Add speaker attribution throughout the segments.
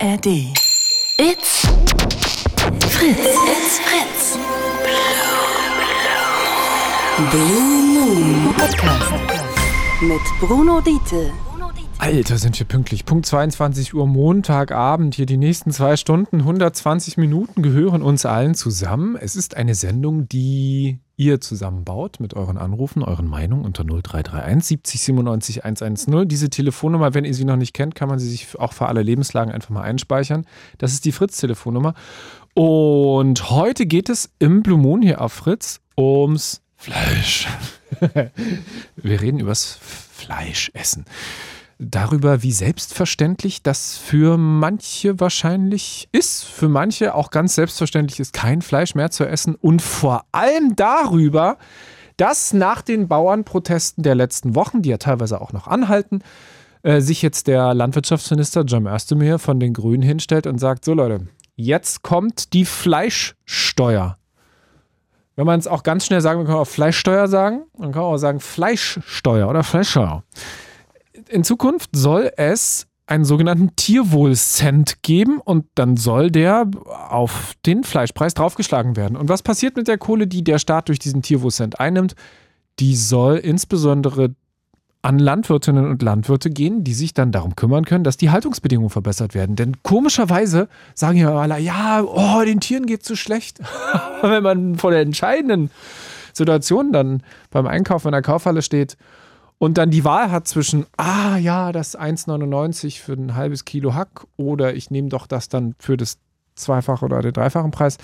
Speaker 1: ARD. It's Fritz. It's Fritz. Blue Moon Podcast. Mit Bruno Diete.
Speaker 2: Alter, sind wir pünktlich. Punkt 22 Uhr Montagabend. Hier die nächsten zwei Stunden, 120 Minuten gehören uns allen zusammen. Es ist eine Sendung, die ihr zusammenbaut mit euren Anrufen, euren Meinungen unter 0331 70 97 110. Diese Telefonnummer, wenn ihr sie noch nicht kennt, kann man sie sich auch für alle Lebenslagen einfach mal einspeichern. Das ist die Fritz-Telefonnummer. Und heute geht es im Blue Moon hier auf Fritz ums Fleisch. Wir reden übers Fleischessen darüber, wie selbstverständlich das für manche wahrscheinlich ist. Für manche auch ganz selbstverständlich ist, kein Fleisch mehr zu essen. Und vor allem darüber, dass nach den Bauernprotesten der letzten Wochen, die ja teilweise auch noch anhalten, äh, sich jetzt der Landwirtschaftsminister John Özdemir von den Grünen hinstellt und sagt, so Leute, jetzt kommt die Fleischsteuer. Wenn man es auch ganz schnell sagen, man kann auch Fleischsteuer sagen, man kann auch sagen Fleischsteuer oder Fleischsteuer in Zukunft soll es einen sogenannten Tierwohlcent geben und dann soll der auf den Fleischpreis draufgeschlagen werden. Und was passiert mit der Kohle, die der Staat durch diesen Tierwohlcent einnimmt? Die soll insbesondere an Landwirtinnen und Landwirte gehen, die sich dann darum kümmern können, dass die Haltungsbedingungen verbessert werden. Denn komischerweise sagen ja alle, ja, oh, den Tieren geht so schlecht. Wenn man vor der entscheidenden Situation dann beim Einkauf in der Kaufhalle steht und dann die Wahl hat zwischen, ah ja, das 1,99 für ein halbes Kilo Hack oder ich nehme doch das dann für das Zweifache oder den dreifachen Preis,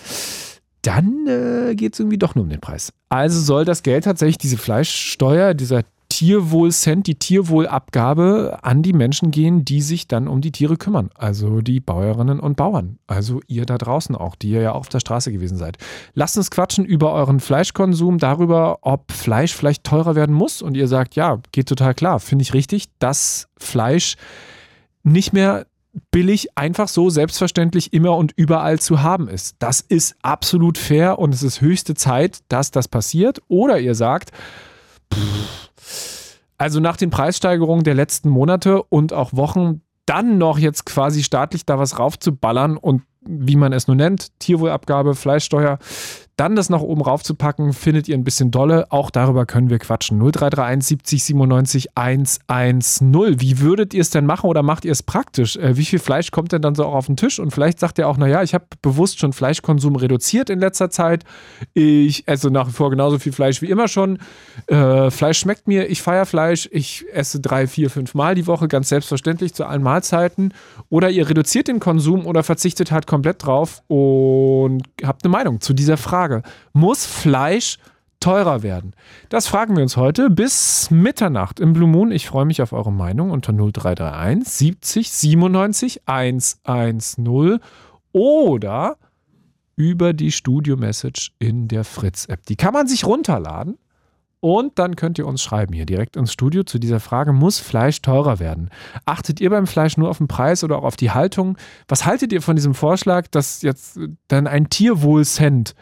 Speaker 2: dann äh, geht es irgendwie doch nur um den Preis. Also soll das Geld tatsächlich, diese Fleischsteuer, dieser Tierwohl-Cent, die Tierwohlabgabe an die Menschen gehen, die sich dann um die Tiere kümmern. Also die Bäuerinnen und Bauern. Also ihr da draußen auch, die ihr ja auf der Straße gewesen seid. Lasst uns quatschen über euren Fleischkonsum, darüber, ob Fleisch vielleicht teurer werden muss. Und ihr sagt, ja, geht total klar. Finde ich richtig, dass Fleisch nicht mehr billig einfach so selbstverständlich immer und überall zu haben ist. Das ist absolut fair und es ist höchste Zeit, dass das passiert. Oder ihr sagt, pff, also nach den Preissteigerungen der letzten Monate und auch Wochen dann noch jetzt quasi staatlich da was raufzuballern und wie man es nur nennt, Tierwohlabgabe, Fleischsteuer, dann das nach oben raufzupacken, findet ihr ein bisschen dolle. Auch darüber können wir quatschen. 0331 70 97 110. Wie würdet ihr es denn machen oder macht ihr es praktisch? Äh, wie viel Fleisch kommt denn dann so auch auf den Tisch? Und vielleicht sagt ihr auch, naja, ich habe bewusst schon Fleischkonsum reduziert in letzter Zeit. Ich esse nach wie vor genauso viel Fleisch wie immer schon. Äh, Fleisch schmeckt mir, ich feiere Fleisch. Ich esse drei, vier, fünf Mal die Woche, ganz selbstverständlich zu allen Mahlzeiten. Oder ihr reduziert den Konsum oder verzichtet halt komplett drauf und habt eine Meinung zu dieser Frage. Frage. Muss Fleisch teurer werden? Das fragen wir uns heute bis Mitternacht im Blue Moon. Ich freue mich auf eure Meinung unter 0331 70 97 110 oder über die Studio-Message in der Fritz-App. Die kann man sich runterladen und dann könnt ihr uns schreiben hier direkt ins Studio zu dieser Frage, muss Fleisch teurer werden? Achtet ihr beim Fleisch nur auf den Preis oder auch auf die Haltung? Was haltet ihr von diesem Vorschlag, dass jetzt dann ein Tierwohlcent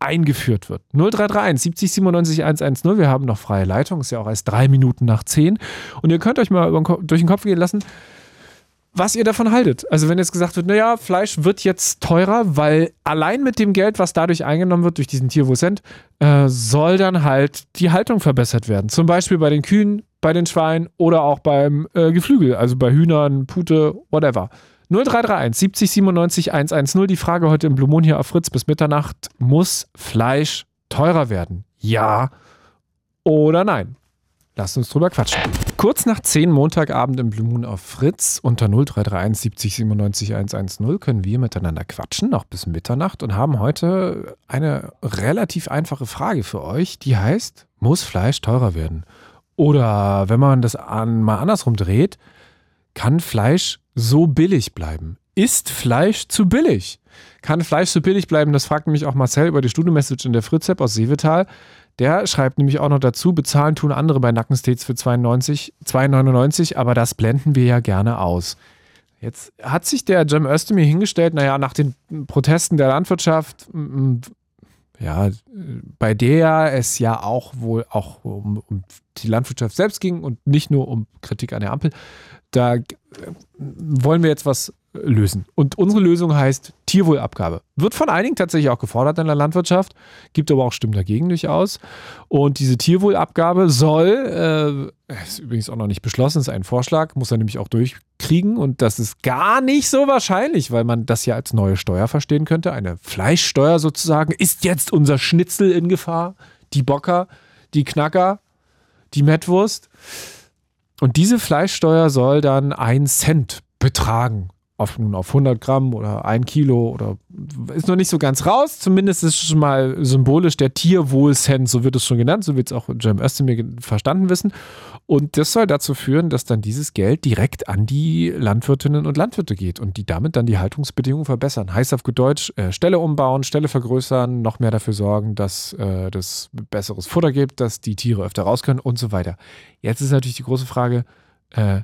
Speaker 2: eingeführt wird. 0331 70 97 110. Wir haben noch freie Leitung, ist ja auch erst drei Minuten nach zehn. Und ihr könnt euch mal durch den Kopf gehen lassen, was ihr davon haltet. Also wenn jetzt gesagt wird, naja, Fleisch wird jetzt teurer, weil allein mit dem Geld, was dadurch eingenommen wird, durch diesen Tierwohlcent, äh, soll dann halt die Haltung verbessert werden. Zum Beispiel bei den Kühen, bei den Schweinen oder auch beim äh, Geflügel, also bei Hühnern, Pute, whatever. 0331 70 97 110. Die Frage heute im Blue Moon hier auf Fritz bis Mitternacht. Muss Fleisch teurer werden? Ja oder nein? Lasst uns drüber quatschen. Kurz nach 10 Montagabend im Blue Moon auf Fritz unter 0331 70 97 110 können wir miteinander quatschen, noch bis Mitternacht und haben heute eine relativ einfache Frage für euch, die heißt, muss Fleisch teurer werden? Oder wenn man das an, mal andersrum dreht, kann Fleisch so billig bleiben? Ist Fleisch zu billig? Kann Fleisch zu billig bleiben? Das fragt nämlich auch Marcel über die Studio-Message in der Fritz-App aus Seevetal. Der schreibt nämlich auch noch dazu, bezahlen tun andere bei Nackenstates für 92, 2,99, aber das blenden wir ja gerne aus. Jetzt hat sich der Jim Özdemir hingestellt, naja, nach den Protesten der Landwirtschaft ja, bei der es ja auch wohl auch um, um die Landwirtschaft selbst ging und nicht nur um Kritik an der Ampel, da äh, wollen wir jetzt was lösen. Und unsere Lösung heißt Tierwohlabgabe. Wird von einigen tatsächlich auch gefordert in der Landwirtschaft, gibt aber auch Stimmen dagegen durchaus. Und diese Tierwohlabgabe soll, äh, ist übrigens auch noch nicht beschlossen, ist ein Vorschlag, muss er nämlich auch durchkriegen. Und das ist gar nicht so wahrscheinlich, weil man das ja als neue Steuer verstehen könnte. Eine Fleischsteuer sozusagen. Ist jetzt unser Schnitzel in Gefahr? Die Bocker, die Knacker, die Mettwurst? Und diese Fleischsteuer soll dann ein Cent betragen auf, nun auf 100 Gramm oder ein Kilo oder ist noch nicht so ganz raus. Zumindest ist es schon mal symbolisch der Tierwohlcent, so wird es schon genannt, so wird es auch Jem Özdemir verstanden wissen. Und das soll dazu führen, dass dann dieses Geld direkt an die Landwirtinnen und Landwirte geht und die damit dann die Haltungsbedingungen verbessern. Heißt auf gut Deutsch, äh, Stelle umbauen, Stelle vergrößern, noch mehr dafür sorgen, dass äh, das besseres Futter gibt, dass die Tiere öfter raus können und so weiter. Jetzt ist natürlich die große Frage, äh,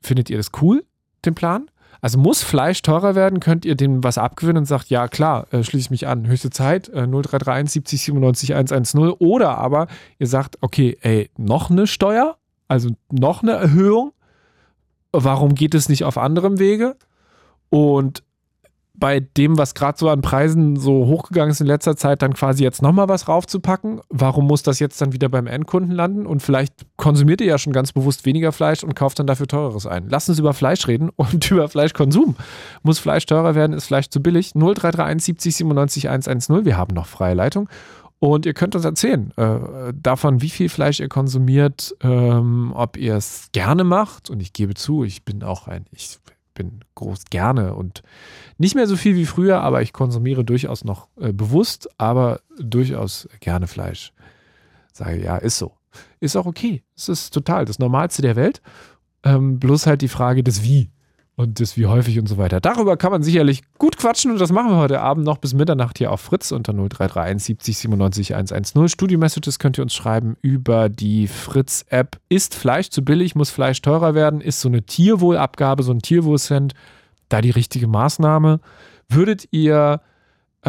Speaker 2: findet ihr das cool, den Plan? Also muss Fleisch teurer werden? Könnt ihr dem was abgewinnen und sagt, ja klar, äh, schließe ich mich an. Höchste Zeit äh, 0331 70 97 110. Oder aber ihr sagt, okay, ey, noch eine Steuer, also noch eine Erhöhung. Warum geht es nicht auf anderem Wege? Und bei dem, was gerade so an Preisen so hochgegangen ist in letzter Zeit, dann quasi jetzt nochmal was raufzupacken? Warum muss das jetzt dann wieder beim Endkunden landen? Und vielleicht konsumiert ihr ja schon ganz bewusst weniger Fleisch und kauft dann dafür teureres ein. Lass uns über Fleisch reden und über Fleischkonsum. Muss Fleisch teurer werden? Ist Fleisch zu billig? 0331 70 97 110. Wir haben noch freie Leitung. Und ihr könnt uns erzählen äh, davon, wie viel Fleisch ihr konsumiert, ähm, ob ihr es gerne macht. Und ich gebe zu, ich bin auch ein, ich bin groß gerne und nicht mehr so viel wie früher, aber ich konsumiere durchaus noch äh, bewusst, aber durchaus gerne Fleisch. Sage, ja, ist so. Ist auch okay. Es ist total das Normalste der Welt. Ähm, bloß halt die Frage des Wie und das wie häufig und so weiter. Darüber kann man sicherlich gut quatschen und das machen wir heute Abend noch bis Mitternacht hier auf Fritz unter 0331 70 97 110. Studio-Messages könnt ihr uns schreiben über die Fritz-App. Ist Fleisch zu billig? Muss Fleisch teurer werden? Ist so eine Tierwohlabgabe, so ein Tierwohlcent da die richtige Maßnahme? Würdet ihr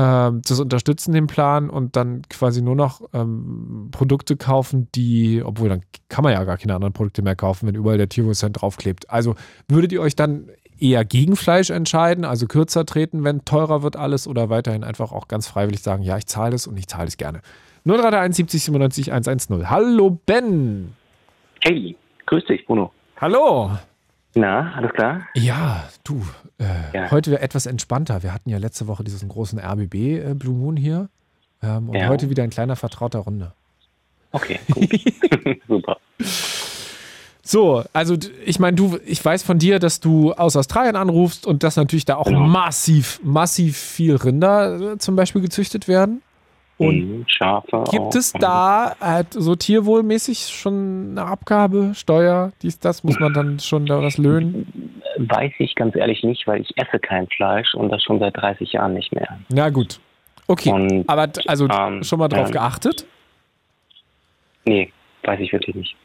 Speaker 2: das unterstützen, den Plan, und dann quasi nur noch ähm, Produkte kaufen, die, obwohl dann kann man ja gar keine anderen Produkte mehr kaufen, wenn überall der Tierwohlcent draufklebt. Also würdet ihr euch dann eher gegen Fleisch entscheiden, also kürzer treten, wenn teurer wird alles, oder weiterhin einfach auch ganz freiwillig sagen, ja, ich zahle es und ich zahle es gerne. 0331 70 97 110. Hallo Ben.
Speaker 3: Hey, grüß dich, Bruno.
Speaker 2: Hallo.
Speaker 3: Na, alles klar?
Speaker 2: Ja, du, äh,
Speaker 3: Ja.
Speaker 2: heute wäre etwas entspannter. Wir hatten ja letzte Woche diesen großen RBB äh, Blue Moon hier. Ähm, und
Speaker 3: Ja.
Speaker 2: heute wieder ein kleiner vertrauter Runde.
Speaker 3: Okay, gut. Super.
Speaker 2: So, also ich meine, du, ich weiß von dir, dass du aus Australien anrufst und dass natürlich da auch
Speaker 3: Genau.
Speaker 2: massiv, massiv viel Rinder äh, zum Beispiel gezüchtet werden. Und
Speaker 3: Schafe
Speaker 2: gibt es da halt so tierwohlmäßig schon eine Abgabe, Steuer, dies, das? Muss man dann schon da was löhnen?
Speaker 3: Weiß ich ganz ehrlich nicht, weil ich esse kein Fleisch und das schon seit 30 Jahren nicht mehr.
Speaker 2: Na gut. Okay.
Speaker 3: Und
Speaker 2: Aber also
Speaker 3: ähm,
Speaker 2: schon mal drauf
Speaker 3: ähm,
Speaker 2: geachtet?
Speaker 3: nee, weiß ich wirklich nicht.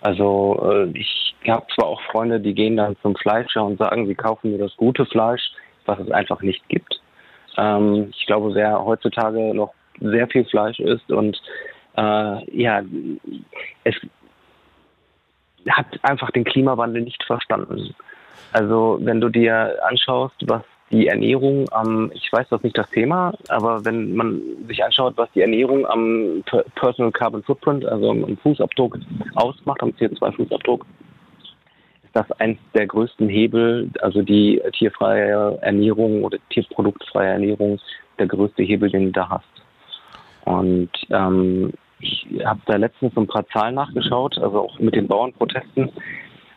Speaker 3: Also äh, ich habe zwar auch Freunde, die gehen dann zum Fleischer und sagen, sie kaufen nur das gute Fleisch, was es einfach nicht gibt. Ähm, ich glaube, wer heutzutage noch sehr viel Fleisch isst und äh, ja, es hat einfach den Klimawandel nicht verstanden. Also wenn du dir anschaust, was die Ernährung am, ich weiß das ist nicht das Thema, aber wenn man sich anschaut, was die Ernährung am Per- Personal Carbon Footprint, also am Fußabdruck ausmacht, am CO2-Fußabdruck, ist das eins der größten Hebel, also die tierfreie Ernährung oder tierproduktfreie Ernährung, der größte Hebel, den du da hast. Und ähm, ich habe da letztens so ein paar Zahlen nachgeschaut, also auch mit den Bauernprotesten.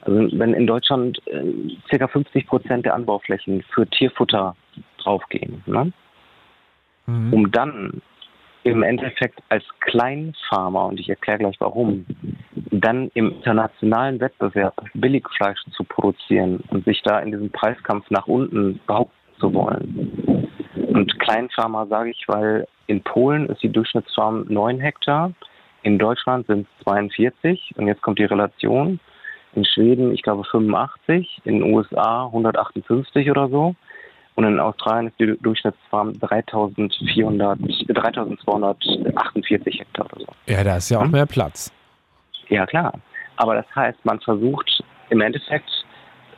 Speaker 3: Also wenn in Deutschland äh, ca. 50 Prozent der Anbauflächen für Tierfutter draufgehen, ne?
Speaker 2: Mhm.
Speaker 3: um dann im Endeffekt als Kleinfarmer, und ich erkläre gleich warum, dann im internationalen Wettbewerb Billigfleisch zu produzieren und sich da in diesem Preiskampf nach unten behaupten zu wollen. Und Kleinfarmer sage ich, weil in Polen ist die Durchschnittsfarm 9 Hektar, in Deutschland sind es 42 und jetzt kommt die Relation. In Schweden, ich glaube 85, in den USA 158 oder so. Und in Australien ist die Durchschnittsfarm 3400, 3248 Hektar oder so.
Speaker 2: Ja, da ist ja auch
Speaker 3: Hm?
Speaker 2: mehr Platz.
Speaker 3: Ja, klar. Aber das heißt, man versucht im Endeffekt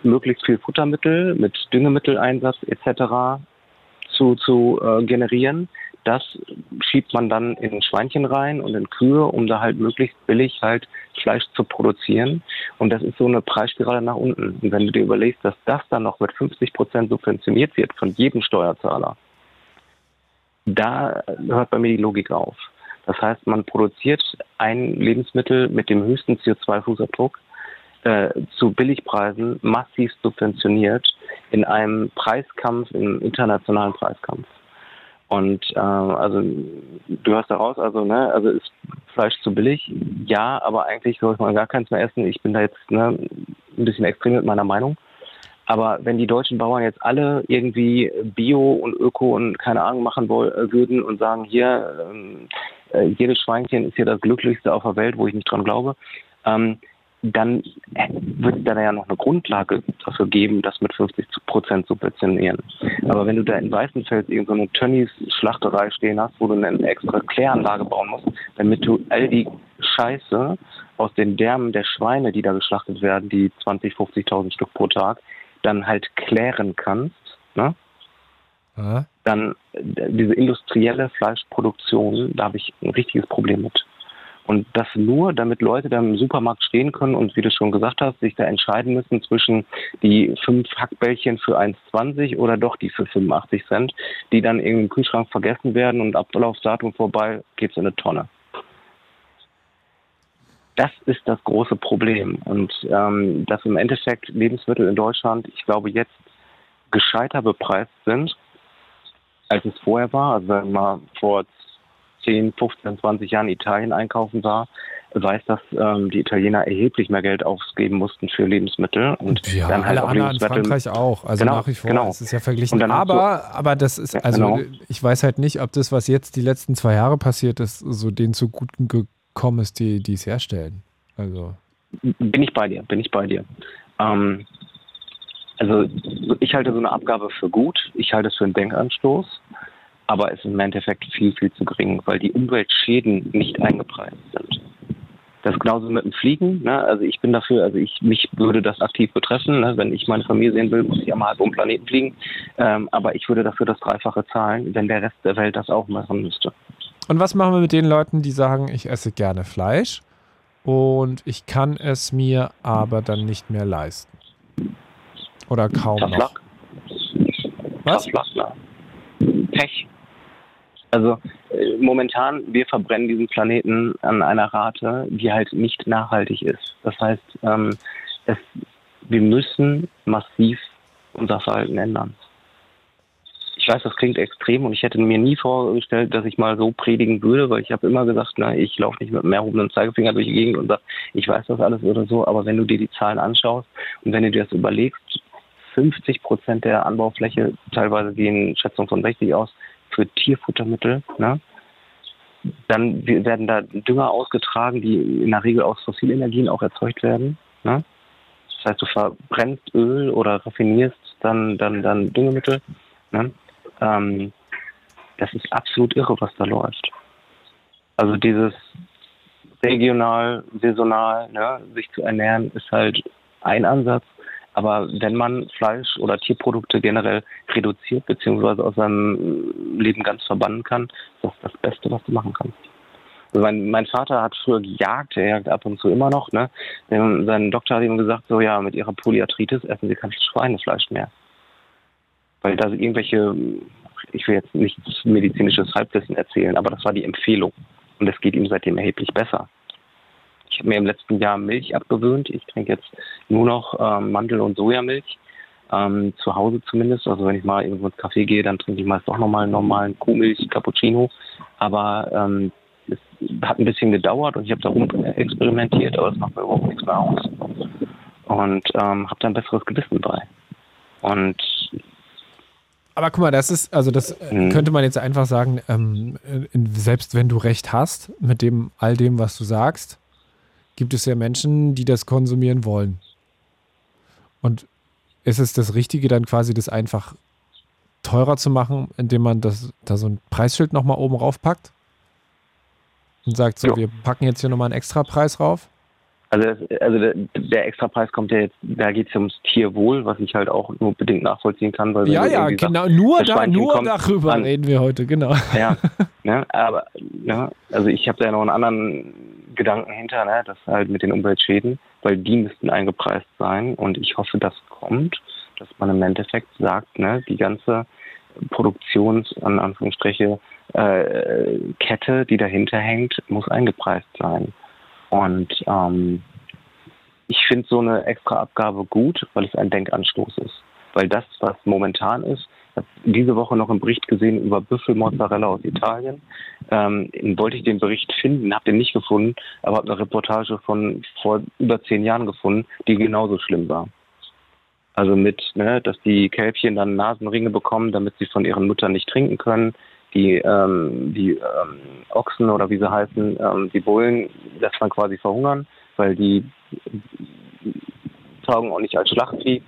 Speaker 3: möglichst viel Futtermittel mit Düngemitteleinsatz etc. zu, zu äh, generieren. Das schiebt man dann in Schweinchen rein und in Kühe, um da halt möglichst billig halt Fleisch zu produzieren. Und das ist so eine Preisspirale nach unten. Und wenn du dir überlegst, dass das dann noch mit 50 Prozent subventioniert wird von jedem Steuerzahler, da hört bei mir die Logik auf. Das heißt, man produziert ein Lebensmittel mit dem höchsten CO2-Fußabdruck äh, zu Billigpreisen massiv subventioniert in einem Preiskampf, im internationalen Preiskampf. Und äh, also du hörst daraus, also ne, also ist Fleisch zu billig? Ja, aber eigentlich sollte man gar keins mehr essen. Ich bin da jetzt ne, ein bisschen extrem mit meiner Meinung. Aber wenn die deutschen Bauern jetzt alle irgendwie Bio und Öko und keine Ahnung machen woll, äh, würden und sagen, hier, ähm, äh, jedes Schweinchen ist hier das glücklichste auf der Welt, wo ich nicht dran glaube, ähm, dann wird es da ja noch eine Grundlage dafür geben, das mit 50 Prozent subventionieren. Aber wenn du da in Weißenfels irgendeine so Tönnies Schlachterei stehen hast, wo du eine extra Kläranlage bauen musst, damit du all die Scheiße aus den Därmen der Schweine, die da geschlachtet werden, die 20, 50.000 Stück pro Tag, dann halt klären kannst, ne?
Speaker 2: Ja.
Speaker 3: dann diese industrielle Fleischproduktion, da habe ich ein richtiges Problem mit. Und das nur, damit Leute dann im Supermarkt stehen können und wie du schon gesagt hast, sich da entscheiden müssen zwischen die fünf Hackbällchen für 1,20 oder doch die für 85 Cent, die dann im Kühlschrank vergessen werden und Ablaufdatum vorbei geht's in eine Tonne. Das ist das große Problem. Und ähm, dass im Endeffekt Lebensmittel in Deutschland, ich glaube, jetzt gescheiter bepreist sind, als es vorher war. Also wenn man vor 10, 15, 20 Jahren Italien einkaufen war, weiß, dass ähm, die Italiener erheblich mehr Geld ausgeben mussten für Lebensmittel und
Speaker 2: Ja,
Speaker 3: dann halt
Speaker 2: alle
Speaker 3: auch
Speaker 2: anderen in. Frankreich auch. Also
Speaker 3: Genau,
Speaker 2: nach wie vor
Speaker 3: genau.
Speaker 2: ist es ja verglichen.
Speaker 3: Dann hast
Speaker 2: Aber, aber das ist,
Speaker 3: Ja,
Speaker 2: also
Speaker 3: genau.
Speaker 2: ich weiß halt nicht, ob das, was jetzt die letzten zwei Jahre passiert ist, so denen zugute gekommen ist, die die es herstellen. Also,
Speaker 3: Bin ich bei dir, bin ich bei dir. Ähm, also ich halte so eine Abgabe für gut, ich halte es für einen Denkanstoß, aber es ist im Endeffekt viel, viel zu gering, weil die Umweltschäden nicht eingepreist sind. Das ist genauso mit dem Fliegen. Ne? Also ich bin dafür, also ich mich würde das aktiv betreffen. Ne? Wenn ich meine Familie sehen will, muss ich ja mal halb um den Planeten fliegen. Ähm, aber ich würde dafür das Dreifache zahlen, wenn der Rest der Welt das auch machen müsste.
Speaker 2: Und was machen wir mit den Leuten, die sagen, ich esse gerne Fleisch und ich kann es mir aber dann nicht mehr leisten? Oder kaum
Speaker 3: Tough
Speaker 2: noch?
Speaker 3: luck.
Speaker 2: Was?
Speaker 3: Tough luck, ne? Pech. Also äh, momentan, wir verbrennen diesen Planeten an einer Rate, die halt nicht nachhaltig ist. Das heißt, ähm, es, wir müssen massiv unser Verhalten ändern. Ich weiß, das klingt extrem und ich hätte mir nie vorgestellt, dass ich mal so predigen würde, weil ich habe immer gesagt, na, ich laufe nicht mit mehr erhobenen Zeigefinger durch die Gegend und sage, ich weiß das alles oder so, aber wenn du dir die Zahlen anschaust und wenn du dir das überlegst, 50 Prozent der Anbaufläche, teilweise gehen Schätzungen von 60 aus, für Tierfuttermittel, ne? dann werden da Dünger ausgetragen, die in der Regel aus Fossilenergien auch erzeugt werden. Ne? Das heißt, du verbrennst Öl oder raffinierst dann, dann, dann Düngemittel. Ne? Ähm, das ist absolut irre, was da läuft. Also dieses regional, saisonal, ne, sich zu ernähren, ist halt ein Ansatz. Aber wenn man Fleisch oder Tierprodukte generell reduziert, beziehungsweise aus seinem Leben ganz verbannen kann, ist das das Beste, was du machen kannst. Also mein, mein Vater hat früher gejagt, er jagt ab und zu immer noch. Ne? Sein Doktor hat ihm gesagt, so ja, mit ihrer Polyarthritis essen sie kein Schweinefleisch mehr. Weil da irgendwelche, ich will jetzt nichts medizinisches Halbwissen erzählen, aber das war die Empfehlung. Und es geht ihm seitdem erheblich besser. Ich habe mir im letzten Jahr Milch abgewöhnt. Ich trinke jetzt nur noch ähm, Mandel- und Sojamilch. Ähm, zu Hause zumindest. Also wenn ich mal irgendwo ins Café gehe, dann trinke ich meist auch nochmal einen normalen Kuhmilch, Cappuccino. Aber ähm, es hat ein bisschen gedauert und ich habe darum experimentiert, aber es macht mir überhaupt nichts mehr aus. Und ähm, habe da ein besseres Gewissen bei. Und
Speaker 2: Aber guck mal, das ist, also das äh,
Speaker 3: Mhm.
Speaker 2: könnte man jetzt einfach sagen, ähm, in, selbst wenn du recht hast mit dem all dem, was du sagst, gibt es ja Menschen, die das konsumieren wollen. Und ist es das Richtige, dann quasi das einfach teurer zu machen, indem man das, da so ein Preisschild nochmal oben raufpackt? Und sagt so,
Speaker 3: Ja.
Speaker 2: wir packen jetzt hier nochmal einen Extrapreis rauf?
Speaker 3: Also, das, also der, der Extrapreis kommt ja jetzt, da geht es ja ums Tierwohl, was ich halt auch nur bedingt nachvollziehen kann. Weil
Speaker 2: Ja, ja, genau. Nur,
Speaker 3: das
Speaker 2: da,
Speaker 3: Schweinchen
Speaker 2: nur
Speaker 3: kommt
Speaker 2: darüber
Speaker 3: an-
Speaker 2: reden wir heute, genau.
Speaker 3: Ja, ne, aber ne, also ich habe da ja noch einen anderen Gedanken hinter, ne, das halt mit den Umweltschäden, weil die müssten eingepreist sein und ich hoffe, das kommt, dass man im Endeffekt sagt, ne, die ganze Produktions, an Anführungsstriche, äh, Kette, die dahinter hängt, muss eingepreist sein. Und ähm, ich finde so eine extra Abgabe gut, weil es ein Denkanstoß ist. Weil das, was momentan ist, ich habe diese Woche noch einen Bericht gesehen über Büffelmozzarella aus Italien. Ähm, wollte ich den Bericht finden, habe den nicht gefunden, aber habe eine Reportage von vor über zehn Jahren gefunden, die genauso schlimm war. Also mit, ne, dass die Kälbchen dann Nasenringe bekommen, damit sie von ihren Müttern nicht trinken können. Die, ähm, die ähm, Ochsen oder wie sie heißen, ähm, die Bullen, lässt man quasi verhungern, weil die taugen auch nicht als Schlachtvieh.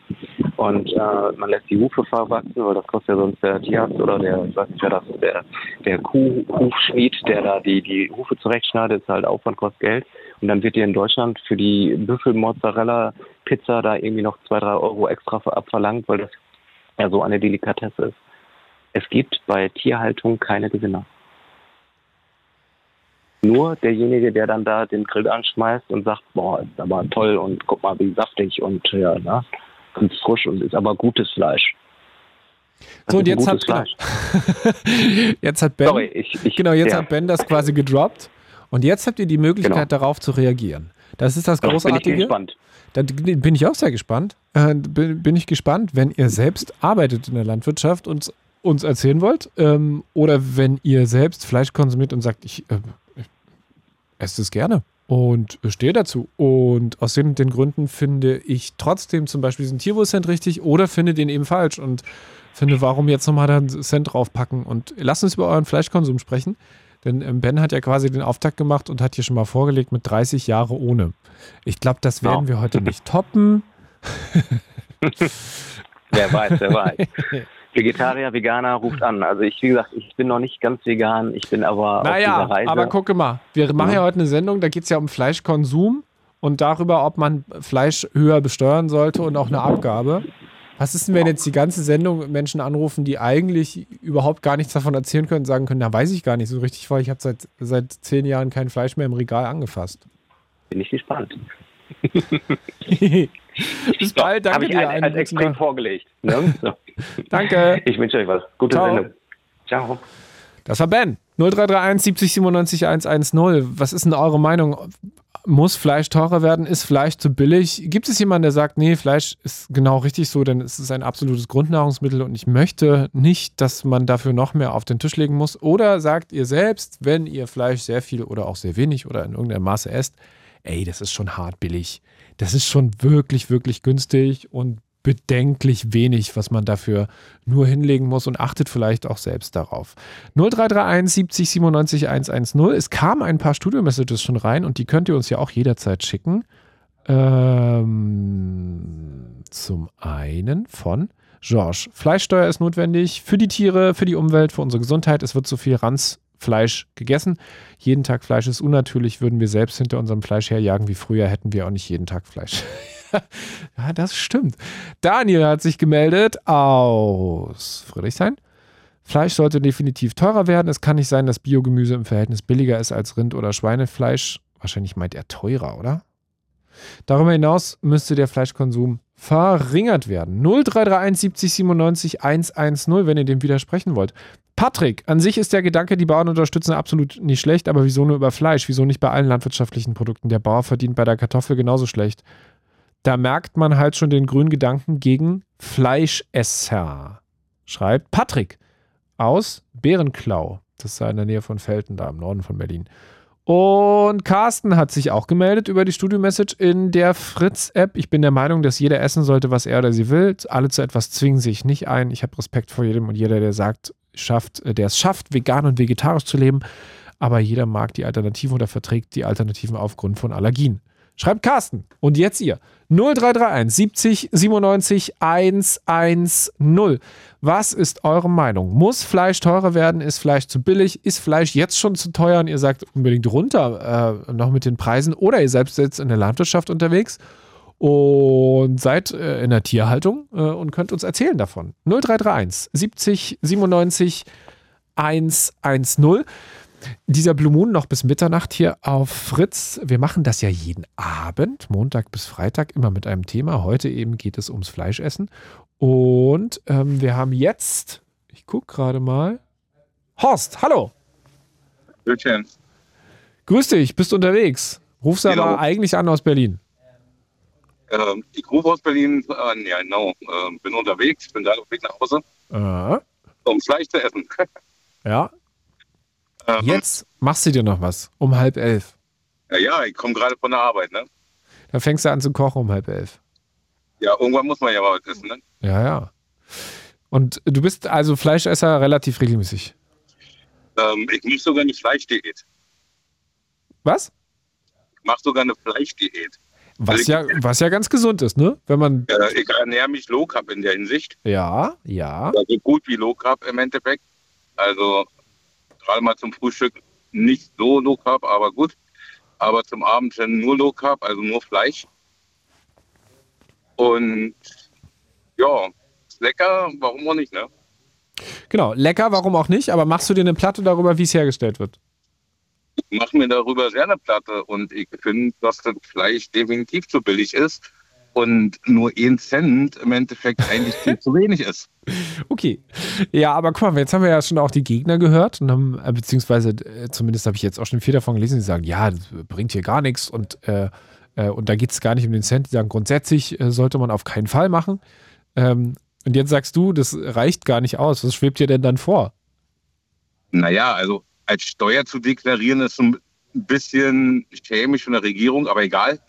Speaker 3: Und äh, man lässt die Hufe verwachsen, weil das kostet ja sonst der Tierarzt oder der, ich weiß nicht wer das der, der Kuh, Hufschmied, der da die, die Hufe zurechtschneidet, ist halt Aufwand, kostet Geld. Und dann wird dir in Deutschland für die Büffelmozzarella-Pizza da irgendwie noch zwei, drei Euro extra abverlangt, weil das ja so eine Delikatesse ist. Es gibt bei Tierhaltung keine Gewinner. Nur derjenige, der dann da den Grill anschmeißt und sagt, boah, ist aber toll und guck mal, wie saftig und ja, ne, ganz frisch und ist aber gutes Fleisch. Das
Speaker 2: So, und jetzt hat, genau, jetzt hat Ben,
Speaker 3: Sorry, ich, ich,
Speaker 2: genau, jetzt
Speaker 3: ja.
Speaker 2: hat Ben das quasi gedroppt. Und jetzt habt ihr die Möglichkeit,
Speaker 3: Genau.
Speaker 2: darauf zu reagieren. Das ist das
Speaker 3: Darauf bin ich
Speaker 2: Großartige.
Speaker 3: gespannt.
Speaker 2: Da bin ich auch sehr gespannt. Äh, bin, bin ich gespannt, wenn ihr selbst arbeitet in der Landwirtschaft und uns erzählen wollt. Ähm, oder wenn ihr selbst Fleisch konsumiert und sagt, ich, äh, ich esse es gerne und stehe dazu. Und aus den, den Gründen finde ich trotzdem zum Beispiel diesen Tierwohlcent richtig oder finde den eben falsch und finde, warum jetzt nochmal da einen Cent draufpacken. Und lasst uns über euren Fleischkonsum sprechen. Denn ähm, Ben hat ja quasi den Auftakt gemacht und hat hier schon mal vorgelegt mit 30 Jahre ohne. Ich glaube, das werden
Speaker 3: Ja.
Speaker 2: wir heute nicht toppen.
Speaker 3: Wer weiß, wer weiß. Vegetarier, Veganer ruft an. Also ich, wie gesagt, ich bin noch nicht ganz vegan, ich bin aber auf
Speaker 2: Naja,
Speaker 3: dieser Reise.
Speaker 2: aber gucke mal, wir machen ja
Speaker 3: Mhm.
Speaker 2: heute eine Sendung, da geht es ja um Fleischkonsum und darüber, ob man Fleisch höher besteuern sollte und auch eine Abgabe. Was ist denn, wenn jetzt die ganze Sendung Menschen anrufen, die eigentlich überhaupt gar nichts davon erzählen können, sagen können, na weiß ich gar nicht so richtig, weil ich habe seit, seit zehn Jahren kein Fleisch mehr im Regal angefasst.
Speaker 3: bin ich gespannt.
Speaker 2: Bis bald,
Speaker 3: Habe
Speaker 2: danke
Speaker 3: ich
Speaker 2: dir.
Speaker 3: ein,
Speaker 2: einen
Speaker 3: als extrem vorgelegt. Ne? So.
Speaker 2: Danke.
Speaker 3: Ich wünsche euch was. Gute
Speaker 2: Ciao.
Speaker 3: Sendung. Ciao.
Speaker 2: Das war Ben. 0331 70 97 110. Was ist denn eure Meinung? Muss Fleisch teurer werden? Ist Fleisch zu billig? Gibt es jemanden, der sagt, nee, Fleisch ist genau richtig so, denn es ist ein absolutes Grundnahrungsmittel und ich möchte nicht, dass man dafür noch mehr auf den Tisch legen muss? Oder sagt ihr selbst, wenn ihr Fleisch sehr viel oder auch sehr wenig oder in irgendeinem Maße esst, ey, das ist schon hart billig. Das ist schon wirklich, wirklich günstig und bedenklich wenig, was man dafür nur hinlegen muss und achtet vielleicht auch selbst darauf. 0331 70 97 110. Es kamen ein paar Studio-Messages schon rein und die könnt ihr uns ja auch jederzeit schicken. Ähm, zum einen von Georges. Fleischsteuer ist notwendig für die Tiere, für die Umwelt, für unsere Gesundheit. Es wird zu viel Ranzfleisch gegessen. Jeden Tag Fleisch ist unnatürlich. Würden wir selbst hinter unserem Fleisch herjagen wie früher, hätten wir auch nicht jeden Tag Fleisch. ja, das stimmt. Daniel hat sich gemeldet aus Friedrichshain. Fleisch sollte definitiv teurer werden. Es kann nicht sein, dass Biogemüse im Verhältnis billiger ist als Rind- oder Schweinefleisch. Wahrscheinlich meint er teurer, oder? Darüber hinaus müsste der Fleischkonsum verringert werden. 0331 70 97 110, wenn ihr dem widersprechen wollt. Patrick, an sich ist der Gedanke, die Bauern unterstützen, absolut nicht schlecht, aber wieso nur über Fleisch? Wieso nicht bei allen landwirtschaftlichen Produkten? Der Bauer verdient bei der Kartoffel genauso schlecht. Da merkt man halt schon den grünen Gedanken gegen Fleischesser. Schreibt Patrick aus Bärenklau. Das ist in der Nähe von Felten, da im Norden von Berlin. Und Carsten hat sich auch gemeldet über die Studio-Message in der Fritz-App. Ich bin der Meinung, dass jeder essen sollte, was er oder sie will. Alle zu etwas zwingen sich nicht ein. Ich habe Respekt vor jedem und jeder, der sagt, schafft, der es schafft, vegan und vegetarisch zu leben. Aber jeder mag die Alternativen oder verträgt die Alternativen aufgrund von Allergien. Schreibt Carsten. Und jetzt ihr. 0331 70 97 110. Was ist eure Meinung? Muss Fleisch teurer werden? Ist Fleisch zu billig? Ist Fleisch jetzt schon zu teuer und ihr sagt unbedingt runter äh, noch mit den Preisen? Oder ihr selbst jetzt in der Landwirtschaft unterwegs und seid äh, in der Tierhaltung äh, und könnt uns erzählen davon. 0331 70 97 110 dieser Blue Moon noch bis Mitternacht hier auf Fritz. Wir machen das ja jeden Abend, Montag bis Freitag, immer mit einem Thema. Heute eben geht es ums Fleischessen. Und ähm, wir haben jetzt, ich gucke gerade mal, Horst, hallo.
Speaker 4: Grüßchen.
Speaker 2: Grüß dich, bist unterwegs. Rufst genau. aber eigentlich an aus Berlin.
Speaker 4: Ähm, ich rufe aus Berlin an, ja genau. Ähm, bin unterwegs, bin gerade auf Weg nach Hause.
Speaker 2: Äh.
Speaker 4: Um Fleisch zu essen.
Speaker 2: ja, ähm, Jetzt machst du dir noch was um halb elf.
Speaker 4: Ja, ja ich komme gerade von der Arbeit, ne?
Speaker 2: Da fängst du an zu kochen um halb elf.
Speaker 4: Ja, irgendwann muss man ja mal was essen, ne?
Speaker 2: Ja, ja. Und du bist also Fleischesser relativ regelmäßig?
Speaker 4: Ähm, ich mache sogar eine Fleischdiät.
Speaker 2: Was?
Speaker 4: Ich mache sogar eine Fleischdiät.
Speaker 2: Was, also ja, was ja ganz gesund ist, ne? Wenn man.
Speaker 4: Äh, ich ernähre mich Low Carb in der Hinsicht.
Speaker 2: Ja, ja.
Speaker 4: Also gut wie Low Carb im Endeffekt. Also gerade mal zum Frühstück nicht so Low Carb, aber gut. Aber zum Abend dann nur Low Carb, also nur Fleisch. Und ja, ist lecker, warum auch nicht, ne?
Speaker 2: Genau, lecker, warum auch nicht, aber machst du dir eine Platte darüber, wie es hergestellt wird?
Speaker 4: Ich mache mir darüber sehr eine Platte und ich finde, dass das Fleisch definitiv zu billig ist und nur ein Cent im Endeffekt eigentlich viel zu wenig ist.
Speaker 2: Okay. Ja, aber guck mal, jetzt haben wir ja schon auch die Gegner gehört und haben, äh, beziehungsweise äh, zumindest habe ich jetzt auch schon viel davon gelesen, die sagen, ja, das bringt hier gar nichts und, äh, äh, und da geht es gar nicht um den Cent. Die sagen, grundsätzlich sollte man auf keinen Fall machen. Ähm, und jetzt sagst du, das reicht gar nicht aus. Was schwebt dir denn dann vor?
Speaker 4: Naja, also als Steuer zu deklarieren ist so ein bisschen chemisch von der Regierung, aber egal.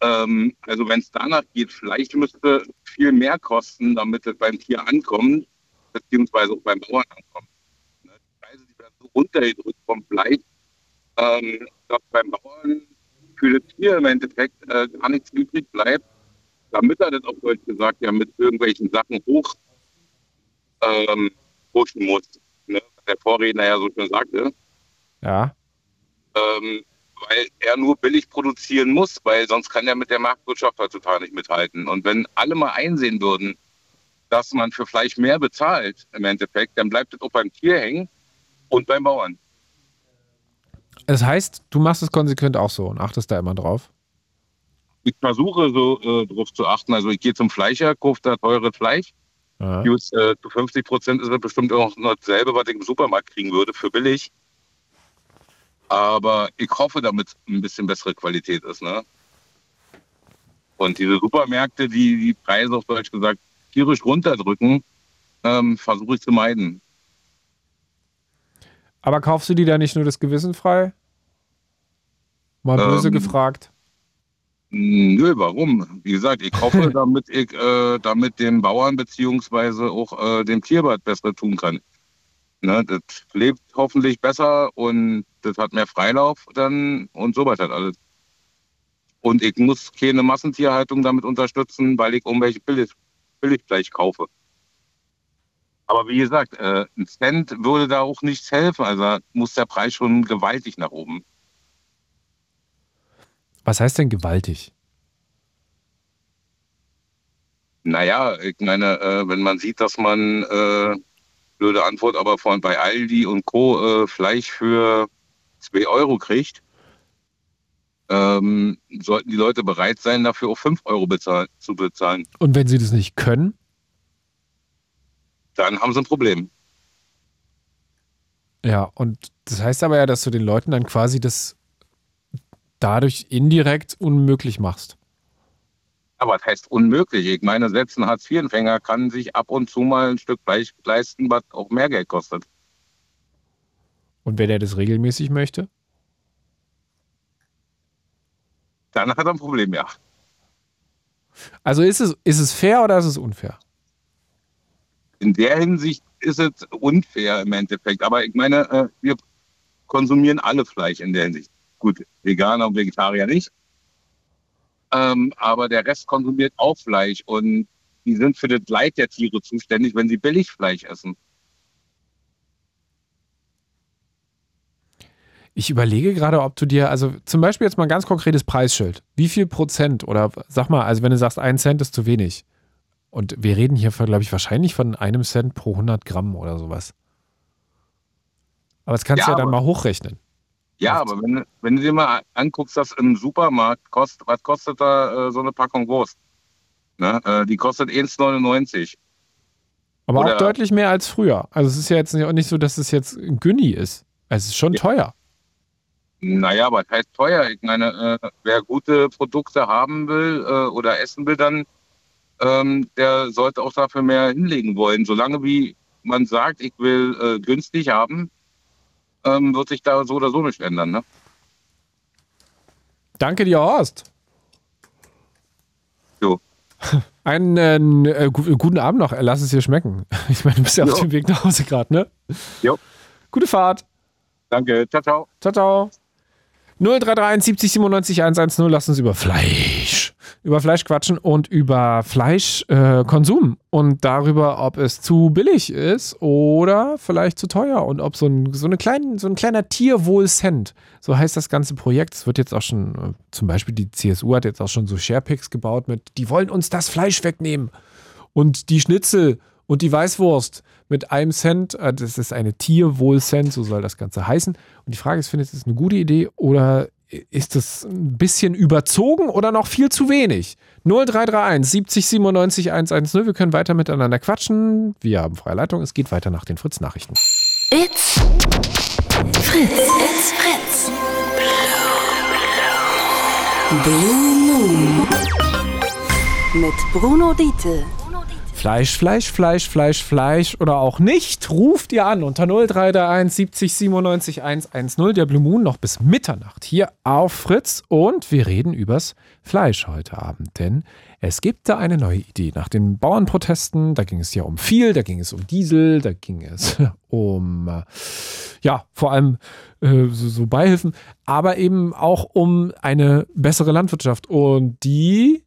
Speaker 4: Ähm, also wenn es danach geht, vielleicht müsste viel mehr kosten, damit es beim Tier ankommt, beziehungsweise auch beim Bauern ankommt. Ne? Die Preise die werden so runtergedrückt vom Fleisch, ähm, dass beim Bauern für das Tier im Endeffekt äh, gar nichts übrig bleibt, damit er das auf Deutsch gesagt ja mit irgendwelchen Sachen hoch ähm, pushen muss. Ne? Der Vorredner ja so schön sagte.
Speaker 2: Ja.
Speaker 4: Ähm, weil er nur billig produzieren muss, weil sonst kann er mit der Marktwirtschaft heutzutage nicht mithalten. Und wenn alle mal einsehen würden, dass man für Fleisch mehr bezahlt im Endeffekt, dann bleibt es auch beim Tier hängen und beim Bauern.
Speaker 2: Das heißt, du machst es konsequent auch so und achtest da immer drauf?
Speaker 4: Ich versuche so äh, drauf zu achten. Also ich gehe zum Fleischer, kaufe da teures Fleisch. Just, äh, zu 50 Prozent ist das bestimmt auch noch dasselbe, was ich im Supermarkt kriegen würde für billig. Aber ich hoffe, damit ein bisschen bessere Qualität ist. Ne? Und diese Supermärkte, die die Preise auf Deutsch gesagt tierisch runterdrücken, ähm, versuche ich zu meiden.
Speaker 2: Aber kaufst du die da nicht nur das Gewissen frei? Mal böse ähm, gefragt.
Speaker 4: Nö, warum? Wie gesagt, ich hoffe, damit ich äh, damit dem Bauern beziehungsweise auch äh, dem Tierbad besser tun kann. Ne, das lebt hoffentlich besser und das hat mehr Freilauf dann und so weiter alles. Und ich muss keine Massentierhaltung damit unterstützen, weil ich irgendwelche Billig, Billigfleisch kaufe. Aber wie gesagt, äh, ein Cent würde da auch nichts helfen. Also muss der Preis schon gewaltig nach oben.
Speaker 2: Was heißt denn gewaltig?
Speaker 4: Naja, ich meine, äh, wenn man sieht, dass man äh, blöde Antwort, aber von bei Aldi und Co. Äh, Fleisch für 2 Euro kriegt, ähm, sollten die Leute bereit sein, dafür auch 5 Euro bezahl zu bezahlen.
Speaker 2: Und wenn sie das nicht können?
Speaker 4: Dann haben sie ein Problem.
Speaker 2: Ja, und das heißt aber ja, dass du den Leuten dann quasi das dadurch indirekt unmöglich machst.
Speaker 4: Aber das heißt unmöglich. Ich meine, selbst ein Hartz-IV-Empfänger kann sich ab und zu mal ein Stück Fleisch leisten, was auch mehr Geld kostet.
Speaker 2: Und wer der das regelmäßig möchte?
Speaker 4: Dann hat er ein Problem, ja.
Speaker 2: Also ist es, ist es fair oder ist es unfair?
Speaker 4: In der Hinsicht ist es unfair im Endeffekt. Aber ich meine, äh, wir konsumieren alle Fleisch in der Hinsicht. Gut, Veganer und Vegetarier nicht. Ähm, aber der Rest konsumiert auch Fleisch und die sind für das Leid der Tiere zuständig, wenn sie Billigfleisch essen.
Speaker 2: Ich überlege gerade, ob du dir, also zum Beispiel jetzt mal ein ganz konkretes Preisschild. Wie viel Prozent oder sag mal, also wenn du sagst, ein Cent ist zu wenig. Und wir reden hier, glaube ich, wahrscheinlich von einem Cent pro 100 Gramm oder sowas. Aber das kannst du ja, ja dann mal hochrechnen.
Speaker 4: Ja, aber wenn, wenn du dir mal anguckst, dass im Supermarkt kostet, was kostet da äh, so eine Packung Wurst? Ne? Äh, die kostet 1,99.
Speaker 2: Aber Oder, auch deutlich mehr als früher. Also es ist ja jetzt nicht so, dass es jetzt Günni ist. Es ist schon ja. teuer.
Speaker 4: Naja, aber das heißt teuer. Ich meine, äh, wer gute Produkte haben will äh, oder essen will, dann ähm, der sollte auch dafür mehr hinlegen wollen. Solange wie man sagt, ich will äh, günstig haben, ähm, wird sich da so oder so nicht ändern. Ne?
Speaker 2: Danke dir, Horst.
Speaker 4: Jo.
Speaker 2: Einen äh, guten Abend noch. Lass es dir schmecken. Ich meine, du bist ja jo. auf dem Weg nach Hause gerade, ne?
Speaker 4: Jo.
Speaker 2: Gute Fahrt.
Speaker 4: Danke. Ciao, ciao.
Speaker 2: Ciao, ciao. 0331 70 97 110. Lass uns über Fleisch, über Fleisch quatschen und über Fleischkonsum äh, und darüber, ob es zu billig ist oder vielleicht zu teuer und ob so ein, so, eine klein, so ein kleiner Tierwohl-Cent, so heißt das ganze Projekt. Es wird jetzt auch schon, äh, zum Beispiel die CSU hat jetzt auch schon so Sharepicks gebaut mit, die wollen uns das Fleisch wegnehmen und die Schnitzel und die Weißwurst mit einem Cent. Äh, das ist eine Tierwohl-Cent, so soll das Ganze heißen. Und die Frage ist, findet ihr das eine gute Idee oder ist das ein bisschen überzogen oder noch viel zu wenig? 0331 70 97 110. Wir können weiter miteinander quatschen. Wir haben freie Leitung. Es geht weiter nach den Fritz-Nachrichten.
Speaker 1: It's Fritz. It's Fritz. Blue Moon. Mit Bruno Diete.
Speaker 2: Fleisch, Fleisch, Fleisch, Fleisch, Fleisch oder auch nicht, ruft ihr an unter 0331 70 97 110. Der Blue Moon noch bis Mitternacht hier auf Fritz und wir reden übers Fleisch heute Abend, denn es gibt da eine neue Idee. Nach den Bauernprotesten, da ging es ja um viel, da ging es um Diesel, da ging es um, äh, ja, vor allem äh, so, so Beihilfen, aber eben auch um eine bessere Landwirtschaft und die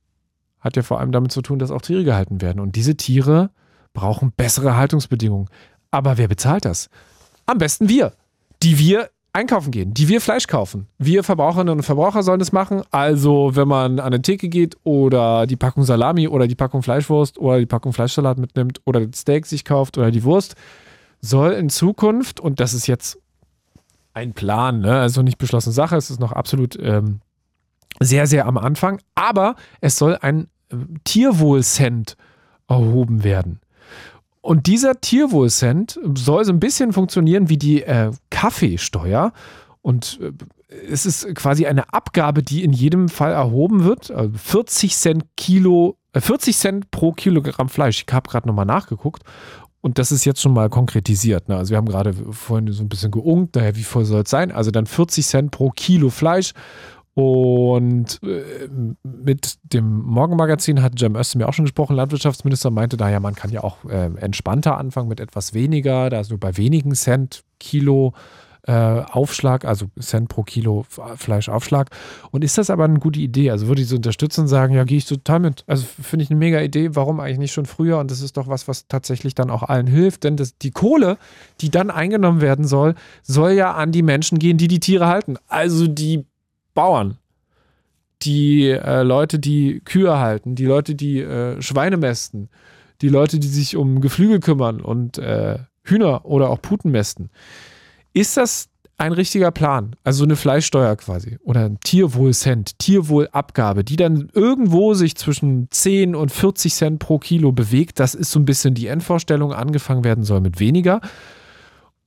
Speaker 2: hat ja vor allem damit zu tun, dass auch Tiere gehalten werden. Und diese Tiere brauchen bessere Haltungsbedingungen. Aber wer bezahlt das? Am besten wir, die wir einkaufen gehen, die wir Fleisch kaufen. Wir Verbraucherinnen und Verbraucher sollen das machen. Also, wenn man an eine Theke geht oder die Packung Salami oder die Packung Fleischwurst oder die Packung Fleischsalat mitnimmt oder das Steak sich kauft oder die Wurst, soll in Zukunft, und das ist jetzt ein Plan, ne? also nicht beschlossene Sache, es ist noch absolut ähm, sehr, sehr am Anfang, aber es soll ein Tierwohlcent erhoben werden. Und dieser Tierwohlcent soll so ein bisschen funktionieren wie die äh, Kaffeesteuer. Und äh, es ist quasi eine Abgabe, die in jedem Fall erhoben wird. Also 40 Cent Kilo, äh, 40 Cent pro Kilogramm Fleisch. Ich habe gerade nochmal nachgeguckt. Und das ist jetzt schon mal konkretisiert. Ne? Also wir haben gerade vorhin so ein bisschen geungt, daher wie voll soll es sein? Also dann 40 Cent pro Kilo Fleisch und äh, mit dem Morgenmagazin hat Jem Özdemir auch schon gesprochen. Landwirtschaftsminister meinte da ja, man kann ja auch äh, entspannter anfangen mit etwas weniger, da ist nur bei wenigen Cent Kilo äh, Aufschlag, also Cent pro Kilo Fleischaufschlag. Und ist das aber eine gute Idee? Also würde ich so unterstützen und sagen, ja, gehe ich total mit. Also finde ich eine mega Idee. Warum eigentlich nicht schon früher? Und das ist doch was, was tatsächlich dann auch allen hilft. Denn das, die Kohle, die dann eingenommen werden soll, soll ja an die Menschen gehen, die die Tiere halten. Also die Bauern, die äh, Leute, die Kühe halten, die Leute, die äh, Schweine mästen, die Leute, die sich um Geflügel kümmern und äh, Hühner oder auch Puten mästen. Ist das ein richtiger Plan? Also eine Fleischsteuer quasi oder ein Tierwohlcent, Tierwohlabgabe, die dann irgendwo sich zwischen 10 und 40 Cent pro Kilo bewegt. Das ist so ein bisschen die Endvorstellung. Angefangen werden soll mit weniger.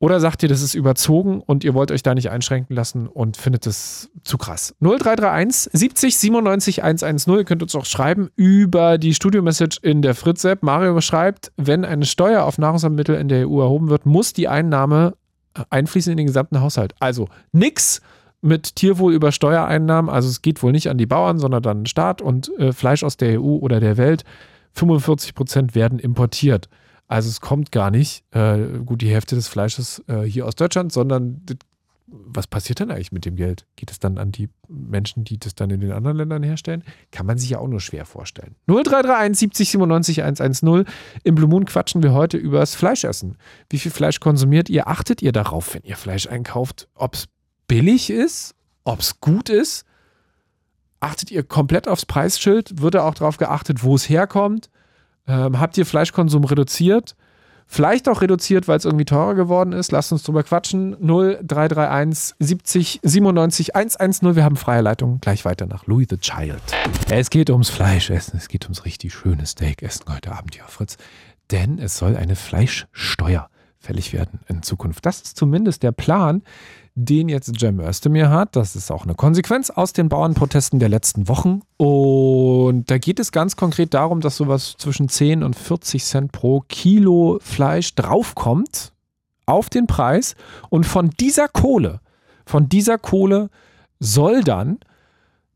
Speaker 2: Oder sagt ihr, das ist überzogen und ihr wollt euch da nicht einschränken lassen und findet es zu krass? 0331 70 97 110. Ihr könnt uns auch schreiben über die Studio-Message in der Fritz-App. Mario schreibt, wenn eine Steuer auf Nahrungsmittel in der EU erhoben wird, muss die Einnahme einfließen in den gesamten Haushalt. Also nix mit Tierwohl über Steuereinnahmen. Also es geht wohl nicht an die Bauern, sondern dann den Staat und äh, Fleisch aus der EU oder der Welt. 45 Prozent werden importiert. Also es kommt gar nicht, äh, gut, die Hälfte des Fleisches äh, hier aus Deutschland, sondern was passiert denn eigentlich mit dem Geld? Geht es dann an die Menschen, die das dann in den anderen Ländern herstellen? Kann man sich ja auch nur schwer vorstellen. 0331 70 97 110. Im Blue Moon quatschen wir heute über das Fleischessen. Wie viel Fleisch konsumiert ihr? Achtet ihr darauf, wenn ihr Fleisch einkauft, ob es billig ist, ob es gut ist? Achtet ihr komplett aufs Preisschild? Wird da auch darauf geachtet, wo es herkommt? Ähm, habt ihr Fleischkonsum reduziert? Vielleicht auch reduziert, weil es irgendwie teurer geworden ist. Lasst uns drüber quatschen. 0331 70 97 110. Wir haben freie Leitung. Gleich weiter nach Louis the Child. Es geht ums Fleischessen. Es geht ums richtig schönes Steakessen heute Abend auf Fritz. Denn es soll eine Fleischsteuer fällig werden in Zukunft. Das ist zumindest der Plan, den jetzt Cem Özdemir hat. Das ist auch eine Konsequenz aus den Bauernprotesten der letzten Wochen. Und da geht es ganz konkret darum, dass sowas zwischen 10 und 40 Cent pro Kilo Fleisch draufkommt auf den Preis. Und von dieser Kohle, von dieser Kohle soll dann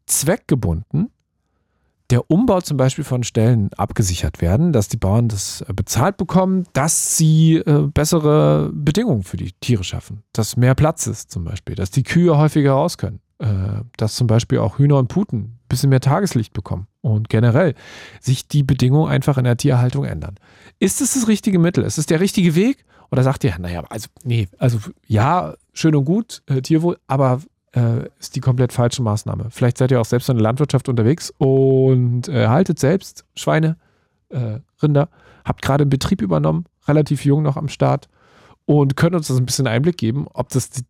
Speaker 2: zweckgebunden der Umbau zum Beispiel von Stellen abgesichert werden, dass die Bauern das äh, bezahlt bekommen, dass sie äh, bessere Bedingungen für die Tiere schaffen, dass mehr Platz ist zum Beispiel, dass die Kühe häufiger raus können, äh, dass zum Beispiel auch Hühner und Puten ein bisschen mehr Tageslicht bekommen und generell sich die Bedingungen einfach in der Tierhaltung ändern. Ist es das richtige Mittel? Ist es der richtige Weg? Oder sagt ihr, naja, also, nee, also ja, schön und gut, äh, Tierwohl, aber äh, ist die komplett falsche Maßnahme. Vielleicht seid ihr auch selbst in der Landwirtschaft unterwegs und äh, haltet selbst Schweine, äh, Rinder, habt gerade einen Betrieb übernommen, relativ jung noch am Start und könnt uns das ein bisschen Einblick geben, ob das die,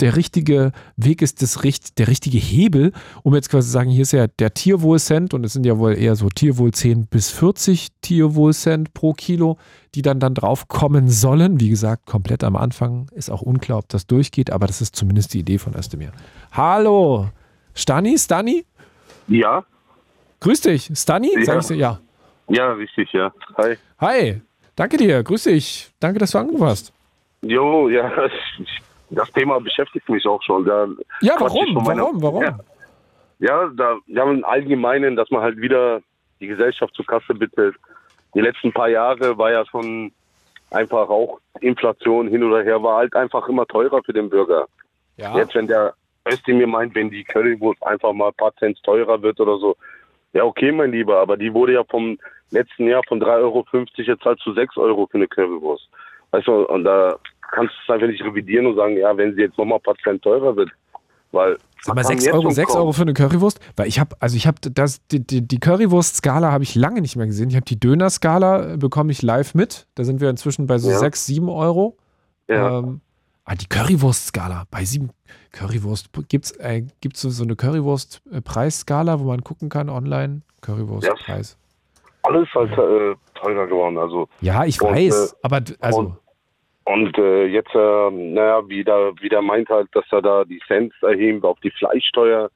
Speaker 2: der richtige Weg ist, das, der richtige Hebel, um jetzt quasi zu sagen, hier ist ja der Tierwohlcent und es sind ja wohl eher so Tierwohl 10 bis 40 Tierwohlcent pro Kilo, die dann dann drauf kommen sollen. Wie gesagt, komplett am Anfang ist auch unklar, ob das durchgeht, aber das ist zumindest die Idee von Özdemir. Hallo, Stani, Stani?
Speaker 5: Ja.
Speaker 2: Grüß dich, Stani?
Speaker 5: Ja.
Speaker 2: Sag ich so, ja.
Speaker 5: Ja, richtig, ja. Hi.
Speaker 2: Hi, danke dir, grüß dich. Danke, dass du angerufen hast.
Speaker 5: Jo, ja, das Thema beschäftigt mich auch schon. Da
Speaker 2: Ja, warum?
Speaker 5: von meiner-
Speaker 2: Warum? Warum?
Speaker 5: Ja, ja da, haben im Allgemeinen, dass man halt wieder die Gesellschaft zur Kasse bittet. Die letzten paar Jahre war ja schon einfach auch Inflation hin oder her, war halt einfach immer teurer für den Bürger.
Speaker 2: Ja.
Speaker 5: Jetzt, wenn der Özdemir meint, wenn die Currywurst einfach mal ein paar Cent teurer wird oder so, ja, okay, mein Lieber, aber die wurde ja vom letzten Jahr von 3,50 Euro jetzt halt zu 6 Euro für eine Currywurst. Weißt du, und da kannst du es einfach nicht revidieren und sagen, ja, wenn sie jetzt nochmal ein paar Cent teurer wird. Weil.
Speaker 2: Sag mal,
Speaker 5: was haben
Speaker 2: 6
Speaker 5: jetzt
Speaker 2: Euro,
Speaker 5: schon
Speaker 2: 6
Speaker 5: kommen?
Speaker 2: Euro für eine Currywurst? Weil ich habe, also ich habe das, die, die, die Currywurst-Skala habe ich lange nicht mehr gesehen. Ich habe die Döner-Skala, äh, bekomme ich live mit. Da sind wir inzwischen bei so
Speaker 5: Ja.
Speaker 2: 6, 7 Euro.
Speaker 5: Ja.
Speaker 2: Ähm, ah, die Currywurst-Skala, bei 7 Currywurst, gibt es äh, gibt's so, eine Currywurst-Preisskala, wo man gucken kann online? Currywurst-Preis.
Speaker 5: Alles halt äh, teurer geworden. Also
Speaker 2: Ja, ich weiß,
Speaker 5: äh,
Speaker 2: aber also,
Speaker 5: und- äh, jetzt, äh, naja, wie der, wie der meint halt, dass er da die Cents erhebt auf die Fleischsteuer.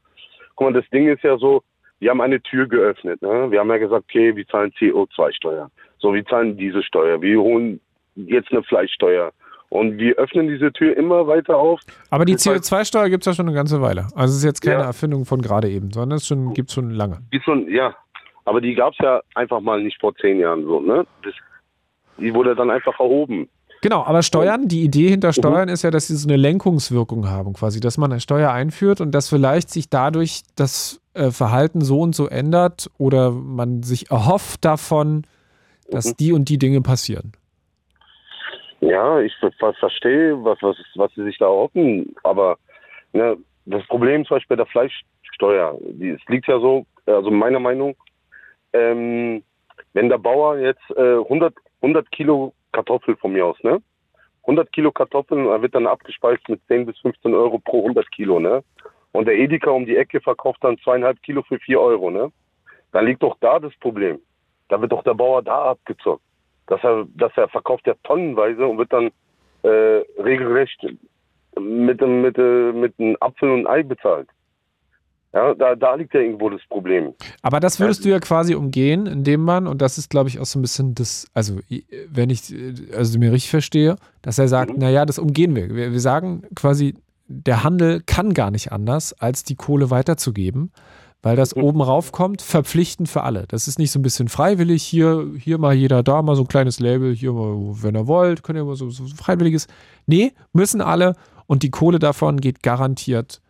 Speaker 5: Guck mal, das Ding ist ja so, wir haben eine Tür geöffnet. Ne? Wir haben ja gesagt, okay, wir zahlen CO2-Steuer. So, wir zahlen diese Steuer. Wir holen jetzt eine Fleischsteuer. Und wir öffnen diese Tür immer weiter auf.
Speaker 2: aber die
Speaker 5: das heißt-
Speaker 2: CO2-Steuer gibt es ja schon eine ganze Weile. Also es ist jetzt keine
Speaker 5: Ja.
Speaker 2: Erfindung von gerade eben, sondern es schon, gibt es schon lange.
Speaker 5: Die schon, ja, aber die gab es ja einfach mal nicht vor zehn Jahren so. Ne? Das, die wurde dann einfach erhoben.
Speaker 2: Genau, aber Steuern, die Idee hinter Steuern ist ja, dass sie so eine Lenkungswirkung haben, quasi, dass man eine Steuer einführt und dass vielleicht sich dadurch das äh, Verhalten so und so ändert oder man sich erhofft davon, dass die und die Dinge passieren.
Speaker 5: Ja, ich ver- ver- verstehe, was, was, was sie sich da erhoffen, aber ne, das Problem zum Beispiel bei der Fleischsteuer, die, es liegt ja so, also meiner Meinung, ähm, wenn der Bauer jetzt äh, 100, 100 Kilo Kartoffel von mir aus, ne? 100 Kilo Kartoffeln, wird dann abgespeist mit 10 bis 15 Euro pro 100 Kilo, ne? Und der Edeka um die Ecke verkauft dann zweieinhalb Kilo für 4 Euro, ne? Dann liegt doch da das Problem. Da wird doch der Bauer da abgezockt. Dass er, dass er verkauft ja tonnenweise und wird dann äh, regelrecht mit, mit, äh, mit einem Apfel und Ei bezahlt. Ja, da, da liegt ja irgendwo das Problem.
Speaker 2: Aber das würdest du ja quasi umgehen, indem man, und das ist, glaube ich, auch so ein bisschen das, also wenn ich also mir richtig verstehe, dass er sagt,
Speaker 5: Mhm.
Speaker 2: naja, das umgehen wir. wir. Wir sagen quasi, der Handel kann gar nicht anders, als die Kohle weiterzugeben, weil das
Speaker 5: Mhm.
Speaker 2: oben raufkommt, verpflichtend für alle. Das ist nicht so ein bisschen freiwillig, hier, hier mal jeder, da mal so ein kleines Label, hier mal, wenn ihr wollt, könnt ihr mal so, so freiwilliges. Nee, müssen alle und die Kohle davon geht garantiert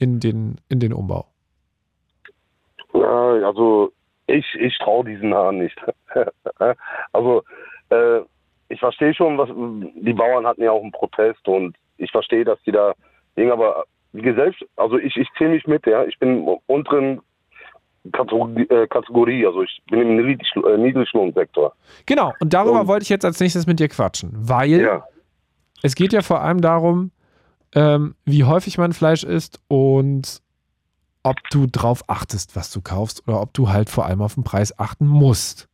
Speaker 2: in den, in den Umbau.
Speaker 5: Ja, also ich, ich traue diesen Haaren nicht. also äh, ich verstehe schon, was die Bauern hatten ja auch einen Protest und ich verstehe, dass die da Ding, aber die Gesellschaft, also ich, ich zähle mich mit, ja. Ich bin unteren Kategorie, äh, Kategorie, also ich bin im Niedrig- äh, Niedriglohnsektor.
Speaker 2: Genau, und darüber
Speaker 5: Und-
Speaker 2: wollte ich jetzt als nächstes mit dir quatschen, weil
Speaker 5: Ja.
Speaker 2: es geht ja vor allem darum, ähm, wie häufig man Fleisch isst und ob du drauf achtest, was du kaufst oder ob du halt vor allem auf den Preis achten musst.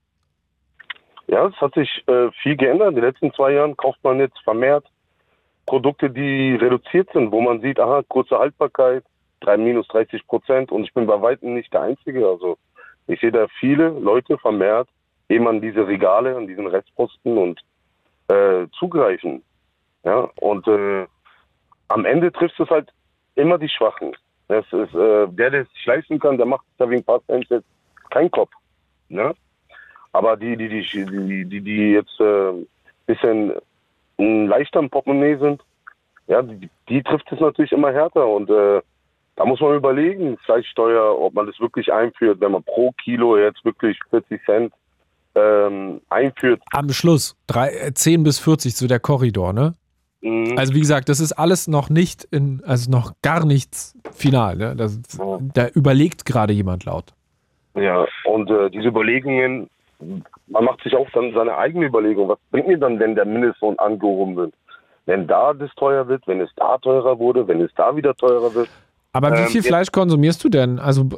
Speaker 5: Ja, es hat sich äh, viel geändert. In den letzten zwei Jahren kauft man jetzt vermehrt Produkte, die reduziert sind, wo man sieht, aha, kurze Haltbarkeit, drei minus 30 Prozent und ich bin bei weitem nicht der Einzige. Also ich sehe da viele Leute vermehrt eben an diese Regale, an diesen Restposten und äh, zugreifen. Ja, und äh, am Ende trifft es halt immer die Schwachen. Das ist, äh, der, der es sich leisten kann, der macht da wegen ein Cent jetzt keinen Kopf. Ne? Aber die, die, die, die, die, jetzt äh, bisschen äh, leichter im Portemonnaie sind, ja, die, die trifft es natürlich immer härter. Und äh, da muss man überlegen, Fleischsteuer, ob man das wirklich einführt, wenn man pro Kilo jetzt wirklich 40 Cent ähm, einführt.
Speaker 2: Am Schluss drei, äh, 10 bis 40, so der Korridor, ne?
Speaker 5: Mhm.
Speaker 2: Also wie gesagt, das ist alles noch nicht in, also noch gar nichts final. Ne? Das, da überlegt gerade jemand laut.
Speaker 5: Ja, und äh, diese Überlegungen, man macht sich auch dann seine eigene Überlegung. Was bringt mir dann, wenn der Mindestlohn angehoben wird? Wenn da das teuer wird, wenn es da teurer wurde, wenn es da wieder teurer wird.
Speaker 2: Aber wie
Speaker 5: Ähm,
Speaker 2: viel Fleisch konsumierst du denn? Also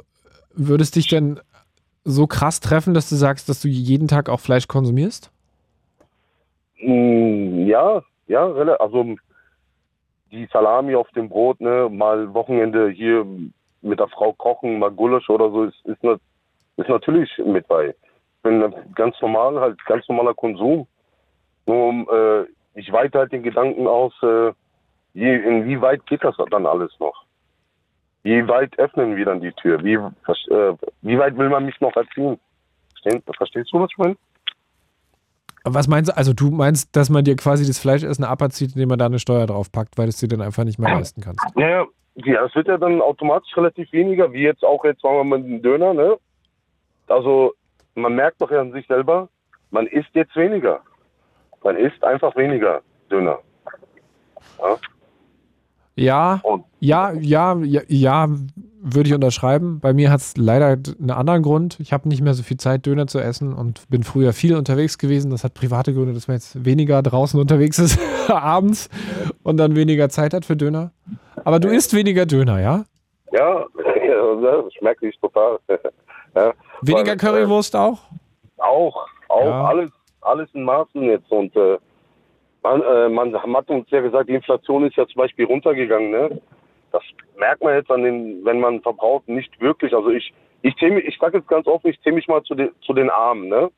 Speaker 2: würdest dich denn so krass treffen, dass du sagst, dass du jeden Tag auch Fleisch konsumierst?
Speaker 5: Mm, Ja, ja, also die Salami auf dem Brot, ne, mal Wochenende hier mit der Frau kochen, mal Gulasch oder so, ist, ist, ist natürlich mit bei. Bin ganz normal, halt ganz normaler Konsum. Nur äh, ich weite halt den Gedanken aus, äh, je, inwieweit geht das dann alles noch? Wie weit öffnen wir dann die Tür? Wie, äh, wie weit will man mich noch erziehen? Verstehst du, was ich meine?
Speaker 2: Was meinst du? Also du meinst, dass man dir quasi das Fleischessen aberzieht, indem man da eine Steuer drauf packt, weil du es dir dann einfach nicht mehr leisten kannst.
Speaker 5: Naja, ja, es wird ja dann automatisch relativ weniger, wie jetzt auch jetzt, sagen wir mal, dem Döner, ne? Also, man merkt doch ja an sich selber, man isst jetzt weniger. Man isst einfach weniger Döner.
Speaker 2: Ja, ja, ja, ja, ja würde ich unterschreiben. Bei mir hat es leider einen anderen Grund. Ich habe nicht mehr so viel Zeit, Döner zu essen und bin früher viel unterwegs gewesen. Das hat private Gründe, dass man jetzt weniger draußen unterwegs ist abends und dann weniger Zeit hat für Döner. Aber du isst weniger Döner, ja?
Speaker 5: ja, das merke ich total. ja,
Speaker 2: Weniger
Speaker 5: Weil,
Speaker 2: Currywurst auch?
Speaker 5: Auch, auch
Speaker 2: Ja.
Speaker 5: alles, alles in Maßen jetzt. Und äh, man, äh, man hat uns ja gesagt, die Inflation ist ja zum Beispiel runtergegangen. Ne? Das merkt man jetzt an den, wenn man verbraucht, nicht wirklich. Also ich, ich zähle ich sage jetzt ganz offen, ich zähle mich mal zu den, zu den Armen. Ne?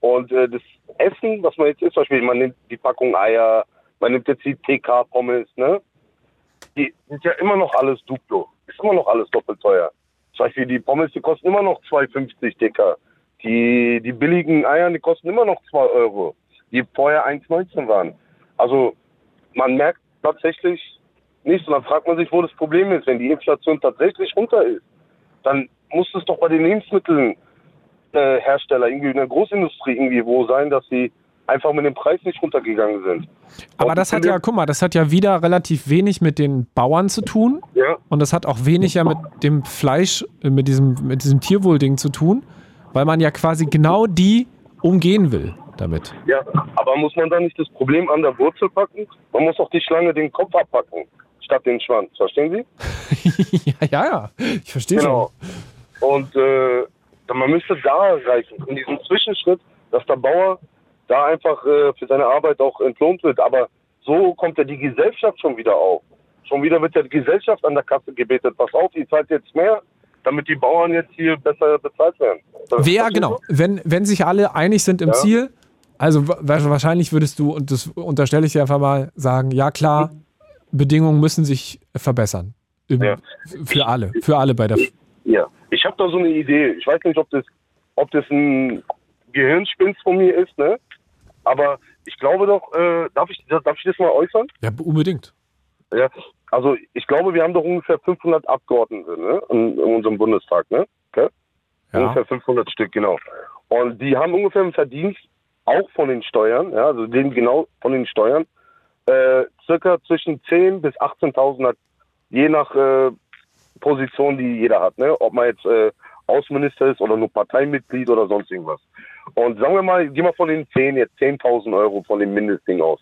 Speaker 5: Und äh, das Essen, was man jetzt isst, zum Beispiel, man nimmt die Packung Eier, man nimmt jetzt die TK-Pommes, ne? Die sind ja immer noch alles Duplo. Ist immer noch alles doppelt teuer. Zum Beispiel die Pommes, die kosten immer noch 2,50 Dicker. Die, die billigen Eier, die kosten immer noch 2 Euro, die vorher 1,19 waren. Also man merkt tatsächlich nichts und dann fragt man sich, wo das Problem ist. Wenn die Inflation tatsächlich runter ist, dann muss es doch bei den Lebensmitteln äh, Hersteller, irgendwie in der Großindustrie irgendwie wo sein, dass sie einfach mit dem Preis nicht runtergegangen sind.
Speaker 2: Aber das hat ja, guck mal, das hat ja wieder relativ wenig mit den Bauern zu tun.
Speaker 5: Ja,
Speaker 2: Und das hat auch wenig ja mit dem Fleisch, äh, mit diesem, mit diesem Tierwohlding zu tun, weil man ja quasi genau die umgehen will damit.
Speaker 5: ja, aber muss man dann nicht das Problem an der Wurzel packen? Man muss auch die Schlange den Kopf abpacken, statt den Schwanz. Verstehen Sie?
Speaker 2: ja, ja. Ich verstehe
Speaker 5: Genau. Und äh, man müsste da reichen, in diesem Zwischenschritt, dass der Bauer da einfach äh, für seine Arbeit auch entlohnt wird. Aber so kommt ja die Gesellschaft schon wieder auf. Schon wieder wird ja die Gesellschaft an der Kasse gebetet. Pass auf, ihr zahlt jetzt mehr, damit die Bauern jetzt hier besser bezahlt werden.
Speaker 2: schon. Wer, genau. Wenn, wenn sich alle einig sind im
Speaker 5: Ja.
Speaker 2: Ziel, also wa- wahrscheinlich würdest du, und das unterstelle ich dir einfach mal, sagen, ja klar, Bedingungen müssen sich verbessern.
Speaker 5: Ja.
Speaker 2: Für alle, für alle bei der.
Speaker 5: Ja, ich habe da so eine Idee. Ich weiß nicht, ob das, ob das ein Gehirnspinst von mir ist, ne? Aber ich glaube doch, äh, darf, ich, darf ich das mal äußern?
Speaker 2: Ja, unbedingt.
Speaker 5: Ja, also ich glaube, wir haben doch ungefähr 500 Abgeordnete ne, in, in unserem Bundestag, ne? Okay?
Speaker 2: Ja.
Speaker 5: Ungefähr 500 Stück, genau. Und die haben ungefähr einen Verdienst, auch von den Steuern, ja, also den genau von den Steuern, äh, circa zwischen 10.000 bis 18.000 hat, je nach äh, Position, die jeder hat, ne? ob man jetzt äh, Außenminister ist oder nur Parteimitglied oder sonst irgendwas. Und sagen wir mal, geh mal von den 10, jetzt 10.000 Euro von dem Mindestding aus.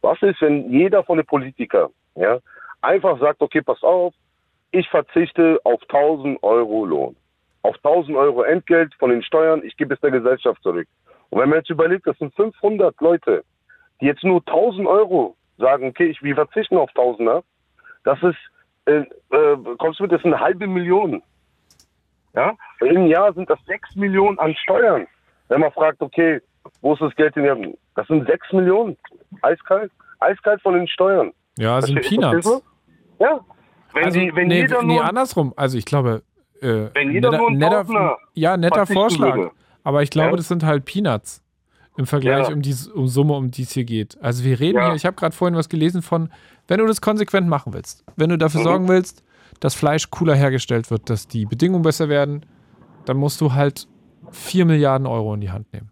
Speaker 5: Was ist, wenn jeder von den Politikern ja, einfach sagt, okay, pass auf, ich verzichte auf 1000 Euro Lohn, auf 1000 Euro Entgelt von den Steuern, ich gebe es der Gesellschaft zurück. Und wenn man jetzt überlegt, das sind 500 Leute, die jetzt nur 1000 Euro sagen, okay, ich, wir verzichten auf 1000er, das ist, äh, äh, kommst du mit, das ist eine halbe Million. Ja, im Jahr sind das 6 Millionen an Steuern. Wenn man fragt, okay, wo ist das Geld in Das sind 6 Millionen. Eiskalt. Eiskalt von den Steuern.
Speaker 2: Ja, sind
Speaker 5: Verstehst-
Speaker 2: Peanuts.
Speaker 5: Ja. Wenn,
Speaker 2: Also,
Speaker 5: die, wenn
Speaker 2: nee,
Speaker 5: jeder
Speaker 2: nee,
Speaker 5: nur,
Speaker 2: andersrum. Also ich glaube, äh,
Speaker 5: Wenn jeder nur einen Tausender
Speaker 2: ja, netter
Speaker 5: verzichten
Speaker 2: Vorschlag.
Speaker 5: würde.
Speaker 2: Aber ich glaube,
Speaker 5: Ja.
Speaker 2: das sind halt Peanuts im Vergleich
Speaker 5: Ja.
Speaker 2: um die um Summe, um die es hier geht. Also wir reden
Speaker 5: Ja.
Speaker 2: hier, ich habe gerade vorhin was gelesen von, wenn du das konsequent machen willst, wenn du dafür
Speaker 5: Mhm.
Speaker 2: sorgen willst, dass Fleisch cooler hergestellt wird, dass die Bedingungen besser werden, dann musst du halt 4 Milliarden Euro in die Hand nehmen.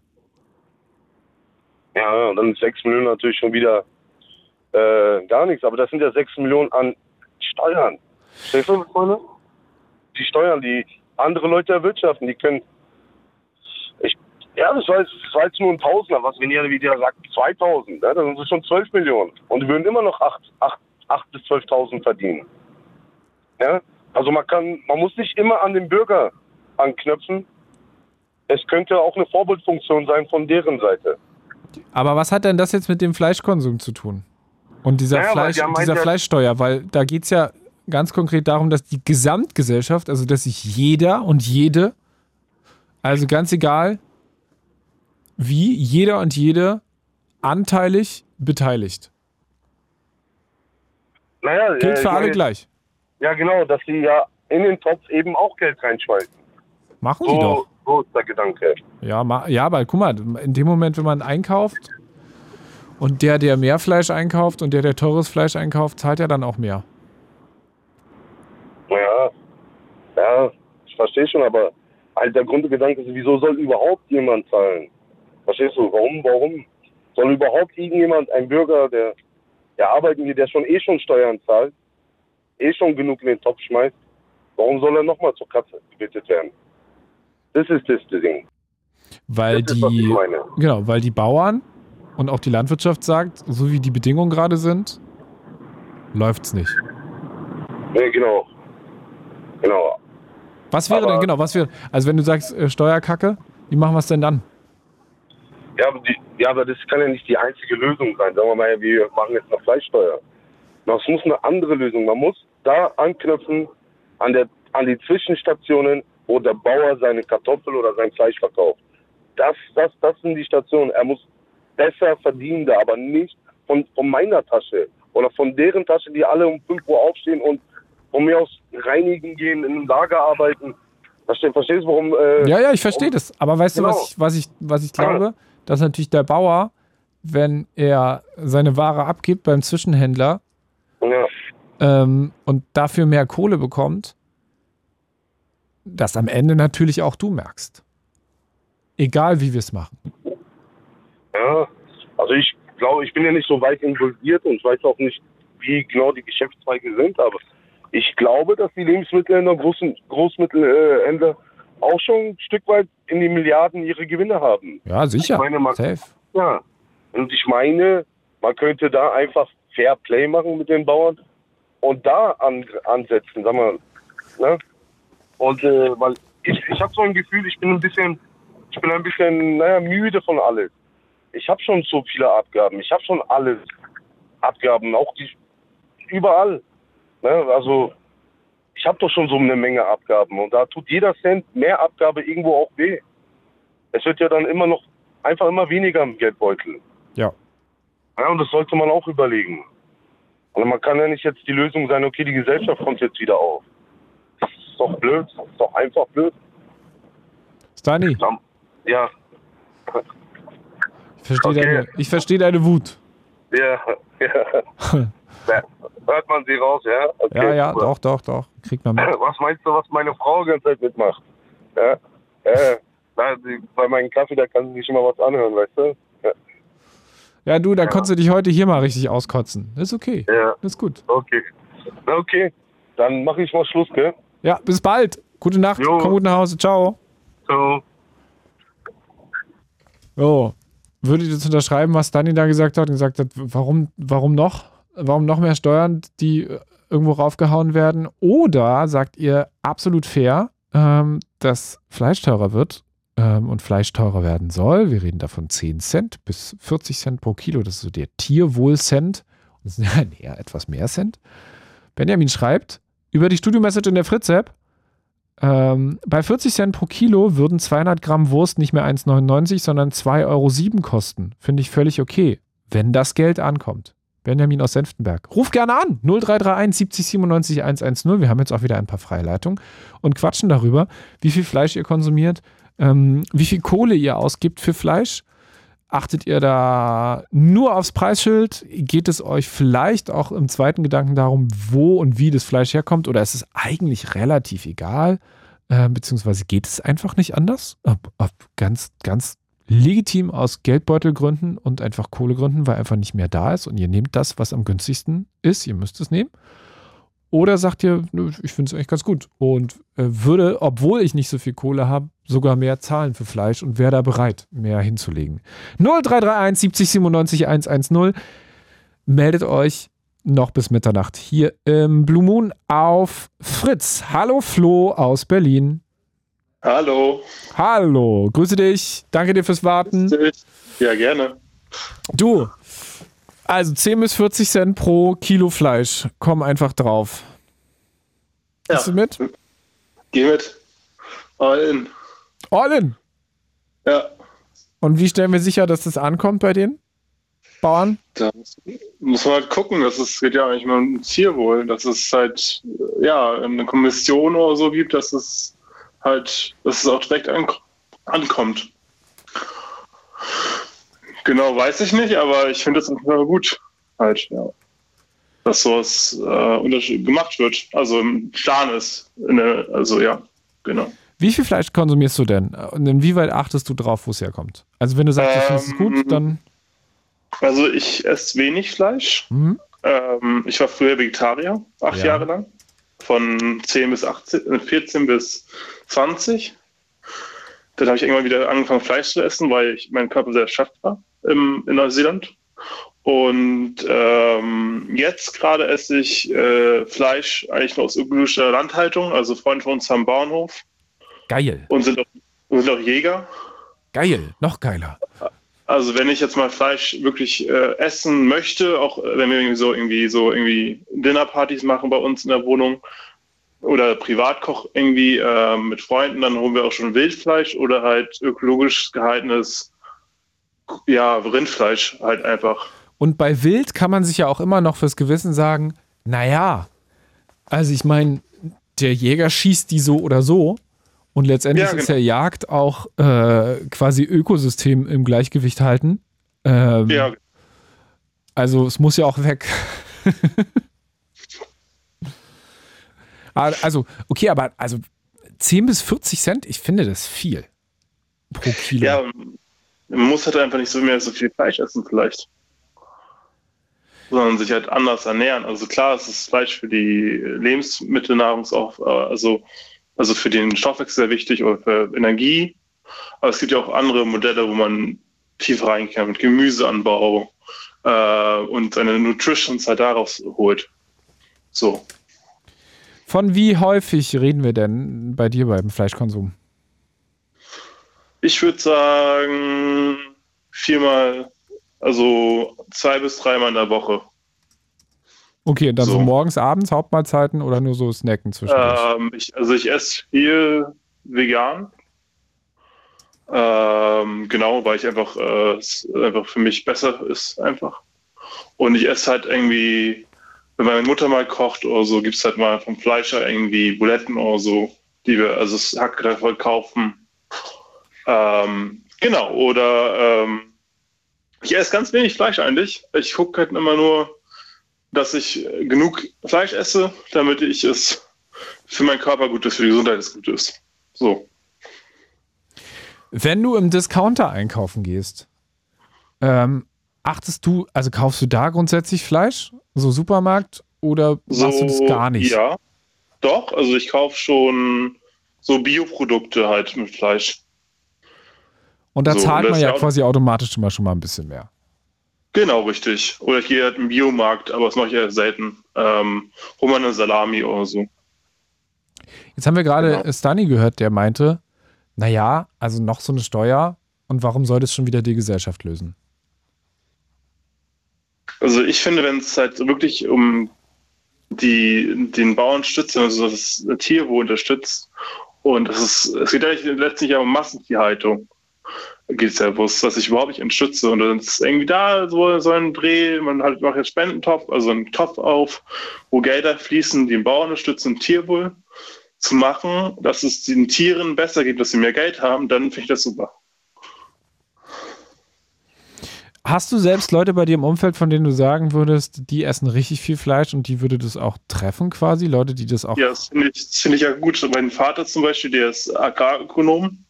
Speaker 5: ja, dann ist 6 Millionen natürlich schon wieder äh, gar nichts. Aber das sind ja 6 Millionen an Steuern. Verstehst du, meine? Die Steuern, die andere Leute erwirtschaften, die können. Ja, das war, jetzt, das jetzt nur ein Tausender. Was, wenn ihr wieder sagt 2000, ne, dann sind es schon 12 Millionen. Und die würden immer noch 8, 8, 8 bis 12.000 verdienen. Ja? Also man kann, man muss nicht immer an den Bürger anknüpfen. Es könnte auch eine Vorbildfunktion sein von deren Seite.
Speaker 2: Aber was hat denn das jetzt mit dem Fleischkonsum zu tun? Und dieser,
Speaker 5: Naja,
Speaker 2: Fleisch,
Speaker 5: die
Speaker 2: dieser Fleischsteuer, weil da geht es ja ganz konkret darum, dass die Gesamtgesellschaft, also dass sich jeder und jede, also ganz egal wie, jeder und jede anteilig beteiligt.
Speaker 5: Naja,
Speaker 2: Gilt
Speaker 5: äh,
Speaker 2: für
Speaker 5: ich
Speaker 2: alle gleich.
Speaker 5: Ja, genau, dass sie ja in den Topf eben auch Geld reinschmeißen.
Speaker 2: Machen sie
Speaker 5: So,
Speaker 2: doch.
Speaker 5: so ist der Gedanke.
Speaker 2: Ja, ja, aber guck mal, in dem Moment, wenn man einkauft und der, der mehr Fleisch einkauft und der, der teures Fleisch einkauft, zahlt ja dann auch mehr.
Speaker 5: Ja, ja, ich verstehe schon, aber halt der Grundgedanke ist, wieso soll überhaupt jemand zahlen? Verstehst du? Warum, warum soll überhaupt irgendjemand, ein Bürger, der, der arbeiten geht, der schon eh schon Steuern zahlt, eh schon genug in den Topf schmeißt, warum soll er nochmal zur Katze gebettet werden? Das ist das Ding.
Speaker 2: Weil
Speaker 5: Das ist,
Speaker 2: die,
Speaker 5: meine.
Speaker 2: genau, weil die Bauern und auch die Landwirtschaft sagt, so wie die Bedingungen gerade sind, läuft's nicht.
Speaker 5: Nee, genau. Genau.
Speaker 2: Was wäre
Speaker 5: Aber-
Speaker 2: denn, genau, was wäre, also wenn du sagst äh, Steuerkacke, wie machen wir es denn dann?
Speaker 5: Ja aber, die, ja, aber das kann ja nicht die einzige Lösung sein. Sagen wir mal, wir machen jetzt eine Fleischsteuer. Das muss eine andere Lösung. Man muss da anknüpfen an, der, an die Zwischenstationen, wo der Bauer seine Kartoffel oder sein Fleisch verkauft. Das, das, das sind die Stationen. Er muss besser verdienen da, aber nicht von, von meiner Tasche oder von deren Tasche, die alle um 5 Uhr aufstehen und von mir aus reinigen gehen, in einem Lager arbeiten. Verstehst, verstehst du, warum? Äh,
Speaker 2: Ja, ja, ich verstehe das. Aber weißt du,
Speaker 5: Genau.
Speaker 2: was ich, was ich, was ich glaube? Dass natürlich der Bauer, wenn er seine Ware abgibt beim Zwischenhändler
Speaker 5: ja.
Speaker 2: ähm, und dafür mehr Kohle bekommt, dass am Ende natürlich auch du merkst. Egal wie wir es machen.
Speaker 5: Ja, also ich glaube, ich bin ja nicht so weit involviert und ich weiß auch nicht, wie genau die Geschäftszweige sind, aber ich glaube, dass die Lebensmittelhändler, großen Großmittelhändler auch schon ein Stück weit in die Milliarden ihre Gewinne haben.
Speaker 2: Ja, sicher.
Speaker 5: Ich meine, man-
Speaker 2: Safe.
Speaker 5: Ja, und ich meine, man könnte da einfach Fair Play machen mit den Bauern und da an, ansetzen, sag mal. Ne? Und äh, weil ich, ich habe so ein Gefühl, ich bin ein bisschen, ich bin ein bisschen, naja, müde von alles. Ich habe schon so viele Abgaben, ich habe schon alles Abgaben, auch die überall. Ne? Also ich habe doch schon so eine Menge Abgaben und da tut jeder Cent mehr Abgabe irgendwo auch weh. Es wird ja dann immer noch einfach immer weniger im Geldbeutel.
Speaker 2: Ja.
Speaker 5: Ja, und das sollte man auch überlegen. Und man kann ja nicht jetzt die Lösung sein, okay, die Gesellschaft kommt jetzt wieder auf. Das ist doch blöd, das ist doch einfach blöd.
Speaker 2: Stani,
Speaker 5: Ja,
Speaker 2: ich verstehe
Speaker 5: Okay.
Speaker 2: deine, ich verstehe deine Wut.
Speaker 5: ja, ja. Hört man sie raus, ja? Okay,
Speaker 2: ja, ja,
Speaker 5: super.
Speaker 2: doch, doch, doch. Kriegt man mit.
Speaker 5: Was meinst du, was meine Frau die ganze Zeit mitmacht? Ja, ja. Na, bei meinem Kaffee, da kann sie sich immer was anhören, weißt du? Ja,
Speaker 2: Ja, du, da konntest du dich heute hier mal richtig auskotzen. Das ist okay.
Speaker 5: ja.
Speaker 2: Das ist gut.
Speaker 5: okay. Na, okay. Dann mache ich mal Schluss, gell?
Speaker 2: Ja, bis bald. Gute Nacht.
Speaker 5: Jo.
Speaker 2: Komm gut nach Hause. Ciao.
Speaker 5: Ciao.
Speaker 2: So. Würdet ihr das unterschreiben, was Dani da gesagt hat und gesagt hat, warum, warum noch? Warum noch mehr Steuern, die äh, irgendwo raufgehauen werden? Oder sagt ihr absolut fair, ähm, dass Fleisch teurer wird ähm, und Fleisch teurer werden soll? Wir reden davon 10 Cent bis 40 Cent pro Kilo. Das ist so der Tierwohl-Cent. Das sind ja eher etwas mehr Cent. Benjamin schreibt über die Studio-Message in der Fritz-App, ähm, bei 40 Cent pro Kilo würden 200 Gramm Wurst nicht mehr 1,99, sondern 2,07 Euro kosten. Finde ich völlig okay, wenn das Geld ankommt. Benjamin aus Senftenberg. Ruf gerne an. 0331 70 97 110. Wir haben jetzt auch wieder ein paar Freileitungen und quatschen darüber, wie viel Fleisch ihr konsumiert, ähm, wie viel Kohle ihr ausgibt für Fleisch. Achtet ihr da nur aufs Preisschild? Geht es euch vielleicht auch im zweiten Gedanken darum, wo und wie das Fleisch herkommt? Oder ist es eigentlich relativ egal? Äh, beziehungsweise geht es einfach nicht anders? Ob, ob ganz, ganz legitim aus Geldbeutelgründen und einfach Kohlegründen, weil einfach nicht mehr da ist und ihr nehmt das, was am günstigsten ist, ihr müsst es nehmen. Oder sagt ihr, ich finde es eigentlich ganz gut und äh, würde, obwohl ich nicht so viel Kohle habe, sogar mehr zahlen für Fleisch und wäre da bereit, mehr hinzulegen. 0331 70 97 110. Meldet euch noch bis Mitternacht hier im Blue Moon auf Fritz. Hallo Flo aus Berlin.
Speaker 6: Hallo.
Speaker 2: Hallo, grüße dich. Danke dir fürs Warten.
Speaker 6: Ja, gerne.
Speaker 2: Du, also 10 bis 40 Cent pro Kilo Fleisch. Komm einfach drauf.
Speaker 6: Ja.
Speaker 2: Bist du mit?
Speaker 6: Geh mit. All in.
Speaker 2: All in.
Speaker 6: Ja.
Speaker 2: Und wie stellen wir sicher, dass das ankommt bei den Bauern?
Speaker 6: Da muss- man halt gucken. Das ist, geht ja eigentlich mal um Tierwohl. Dass es halt, ja, eine Kommission oder so gibt, dass es halt, dass es auch direkt an, ankommt. Genau, weiß ich nicht, aber ich finde es einfach gut. Halt, ja. Dass sowas äh, gemacht wird. Also im Plan ist. In der, also ja, genau.
Speaker 2: Wie viel Fleisch konsumierst du denn? Und inwieweit achtest du drauf, wo es herkommt? Also wenn du sagst, du findest es
Speaker 6: Ähm,
Speaker 2: gut, dann
Speaker 6: Also ich esse wenig Fleisch.
Speaker 2: hm,
Speaker 6: Ähm, ich war früher Vegetarier, acht
Speaker 2: Ja.
Speaker 6: Jahre lang. Von 10 bis 18, äh, 14 bis 20. Dann habe ich irgendwann wieder angefangen, Fleisch zu essen, weil ich, mein Körper sehr erschöpft war im, in Neuseeland. Und ähm, jetzt gerade esse ich äh, Fleisch eigentlich nur aus ökologischer Landhaltung. Also Freunde von uns haben Bauernhof
Speaker 2: geil,
Speaker 6: und sind auch, sind auch Jäger.
Speaker 2: geil, noch geiler.
Speaker 6: Also wenn ich jetzt mal Fleisch wirklich äh, essen möchte, auch wenn wir irgendwie so irgendwie so irgendwie Dinnerpartys machen bei uns in der Wohnung oder Privatkoch irgendwie äh, mit Freunden, dann holen wir auch schon Wildfleisch oder halt ökologisch gehaltenes ja, Rindfleisch halt einfach.
Speaker 2: Und bei Wild kann man sich ja auch immer noch fürs Gewissen sagen, naja, also ich meine, der Jäger schießt die so oder so. Und letztendlich
Speaker 6: Ja,
Speaker 2: ist
Speaker 6: genau.
Speaker 2: ja Jagd auch äh, quasi Ökosystem im Gleichgewicht halten. Ähm,
Speaker 6: Ja,
Speaker 2: Also es muss ja auch weg. Ah, also, okay, aber also 10 bis 40 Cent, ich finde das viel pro Kilo.
Speaker 6: ja, man muss halt einfach nicht so mehr so viel Fleisch essen vielleicht. Sondern sich halt anders ernähren. Also klar, es ist Fleisch für die Lebensmittelnahrungsauf, äh, also, also für den Stoffwechsel sehr wichtig oder für Energie. Aber es gibt ja auch andere Modelle, wo man reingehen kann mit Gemüseanbau äh, und seine Nutritions halt daraus holt. So.
Speaker 2: Von wie häufig reden wir denn bei dir beim Fleischkonsum?
Speaker 6: Ich würde sagen, viermal, also zwei bis dreimal in der Woche.
Speaker 2: Okay, und dann so,
Speaker 6: So.
Speaker 2: morgens, abends, Hauptmahlzeiten oder nur so Snacken zwischendurch?
Speaker 6: Ähm, ich, also ich esse viel vegan. Ähm, genau, weil ich einfach, äh, es einfach für mich besser ist einfach. Und ich esse halt irgendwie, wenn meine Mutter mal kocht oder so, gibt es halt mal vom Fleischer irgendwie Buletten oder so, die wir, also das Hack davon kaufen. Ähm, genau, oder ähm, ich esse ganz wenig Fleisch eigentlich. Ich gucke halt immer nur, dass ich genug Fleisch esse, damit ich es für meinen Körper gut ist, für die Gesundheit es gut ist. So.
Speaker 2: Wenn du im Discounter einkaufen gehst, ähm, achtest du, also kaufst du da grundsätzlich Fleisch, so Supermarkt, oder machst
Speaker 6: so,
Speaker 2: du das gar nicht?
Speaker 6: Ja, doch. Also ich kaufe schon so Bioprodukte halt mit Fleisch.
Speaker 2: Und da
Speaker 6: So,
Speaker 2: zahlt man ja
Speaker 6: ja
Speaker 2: quasi automatisch immer schon mal ein bisschen mehr.
Speaker 6: Genau, richtig. Oder ich gehe halt im Biomarkt, aber das mache ich eher selten. Ähm, hol mal eine Salami oder so.
Speaker 2: Jetzt haben wir gerade
Speaker 6: Genau.
Speaker 2: Stani gehört, der meinte, naja, also noch so eine Steuer und warum soll das schon wieder die Gesellschaft lösen?
Speaker 6: Also ich finde, wenn es halt wirklich um die, den Bauern stützt, also das Tierwohl unterstützt, und es ist, es geht eigentlich letztlich ja um Massentierhaltung, geht es ja, es, was ich überhaupt nicht unterstütze. Und dann ist irgendwie da so, so ein Dreh, man halt macht jetzt Spendentopf, also einen Topf auf, wo Gelder fließen, die den Bauern unterstützen, Tierwohl zu machen, dass es den Tieren besser geht, dass sie mehr Geld haben, dann finde ich das super.
Speaker 2: Hast du selbst Leute bei dir im Umfeld, von denen du sagen würdest, die essen richtig viel Fleisch und die würde das auch treffen quasi? Leute, die das auch.
Speaker 6: Ja, das finde ich, das finde ich ja gut. Mein Vater zum Beispiel, der ist Agrarökonom.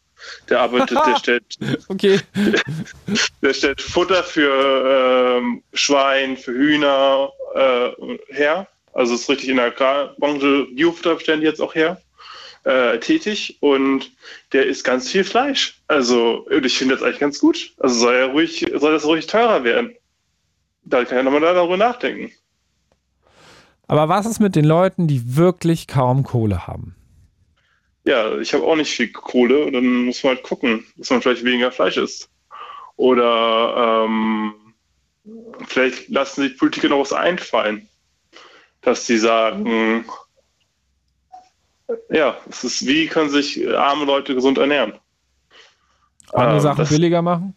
Speaker 6: Der arbeitet, der stellt,
Speaker 2: Okay.
Speaker 6: der stellt Futter für ähm, Schwein, für Hühner äh, her. Also ist richtig in der Agrarbranche, Biofutter stellen die jetzt auch her, äh, tätig. Und der isst ganz viel Fleisch. Also und ich finde das eigentlich ganz gut. Also soll ja ruhig, soll das ruhig teurer werden. Da kann ja nochmal darüber nachdenken.
Speaker 2: Aber was ist mit den Leuten, die wirklich kaum Kohle haben?
Speaker 6: ja, ich habe auch nicht viel Kohle und dann muss man halt gucken, dass man vielleicht weniger Fleisch isst. Oder ähm, vielleicht lassen sich Politiker noch was einfallen, dass sie sagen, ja, es ist, wie können sich arme Leute gesund ernähren?
Speaker 2: Andere
Speaker 6: Ähm,
Speaker 2: Sachen billiger machen?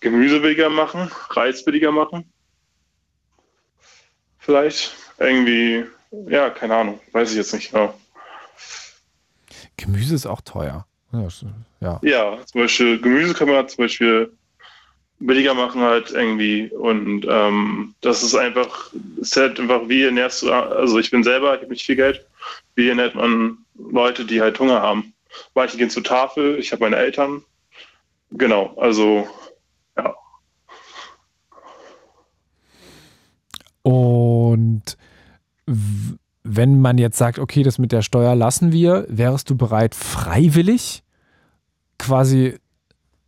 Speaker 6: Gemüse billiger machen, Reis billiger machen. Vielleicht irgendwie, ja, keine Ahnung, weiß ich jetzt nicht genau.
Speaker 2: Gemüse ist auch teuer. Ja. Ja,
Speaker 6: zum Beispiel Gemüse kann man zum Beispiel billiger machen halt irgendwie und ähm, das ist einfach, ist halt einfach, wie ernährst du, also ich bin selber, ich habe nicht viel Geld, wie ernährt man Leute, die halt Hunger haben? Manche gehen zur Tafel, ich habe meine Eltern, genau, also ja.
Speaker 2: Und wenn man jetzt sagt, okay, das mit der Steuer lassen wir, wärst du bereit, freiwillig quasi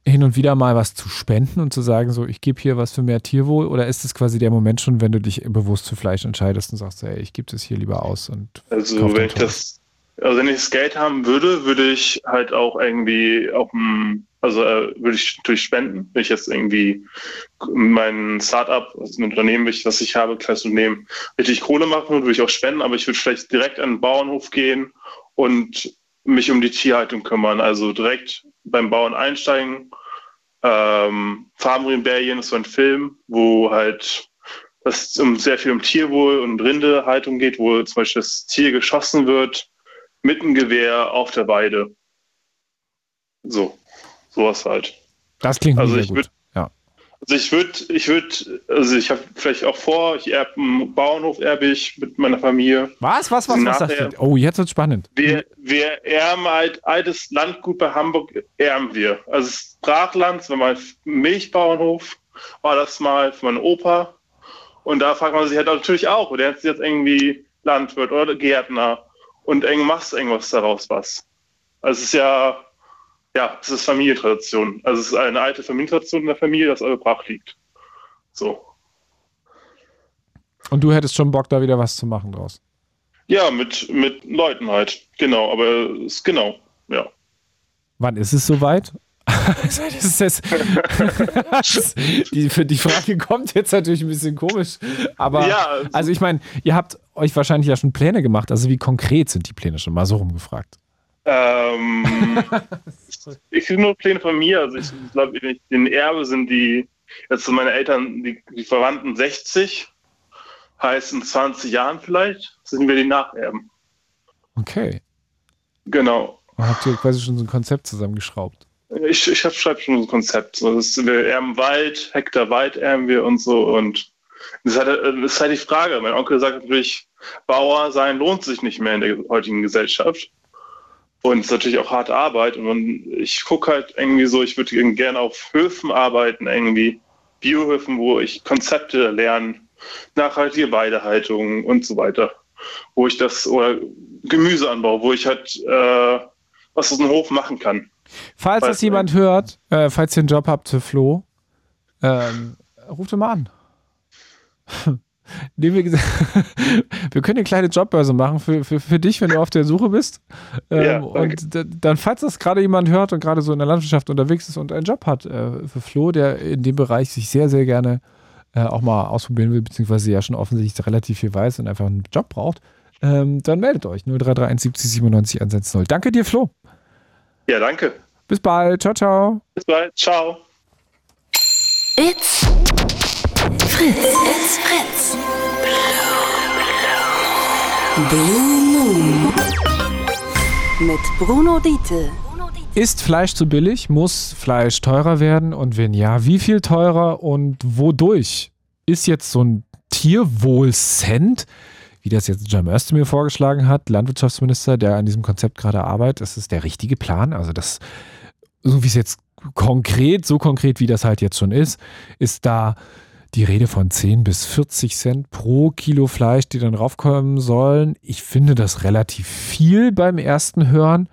Speaker 2: hin und wieder mal was zu spenden und zu sagen, so, ich gebe hier was für mehr Tierwohl? Oder ist es quasi der Moment schon, wenn du dich bewusst für Fleisch entscheidest und sagst, ey, ich gebe das hier lieber aus und
Speaker 6: Also wenn ich das, also wenn ich das Geld haben würde, würde ich halt auch irgendwie auf dem, also äh, würde ich natürlich spenden, wenn ich jetzt irgendwie mein Startup, also ein Unternehmen, was ich habe, kleines Unternehmen, richtig Kohle machen würde, würde ich auch spenden, aber ich würde vielleicht direkt an den Bauernhof gehen und mich um die Tierhaltung kümmern. Also direkt beim Bauern einsteigen. Ähm, Farm Rebellion ist so ein Film, wo halt es um sehr viel um Tierwohl und Rindehaltung geht, wo zum Beispiel das Tier geschossen wird mit einem Gewehr auf der Weide. So, sowas halt.
Speaker 2: das klingt
Speaker 6: Also
Speaker 2: sehr
Speaker 6: ich
Speaker 2: gut.
Speaker 6: Also ich würde, ich würde, also ich habe vielleicht auch vor, ich erbe einen Bauernhof, erbe ich mit meiner Familie.
Speaker 2: Was, was, was, was
Speaker 6: Nachher-
Speaker 2: sagst du? Oh, jetzt wird's spannend.
Speaker 6: Wir, wir erben halt altes Landgut bei Hamburg, erben wir. Also Brachland, es war mal ein Milchbauernhof, war das mal für meinen Opa. Und da fragt man sich halt natürlich auch, der ist jetzt irgendwie Landwirt oder Gärtner und eng machst irgendwas daraus was. Also es ist ja, ja, es ist Familientradition. Also es ist eine alte Familientradition in der Familie, dass eure Brach liegt. So.
Speaker 2: Und du hättest schon Bock, da wieder was zu machen draus.
Speaker 6: Ja, mit, mit Leuten halt. Genau, aber es ist genau, ja.
Speaker 2: Wann ist es soweit? das ist jetzt, die, für die Frage kommt jetzt natürlich ein bisschen komisch. Aber
Speaker 6: Ja,
Speaker 2: also ich meine, ihr habt euch wahrscheinlich ja schon Pläne gemacht. Also wie konkret sind die Pläne schon mal so rumgefragt?
Speaker 6: Ähm, ich kriege nur Pläne von mir. Also ich glaube, den Erbe sind die, jetzt sind meine Eltern, die, die Verwandten 60, heißt in 20 Jahren vielleicht, sind wir die Nacherben.
Speaker 2: Okay.
Speaker 6: Genau.
Speaker 2: Habt ihr quasi schon so ein Konzept zusammengeschraubt.
Speaker 6: Ich, ich schreibe schon so ein Konzept. So, das wir erben Wald, Hektar Wald erben wir und so. Und Das ist, halt, das ist halt die Frage. Mein Onkel sagt natürlich, Bauer sein lohnt sich nicht mehr in der heutigen Gesellschaft. Und es ist natürlich auch harte Arbeit. Und ich gucke halt irgendwie so, ich würde gerne auf Höfen arbeiten, irgendwie Biohöfen, wo ich Konzepte lerne, nachhaltige Weidehaltung und so weiter. Wo ich das, oder Gemüse anbaue, wo ich halt äh, was aus dem Hof machen kann.
Speaker 2: Falls das jemand hört, äh, falls ihr einen Job habt für Flo, ähm, ruft ihn mal an. Nee, wir, wir, können eine kleine Jobbörse machen für, für, für dich, wenn du auf der Suche bist. Ähm, ja, und dann, falls das gerade jemand hört und gerade so in der Landwirtschaft unterwegs ist und einen Job hat, äh, für Flo, der in dem Bereich sich sehr, sehr gerne äh, auch mal ausprobieren will, beziehungsweise ja schon offensichtlich relativ viel weiß und einfach einen Job braucht, ähm, dann meldet euch 0331 70 97 110. Danke dir, Flo.
Speaker 6: Ja, danke.
Speaker 2: Bis bald. Ciao, ciao.
Speaker 6: Bis bald. Ciao.
Speaker 1: It's Fritz. It's Fritz. Blue Moon. Mit Bruno Diete.
Speaker 2: Ist Fleisch zu billig? Muss Fleisch teurer werden? Und wenn ja, wie viel teurer und wodurch? Ist jetzt so ein Tierwohl-Cent, wie das jetzt Jam Özdemir vorgeschlagen hat, Landwirtschaftsminister, der an diesem Konzept gerade arbeitet, ist das der richtige Plan? Also das, so wie es jetzt konkret, so konkret wie das halt jetzt schon ist, ist da die Rede von 10 bis 40 Cent pro Kilo Fleisch, die dann raufkommen sollen. Ich finde das relativ viel beim ersten Hören.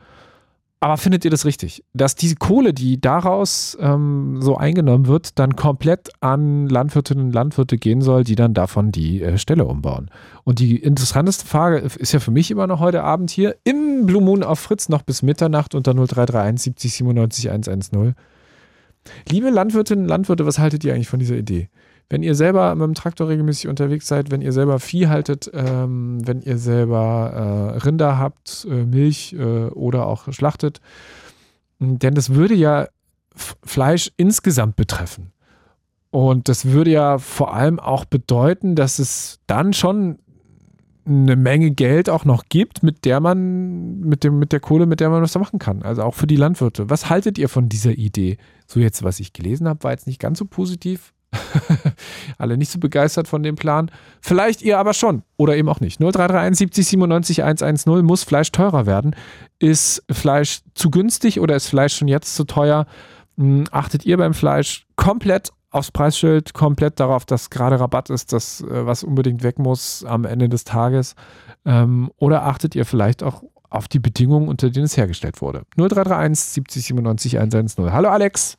Speaker 2: Aber findet ihr das richtig, dass diese Kohle, die daraus ähm, so eingenommen wird, dann komplett an Landwirtinnen und Landwirte gehen soll, die dann davon die äh, Stelle umbauen? Und die interessanteste Frage ist ja für mich immer noch heute Abend hier im Blue Moon auf Fritz noch bis Mitternacht unter 0331 70 97 110. Liebe Landwirtinnen und Landwirte, was haltet ihr eigentlich von dieser Idee? Wenn ihr selber mit dem Traktor regelmäßig unterwegs seid, wenn ihr selber Vieh haltet, ähm, wenn ihr selber äh, Rinder habt, äh, Milch äh, oder auch schlachtet, denn das würde ja Fleisch insgesamt betreffen. Und das würde ja vor allem auch bedeuten, dass es dann schon eine Menge Geld auch noch gibt, mit der man, mit dem, mit der Kohle, mit der man was machen kann. Also auch für die Landwirte. Was haltet ihr von dieser Idee? So jetzt, was ich gelesen habe, war jetzt nicht ganz so positiv. Alle nicht so begeistert von dem Plan. Vielleicht ihr aber schon oder eben auch nicht. 0331 70 97 110 muss Fleisch teurer werden. Ist Fleisch zu günstig oder ist Fleisch schon jetzt zu teuer? Hm, achtet ihr beim Fleisch komplett aufs Preisschild, komplett darauf, dass gerade Rabatt ist, das äh, was unbedingt weg muss am Ende des Tages? Ähm, oder achtet ihr vielleicht auch auf die Bedingungen, unter denen es hergestellt wurde? 0331 70 97 110. Hallo Alex.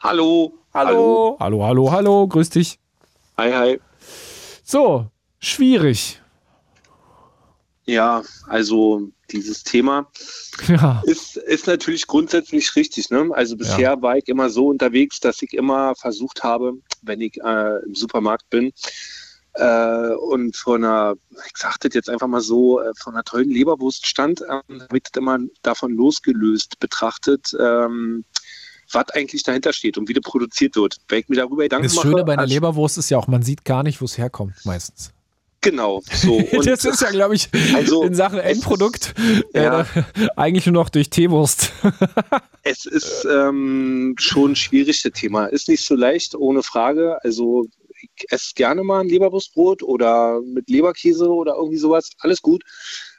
Speaker 7: Hallo.
Speaker 2: Hallo. Hallo, hallo, hallo. Grüß dich.
Speaker 7: Hi, hi.
Speaker 2: So, schwierig.
Speaker 7: Ja, also dieses Thema ja. ist, ist natürlich grundsätzlich richtig. Ne? Also bisher ja. war ich immer so unterwegs, dass ich immer versucht habe, wenn ich äh, im Supermarkt bin äh, und von einer, ich sag das jetzt einfach mal so, äh, von einer tollen Leberwurst stand, ähm, habe ich das immer davon losgelöst betrachtet, ähm, was eigentlich dahinter steht und wie das produziert wird. Wenn ich mir darüber Gedanken
Speaker 2: Das Schöne bei einer Leberwurst ist ja auch, man sieht gar nicht, wo es herkommt, meistens.
Speaker 7: Genau, so.
Speaker 2: Und das ist ja, glaube ich, also, in Sachen Endprodukt ja. äh, eigentlich nur noch durch Teewurst.
Speaker 7: es ist ähm, schon ein schwieriges Thema. Ist nicht so leicht, ohne Frage. Also ich esse gerne mal ein Leberwurstbrot oder mit Leberkäse oder irgendwie sowas. Alles gut.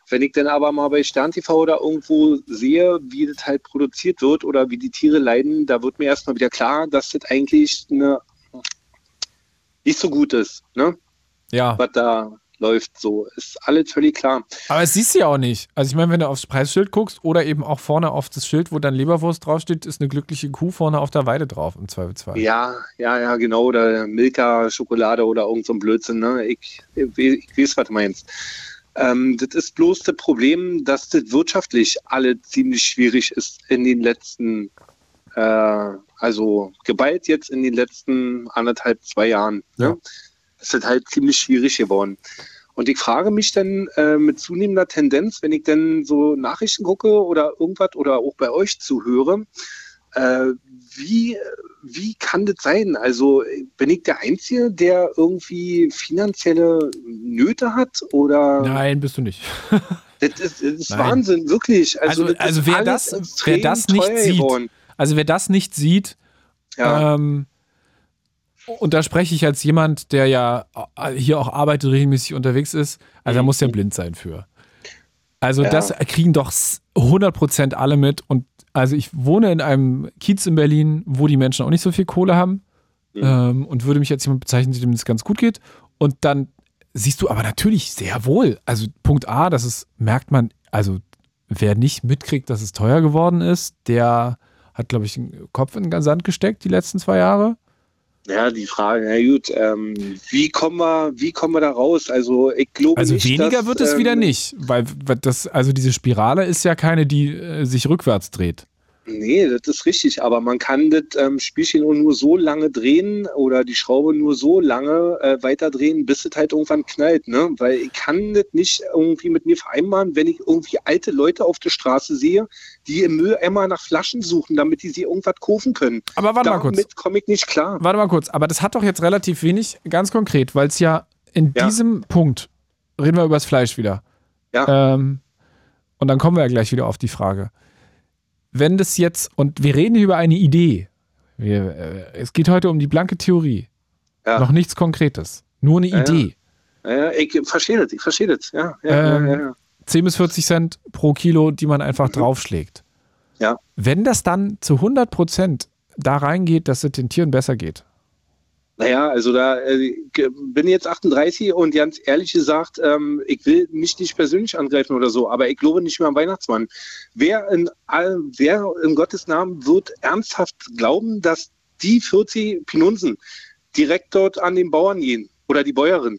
Speaker 7: Wenn ich dann aber mal bei Stern TV oder irgendwo sehe, wie das halt produziert wird oder wie die Tiere leiden, da wird mir erstmal wieder klar, dass das eigentlich eine nicht so gut ist, ne?
Speaker 2: Ja.
Speaker 7: Was da läuft, so ist alles völlig klar.
Speaker 2: Aber es siehst du ja auch nicht. Also ich meine, wenn du aufs Preisschild guckst oder eben auch vorne auf das Schild, wo dann Leberwurst draufsteht, ist eine glückliche Kuh vorne auf der Weide drauf im Zweifelsfall.
Speaker 7: Ja, ja, ja, genau. Oder Milka, Schokolade oder irgend so ein Blödsinn. Ne? Ich, ich, ich weiß, was du meinst. Ähm, das ist bloß das Problem, dass das wirtschaftlich alle ziemlich schwierig ist in den letzten, äh, also geballt jetzt in den letzten anderthalb, zwei Jahren. Ne? Ja. Es ist halt ziemlich schwierig geworden. Und ich frage mich dann äh, mit zunehmender Tendenz, wenn ich dann so Nachrichten gucke oder irgendwas oder auch bei euch zuhöre, äh, wie, wie kann das sein? Also bin ich der Einzige, der irgendwie finanzielle Nöte hat? Oder?
Speaker 2: Nein, bist du nicht.
Speaker 7: das ist, das ist Wahnsinn, wirklich.
Speaker 2: Also, also, also wer, das, wer das nicht sieht, geworden. also wer das nicht sieht, ja. ähm, und da spreche ich als jemand, der ja hier auch arbeitet, regelmäßig unterwegs ist, also da muss der blind sein für. Also
Speaker 7: Ja.
Speaker 2: das kriegen doch 100% alle mit und also ich wohne in einem Kiez in Berlin, wo die Menschen auch nicht so viel Kohle haben ähm, und würde mich als jemand bezeichnen, dem es ganz gut geht und dann siehst du aber natürlich sehr wohl, also Punkt A, das ist, merkt man, also wer nicht mitkriegt, dass es teuer geworden ist, der hat, glaube ich, den Kopf in den Sand gesteckt die letzten zwei Jahre.
Speaker 7: Ja, die Frage, na gut, ähm, wie kommen wir, wie kommen wir da raus? Also ich glaube
Speaker 2: Also
Speaker 7: nicht,
Speaker 2: weniger
Speaker 7: dass,
Speaker 2: wird es
Speaker 7: ähm,
Speaker 2: wieder nicht, weil weil das, also diese Spirale ist ja keine, die äh, sich rückwärts dreht.
Speaker 7: Nee, das ist richtig, aber man kann das ähm, Spielchen auch nur so lange drehen oder die Schraube nur so lange äh, weiter drehen, bis es halt irgendwann knallt, ne? Weil ich kann das nicht irgendwie mit mir vereinbaren, wenn ich irgendwie alte Leute auf der Straße sehe, die im Mülleimer nach Flaschen suchen, damit die sie irgendwas kaufen können.
Speaker 2: Aber warte mal kurz.
Speaker 7: Damit komme ich nicht klar.
Speaker 2: Warte mal kurz, aber das hat doch jetzt relativ wenig, ganz konkret, weil es ja in
Speaker 7: Ja.
Speaker 2: diesem Punkt, reden wir über das Fleisch wieder.
Speaker 7: Ja.
Speaker 2: Ähm, und dann kommen wir ja gleich wieder auf die Frage. Wenn das jetzt, und wir reden hier über eine Idee, wir, äh, es geht heute um die blanke Theorie,
Speaker 7: Ja.
Speaker 2: noch nichts Konkretes, nur eine
Speaker 7: Ja, ja.
Speaker 2: Idee.
Speaker 7: Ja, ich verstehe das, ich verstehe das. Ja, ja,
Speaker 2: Ähm,
Speaker 7: ja, ja, ja.
Speaker 2: 10 bis 40 Cent pro Kilo, die man einfach draufschlägt.
Speaker 7: Mhm. Ja.
Speaker 2: Wenn das dann zu 100 Prozent da reingeht, dass es den Tieren besser geht.
Speaker 7: Naja, also da äh, bin jetzt 38 und ganz ehrlich gesagt, ähm, ich will mich nicht persönlich angreifen oder so, aber ich glaube nicht mehr am Weihnachtsmann. Wer in, all, wer in Gottes Namen wird ernsthaft glauben, dass die 40 Pinunsen direkt dort an den Bauern gehen oder die Bäuerin?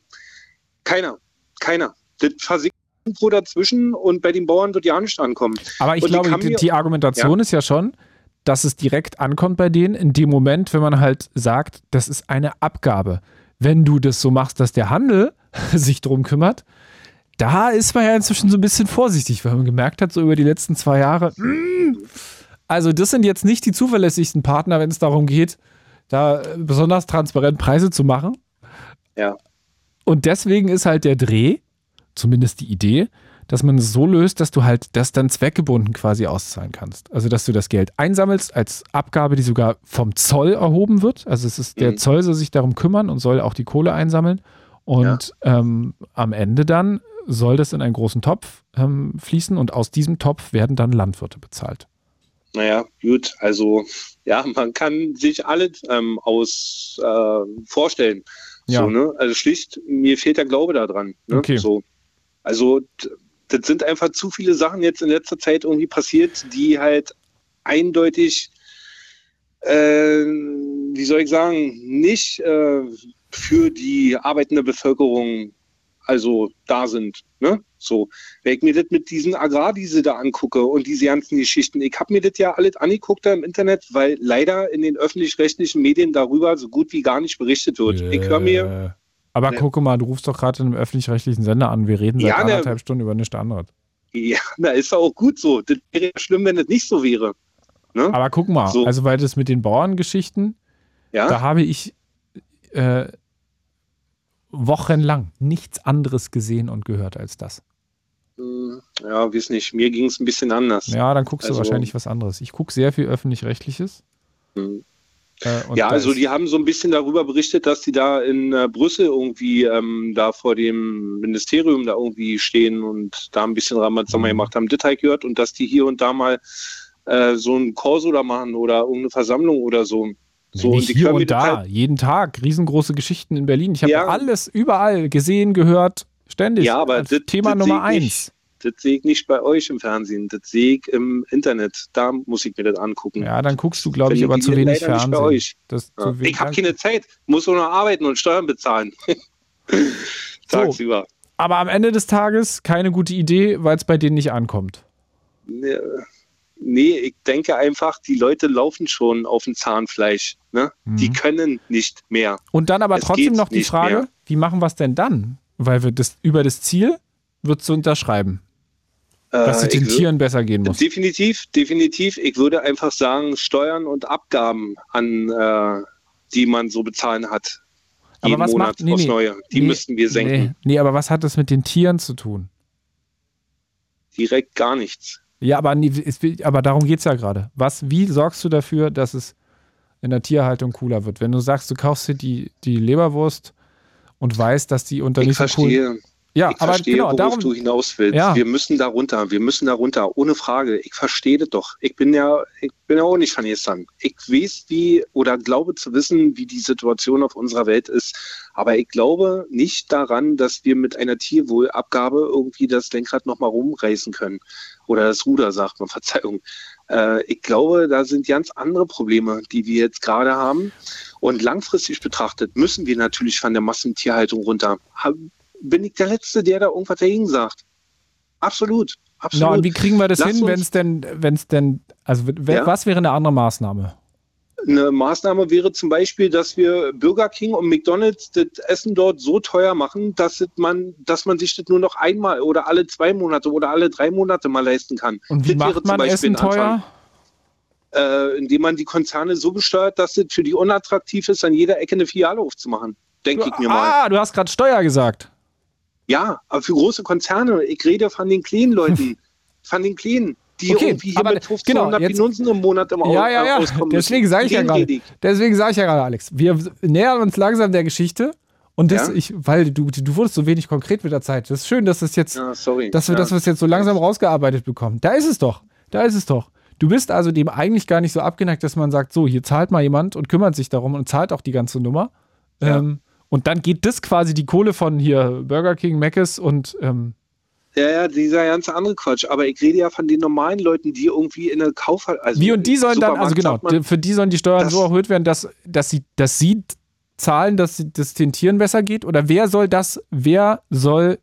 Speaker 7: Keiner, keiner. Das versickert irgendwo dazwischen und bei den Bauern wird ja nicht ankommen.
Speaker 2: Aber ich
Speaker 7: Und
Speaker 2: glaube, die,
Speaker 7: mir-
Speaker 2: die Argumentation ist ja schon, dass es direkt ankommt bei denen in dem Moment, wenn man halt sagt, das ist eine Abgabe. Wenn du das so machst, dass der Handel sich drum kümmert, da ist man ja inzwischen so ein bisschen vorsichtig, weil man gemerkt hat, so über die letzten zwei Jahre, mm, also das sind jetzt nicht die zuverlässigsten Partner, wenn es darum geht, da besonders transparent Preise zu machen.
Speaker 7: Ja.
Speaker 2: Und deswegen ist halt der Dreh, zumindest die Idee, dass man es so löst, dass du halt das dann zweckgebunden quasi auszahlen kannst. Also, dass du das Geld einsammelst als Abgabe, die sogar vom Zoll erhoben wird. Also, es ist der
Speaker 7: Mhm.
Speaker 2: Zoll soll sich darum kümmern und soll auch die Kohle einsammeln. Und ähm, am Ende dann soll das in einen großen Topf ähm, fließen und aus diesem Topf werden dann Landwirte bezahlt.
Speaker 7: Naja, gut, also ja, man kann sich alles ähm, aus äh, vorstellen.
Speaker 2: Ja.
Speaker 7: So, ne? Also schlicht, mir fehlt der Glaube daran. Ne?
Speaker 2: Okay.
Speaker 7: So. Also das sind einfach zu viele Sachen jetzt in letzter Zeit irgendwie passiert, die halt eindeutig, äh, wie soll ich sagen, nicht äh, für die arbeitende Bevölkerung also da sind. Ne? So, wenn ich mir das mit diesen Agrardiesel da angucke und diese ganzen Geschichten, ich habe mir das ja alles angeguckt da im Internet, weil leider in den öffentlich-rechtlichen Medien darüber so gut wie gar nicht berichtet wird. Ich höre mir,
Speaker 2: Aber
Speaker 7: Ne.
Speaker 2: guck mal, du rufst doch gerade in einem öffentlich-rechtlichen Sender an. Wir reden seit
Speaker 7: Ja, ne.
Speaker 2: anderthalb Stunden über nichts anderes.
Speaker 7: ja, na, ist ja auch gut so. Das wäre ja schlimm, wenn das nicht so wäre. Ne?
Speaker 2: Aber guck mal,
Speaker 7: So.
Speaker 2: also weil das mit den Bauerngeschichten,
Speaker 7: Ja,
Speaker 2: da habe ich äh, wochenlang nichts anderes gesehen und gehört als das.
Speaker 7: Hm, ja, weiß nicht. Mir ging es ein bisschen anders.
Speaker 2: Ja, dann guckst du
Speaker 7: Also-
Speaker 2: wahrscheinlich was anderes. Ich gucke sehr viel öffentlich-rechtliches.
Speaker 7: Hm.
Speaker 2: Äh, und
Speaker 7: Ja, also die haben so ein bisschen darüber berichtet, dass die da in äh, Brüssel irgendwie ähm, da vor dem Ministerium da irgendwie stehen und da ein bisschen Ramazamba
Speaker 2: Mhm.
Speaker 7: gemacht haben. Ich gehört und dass die hier und da mal äh, so ein Korso da machen oder irgendeine Versammlung oder so. So
Speaker 2: nicht
Speaker 7: ich
Speaker 2: hier und da,
Speaker 7: halt-
Speaker 2: jeden Tag, riesengroße Geschichten in Berlin. Ich habe
Speaker 7: Ja.
Speaker 2: alles überall gesehen, gehört, ständig.
Speaker 7: Ja, aber das-
Speaker 2: Thema Nummer eins.
Speaker 7: Das sehe ich nicht bei euch im Fernsehen, das sehe ich im Internet. Da muss ich mir das angucken.
Speaker 2: Ja, dann guckst du, glaube ich, aber
Speaker 7: die
Speaker 2: zu wenig
Speaker 7: nicht bei
Speaker 2: Fernsehen.
Speaker 7: euch.
Speaker 2: Das,
Speaker 7: Ja. Ich habe keine Zeit, muss nur noch arbeiten und Steuern bezahlen. Tagsüber.
Speaker 2: aber am Ende des Tages keine gute Idee, weil es bei denen nicht ankommt.
Speaker 7: Nee, Nee, ich denke einfach, die Leute laufen schon auf dem Zahnfleisch. Ne? Die
Speaker 2: Mhm.
Speaker 7: können nicht mehr.
Speaker 2: Und dann aber
Speaker 7: Es
Speaker 2: trotzdem noch die Frage,
Speaker 7: mehr.
Speaker 2: wie machen wir es denn dann? Weil wir das über das Ziel wird zu unterschreiben, dass
Speaker 7: Äh,
Speaker 2: es den
Speaker 7: ich
Speaker 2: Tieren besser gehen muss.
Speaker 7: Definitiv, definitiv. Ich würde einfach sagen, Steuern und Abgaben an, äh, die man so bezahlen hat.
Speaker 2: Aber
Speaker 7: Jeden
Speaker 2: was
Speaker 7: Monat
Speaker 2: macht- nee,
Speaker 7: aufs. Neue. Die
Speaker 2: Nee,
Speaker 7: müssten wir senken.
Speaker 2: Nee, nee, aber was hat das mit den Tieren zu tun?
Speaker 7: Direkt gar nichts.
Speaker 2: Ja, aber, aber darum geht es ja gerade. Was, wie sorgst du dafür, dass es in der Tierhaltung cooler wird. Wenn du sagst, du kaufst dir die, die Leberwurst und weißt, dass die unter
Speaker 7: Ich
Speaker 2: nicht so cool. Ja,
Speaker 7: ich
Speaker 2: aber
Speaker 7: verstehe,
Speaker 2: genau,
Speaker 7: worauf
Speaker 2: darum.
Speaker 7: du hinaus willst.
Speaker 2: Ja.
Speaker 7: Wir müssen da runter, wir müssen da runter, ohne Frage. Ich verstehe das doch. Ich bin ja, ich bin ja auch nicht von gestern. Ich weiß, wie oder glaube zu wissen, wie die Situation auf unserer Welt ist. Aber ich glaube nicht daran, dass wir mit einer Tierwohlabgabe irgendwie das Lenkrad nochmal rumreißen können. Oder das Ruder, sagt man, Verzeihung. Äh, ich glaube, da sind ganz andere Probleme, die wir jetzt gerade haben. Und langfristig betrachtet müssen wir natürlich von der Massentierhaltung runter. Bin ich der Letzte, der da irgendwas dagegen sagt? Absolut. Absolut.
Speaker 2: Na, und wie kriegen wir das
Speaker 7: Lass
Speaker 2: hin, wenn es denn, wenn es denn, also
Speaker 7: Ja?
Speaker 2: was wäre eine andere Maßnahme?
Speaker 7: Eine Maßnahme wäre zum Beispiel, dass wir Burger King und McDonalds das Essen dort so teuer machen, dass man, dass man sich das nur noch einmal oder alle zwei Monate oder alle drei Monate mal leisten kann.
Speaker 2: Und wie
Speaker 7: Das wäre
Speaker 2: macht
Speaker 7: zum
Speaker 2: man
Speaker 7: Beispiel
Speaker 2: Essen teuer?
Speaker 7: Äh, indem man die Konzerne so besteuert, dass es für die unattraktiv ist, an jeder Ecke eine Filiale aufzumachen. Denke ich mir mal.
Speaker 2: Ah, du hast gerade Steuer gesagt.
Speaker 7: Ja, aber für große Konzerne. Ich rede von den kleinen Leuten. von den kleinen. Die
Speaker 2: Okay,
Speaker 7: irgendwie hier
Speaker 2: aber
Speaker 7: mit 1500
Speaker 2: genau, jetzt-
Speaker 7: Minuten im Monat im
Speaker 2: Ja, ja, ja.
Speaker 7: auskommen
Speaker 2: Deswegen sage ich ja. Deswegen sage ich ja gerade, Alex. Wir nähern uns langsam der Geschichte. Und das,
Speaker 7: Ja?
Speaker 2: ich, weil du, du wurdest so wenig konkret mit der Zeit. Das ist schön, dass das jetzt,
Speaker 7: Ja, sorry.
Speaker 2: dass wir,
Speaker 7: ja.
Speaker 2: dass wir es jetzt so langsam rausgearbeitet bekommen. Da ist es doch. Da ist es doch. Du bist also dem eigentlich gar nicht so abgeneigt, dass man sagt, so, hier zahlt mal jemand und kümmert sich darum und zahlt auch die ganze Nummer.
Speaker 7: Ja.
Speaker 2: Ähm, und dann geht das quasi die Kohle von hier Burger King, Mc's und ähm,
Speaker 7: Ja, ja, dieser ganze andere Quatsch. Aber ich rede ja von den normalen Leuten, die irgendwie in der Kauf... Also
Speaker 2: Wie und die sollen dann, also genau,
Speaker 7: man,
Speaker 2: für die sollen die Steuern so erhöht werden, dass, dass sie, dass sie zahlen, dass sie- das den Tieren besser geht? Oder wer soll das, wer soll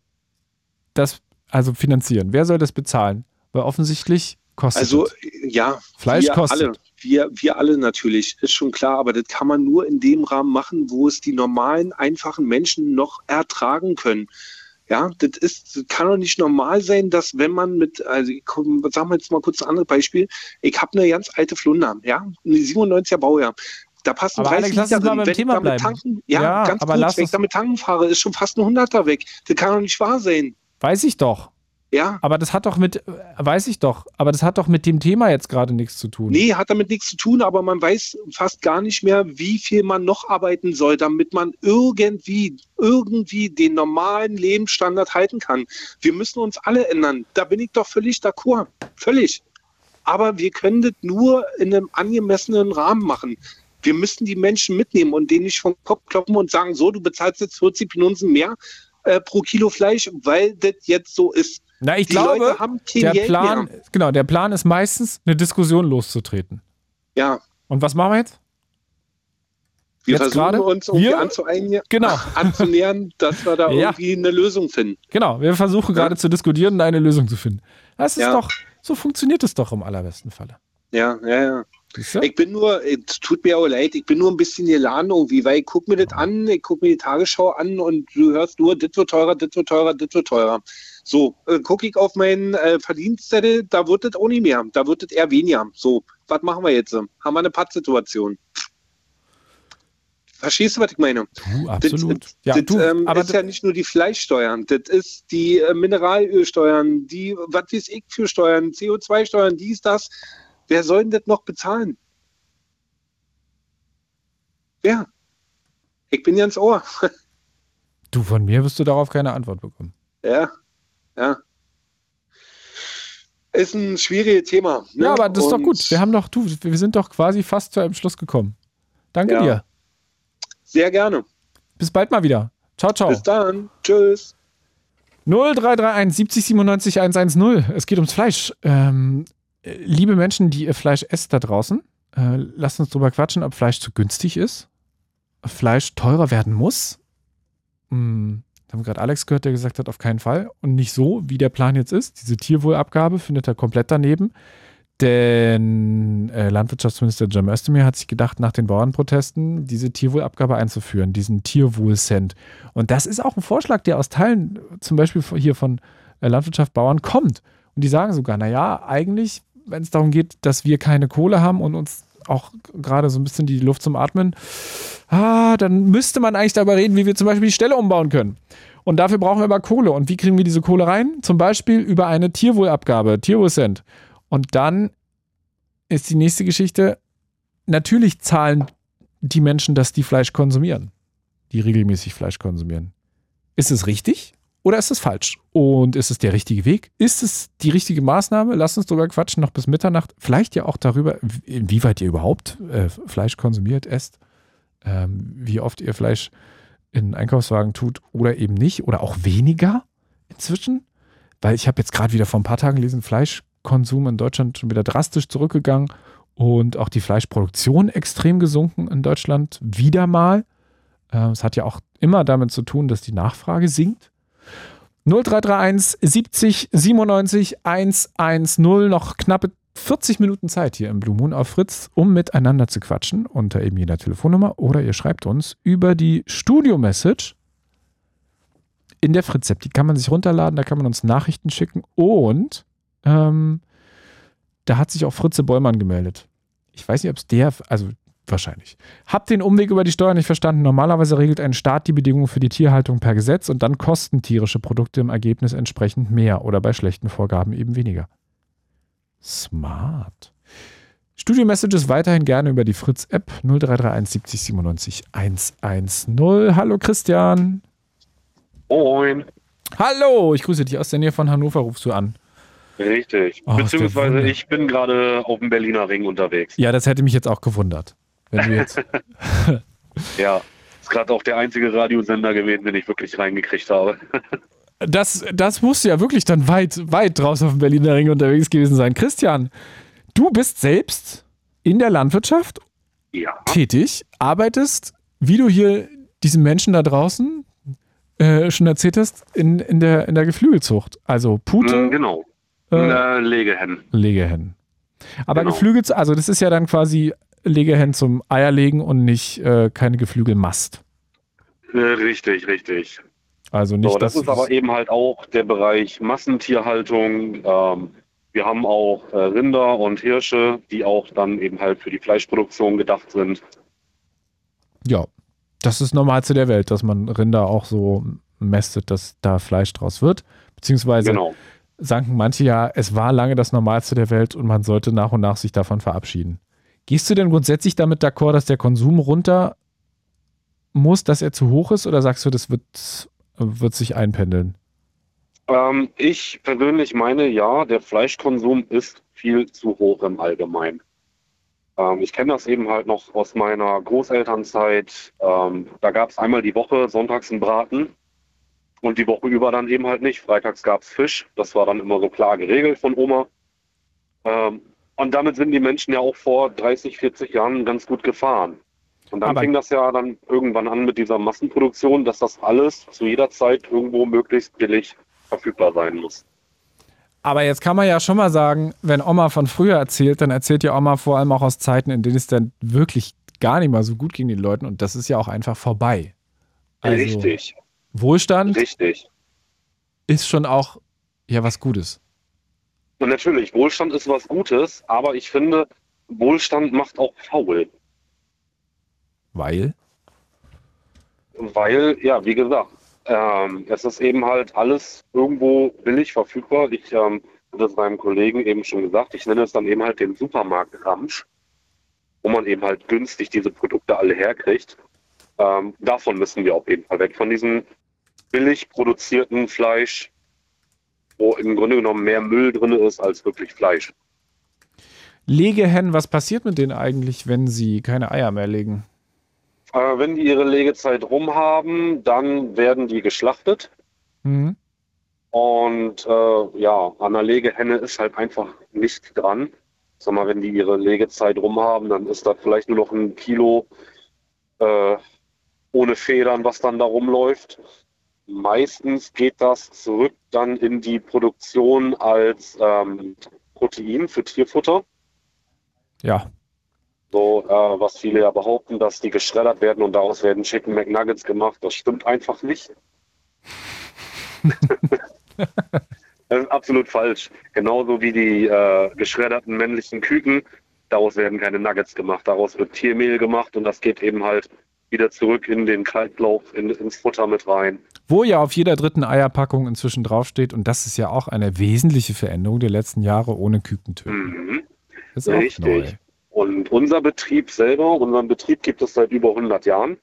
Speaker 2: das also finanzieren? Wer soll das bezahlen? Weil offensichtlich kostet
Speaker 7: Also, ja,
Speaker 2: Fleisch kostet.
Speaker 7: alle. Wir, wir alle natürlich, ist schon klar, aber das kann man nur in dem Rahmen machen, wo es die normalen, einfachen Menschen noch ertragen können. Ja, das ist, das kann doch nicht normal sein, dass wenn man mit, also ich komm, sagen wir jetzt mal kurz ein anderes Beispiel. Ich habe eine ganz alte Flunder, ja, eine 97er Baujahr. Da passen
Speaker 2: Aber
Speaker 7: 30
Speaker 2: Alex,
Speaker 7: Liter drin. Wenn ich damit
Speaker 2: bleiben.
Speaker 7: Tanken, ja,
Speaker 2: Ja,
Speaker 7: ganz
Speaker 2: aber
Speaker 7: kurz, wenn ich damit tanken fahre, ist schon fast ein Hunderter weg. Das kann doch nicht wahr sein.
Speaker 2: Weiß ich doch.
Speaker 7: Ja,
Speaker 2: Aber das hat doch mit, weiß ich doch, aber das hat doch mit dem Thema jetzt gerade nichts zu tun.
Speaker 7: Nee, hat damit nichts zu tun, aber man weiß fast gar nicht mehr, wie viel man noch arbeiten soll, damit man irgendwie, irgendwie den normalen Lebensstandard halten kann. Wir müssen uns alle ändern. Da bin ich doch völlig d'accord. Völlig. Aber wir können das nur in einem angemessenen Rahmen machen. Wir müssen die Menschen mitnehmen und denen nicht vom Kopf kloppen und sagen, so, du bezahlst jetzt 40 Minuten mehr äh, pro Kilo Fleisch, weil das jetzt so ist.
Speaker 2: Na, ich
Speaker 7: Die
Speaker 2: glaube, der Plan,
Speaker 7: mehr.
Speaker 2: genau, der Plan ist meistens, eine Diskussion loszutreten.
Speaker 7: Ja,
Speaker 2: Und was machen wir jetzt?
Speaker 7: wir
Speaker 2: Jetzt
Speaker 7: versuchen
Speaker 2: gerade?
Speaker 7: uns irgendwie anzueignen,
Speaker 2: Genau.
Speaker 7: anzunähern, dass wir da
Speaker 2: Ja.
Speaker 7: irgendwie eine Lösung finden.
Speaker 2: Genau, wir versuchen gerade zu diskutieren und eine Lösung zu finden. Das ist
Speaker 7: Ja.
Speaker 2: doch, so funktioniert es doch im allerbesten Falle.
Speaker 7: Ja, ja, ja. Ich bin nur, es tut mir auch leid, ich bin nur ein bisschen geladen irgendwie, weil ich gucke mir das an, ich gucke mir die Tagesschau an und du hörst nur, das wird teurer, das wird teurer, das wird teurer. So, äh, gucke ich auf meinen äh, Verdienstzettel, da wird das auch nicht mehr, da wird das eher weniger. So, was machen wir jetzt? Haben wir eine Pattsituation? Verstehst du, was ich meine?
Speaker 2: Du, absolut.
Speaker 7: Das,
Speaker 2: ja,
Speaker 7: das
Speaker 2: du,
Speaker 7: ähm,
Speaker 2: aber
Speaker 7: ist ja nicht nur die Fleischsteuern, das ist die äh, Mineralölsteuern, die, was weiß ich für Steuern, CO2-Steuern, dies, das. Wer soll denn das noch bezahlen? Wer? Ich bin ganz Ohr.
Speaker 2: du, von mir wirst du darauf keine Antwort bekommen.
Speaker 7: ja, ja. Ist ein schwieriges Thema. Ne?
Speaker 2: Ja, aber das ist doch
Speaker 7: Und
Speaker 2: gut. Wir haben doch, du, wir sind doch quasi fast zu einem Schluss gekommen. Danke
Speaker 7: Ja.
Speaker 2: dir.
Speaker 7: Sehr gerne.
Speaker 2: Bis bald mal wieder. Ciao, ciao.
Speaker 7: Bis dann. Tschüss.
Speaker 2: 0331 70 97 110. Es geht ums Fleisch. Ähm, äh, liebe Menschen, die ihr Fleisch esst da draußen, äh, lasst uns drüber quatschen, ob Fleisch zu günstig ist. Fleisch teurer werden muss. Hm, haben gerade Alex gehört, der gesagt hat, auf keinen Fall. Und nicht so, wie der Plan jetzt ist. Diese Tierwohlabgabe findet er komplett daneben. Denn äh, Landwirtschaftsminister Cem Özdemir hat sich gedacht, nach den Bauernprotesten diese Tierwohlabgabe einzuführen, diesen Tierwohlcent. Und das ist auch ein Vorschlag, der aus Teilen, zum Beispiel hier von äh, Landwirtschaft Bauern, kommt. Und die sagen sogar, naja, eigentlich, wenn es darum geht, dass wir keine Kohle haben und uns auch gerade so ein bisschen die Luft zum Atmen, ah, dann müsste man eigentlich darüber reden, wie wir zum Beispiel die Ställe umbauen können. Und dafür brauchen wir aber Kohle. Und wie kriegen wir diese Kohle rein? Zum Beispiel über eine Tierwohlabgabe, Tierwohlcent. Und dann ist die nächste Geschichte, natürlich zahlen die Menschen, dass die Fleisch konsumieren, die regelmäßig Fleisch konsumieren. Ist es richtig oder ist es falsch? Und ist es der richtige Weg? Ist es die richtige Maßnahme? Lass uns drüber quatschen, noch bis Mitternacht. Vielleicht ja auch darüber, inwieweit ihr überhaupt äh, Fleisch konsumiert, esst, ähm, wie oft ihr Fleisch in Einkaufswagen tut oder eben nicht oder auch weniger inzwischen. Weil ich habe jetzt gerade wieder vor ein paar Tagen gelesen, Fleischkonsum in Deutschland schon wieder drastisch zurückgegangen und auch die Fleischproduktion extrem gesunken in Deutschland wieder mal. Äh, es hat ja auch immer damit zu tun, dass die Nachfrage sinkt. 0331 70 97 110, noch knappe 40 Minuten Zeit hier im Blue Moon auf Fritz, um miteinander zu quatschen unter eben jeder Telefonnummer oder ihr schreibt uns über die Studio-Message in der Fritz-App. Die kann man sich runterladen, da kann man uns Nachrichten schicken und ähm, da hat sich auch Fritze Bollmann gemeldet. Ich weiß nicht, ob es der, also wahrscheinlich. Hab den Umweg über die Steuer nicht verstanden. Normalerweise regelt ein Staat die Bedingungen für die Tierhaltung per Gesetz und dann kosten tierische Produkte im Ergebnis entsprechend mehr oder bei schlechten Vorgaben eben weniger. Smart. Studio-Messages weiterhin gerne über die Fritz-App 0331 70 97 110. Hallo Christian.
Speaker 8: Moin.
Speaker 2: Hallo, ich grüße dich aus der Nähe von Hannover, rufst du an.
Speaker 8: Richtig.
Speaker 2: Oh,
Speaker 8: Beziehungsweise ich bin gerade auf dem Berliner Ring unterwegs.
Speaker 2: Ja, das hätte mich jetzt auch gewundert. Wenn du jetzt.
Speaker 8: Ja. Ist gerade auch der einzige Radiosender gewesen, den ich wirklich reingekriegt habe.
Speaker 2: Das, das musste ja wirklich dann weit, weit draußen auf dem Berliner Ring unterwegs gewesen sein. Christian, du bist selbst in der Landwirtschaft
Speaker 8: Ja.
Speaker 2: tätig, arbeitest, wie du hier diesen Menschen da draußen äh, schon erzählt hast, in, in, der, in der Geflügelzucht. Also Pute,
Speaker 8: Mm, Genau.
Speaker 2: äh,
Speaker 8: Äh, Legehennen.
Speaker 2: Legehennen. Aber
Speaker 8: Genau.
Speaker 2: Geflügel, also das ist ja dann quasi Legehennen zum Eierlegen und nicht äh, keine Geflügelmast.
Speaker 8: Äh, richtig, richtig.
Speaker 2: Also nicht
Speaker 8: So, das
Speaker 2: dass
Speaker 8: ist aber eben halt auch der Bereich Massentierhaltung. Ähm, wir haben auch äh, Rinder und Hirsche, die auch dann eben halt für die Fleischproduktion gedacht sind.
Speaker 2: Ja, das ist Normalste der Welt, dass man Rinder auch so mästet, dass da Fleisch draus wird. Beziehungsweise
Speaker 8: Genau.
Speaker 2: sagen manche ja, es war lange das Normalste der Welt und man sollte nach und nach sich davon verabschieden. Gehst du denn grundsätzlich damit d'accord, dass der Konsum runter muss, dass er zu hoch ist oder sagst du, das wird, wird sich einpendeln?
Speaker 8: Ähm, ich persönlich meine, ja, der Fleischkonsum ist viel zu hoch im Allgemeinen. Ähm, ich kenne das eben halt noch aus meiner Großelternzeit. Ähm, da gab es einmal die Woche sonntags einen Braten und die Woche über dann eben halt nicht. Freitags gab es Fisch. Das war dann immer so klar geregelt von Oma. Ähm, und damit sind die Menschen ja auch vor 30, 40 Jahren ganz gut gefahren. Und dann
Speaker 2: Aber-
Speaker 8: fing das ja dann irgendwann an mit dieser Massenproduktion, dass das alles zu jeder Zeit irgendwo möglichst billig verfügbar sein muss.
Speaker 2: Aber jetzt kann man ja schon mal sagen, wenn Oma von früher erzählt, dann erzählt ja Oma vor allem auch aus Zeiten, in denen es dann wirklich gar nicht mal so gut ging den Leuten und das ist ja auch einfach vorbei. Also
Speaker 8: Richtig,
Speaker 2: Wohlstand
Speaker 8: richtig.
Speaker 2: ist schon auch ja was Gutes.
Speaker 8: Und natürlich, Wohlstand ist was Gutes, aber ich finde, Wohlstand macht auch faul.
Speaker 2: Weil?
Speaker 8: Weil, ja, wie gesagt, ähm, es ist eben halt alles irgendwo billig verfügbar. Ich ähm, habe das meinem Kollegen eben schon gesagt. Ich nenne es dann eben halt den Supermarkt-Ramsch, wo man eben halt günstig diese Produkte alle herkriegt. Ähm, davon müssen wir auf jeden Fall weg. Von diesem billig produzierten Fleisch, wo im Grunde genommen mehr Müll drin ist als wirklich Fleisch.
Speaker 2: Legehennen, was passiert mit denen eigentlich, wenn sie keine Eier mehr legen?
Speaker 8: Äh, wenn die ihre Legezeit rum haben, dann werden die geschlachtet.
Speaker 2: Mhm.
Speaker 8: Und äh, ja, an der Legehenne ist halt einfach nicht dran. Sag mal, wenn die ihre Legezeit rum haben, dann ist da vielleicht nur noch ein Kilo äh, ohne Federn, was dann da rumläuft. Meistens geht das zurück dann in die Produktion als ähm, Protein für Tierfutter.
Speaker 2: Ja,
Speaker 8: So, äh, was viele ja behaupten, dass die geschreddert werden und daraus werden Chicken McNuggets gemacht. Das stimmt einfach nicht. das ist absolut falsch. Genauso wie die äh, geschredderten männlichen Küken. Daraus werden keine Nuggets gemacht. Daraus wird Tiermehl gemacht und das geht eben halt wieder zurück in den Kaltlauf, in, ins Futter mit rein.
Speaker 2: wo ja auf jeder dritten Eierpackung inzwischen draufsteht und das ist ja auch eine wesentliche Veränderung der letzten Jahre ohne Küken töten.
Speaker 8: Mhm.
Speaker 2: Das ist auch
Speaker 8: Richtig.
Speaker 2: neu.
Speaker 8: Und unser Betrieb selber, unseren Betrieb gibt es seit über 100 Jahren.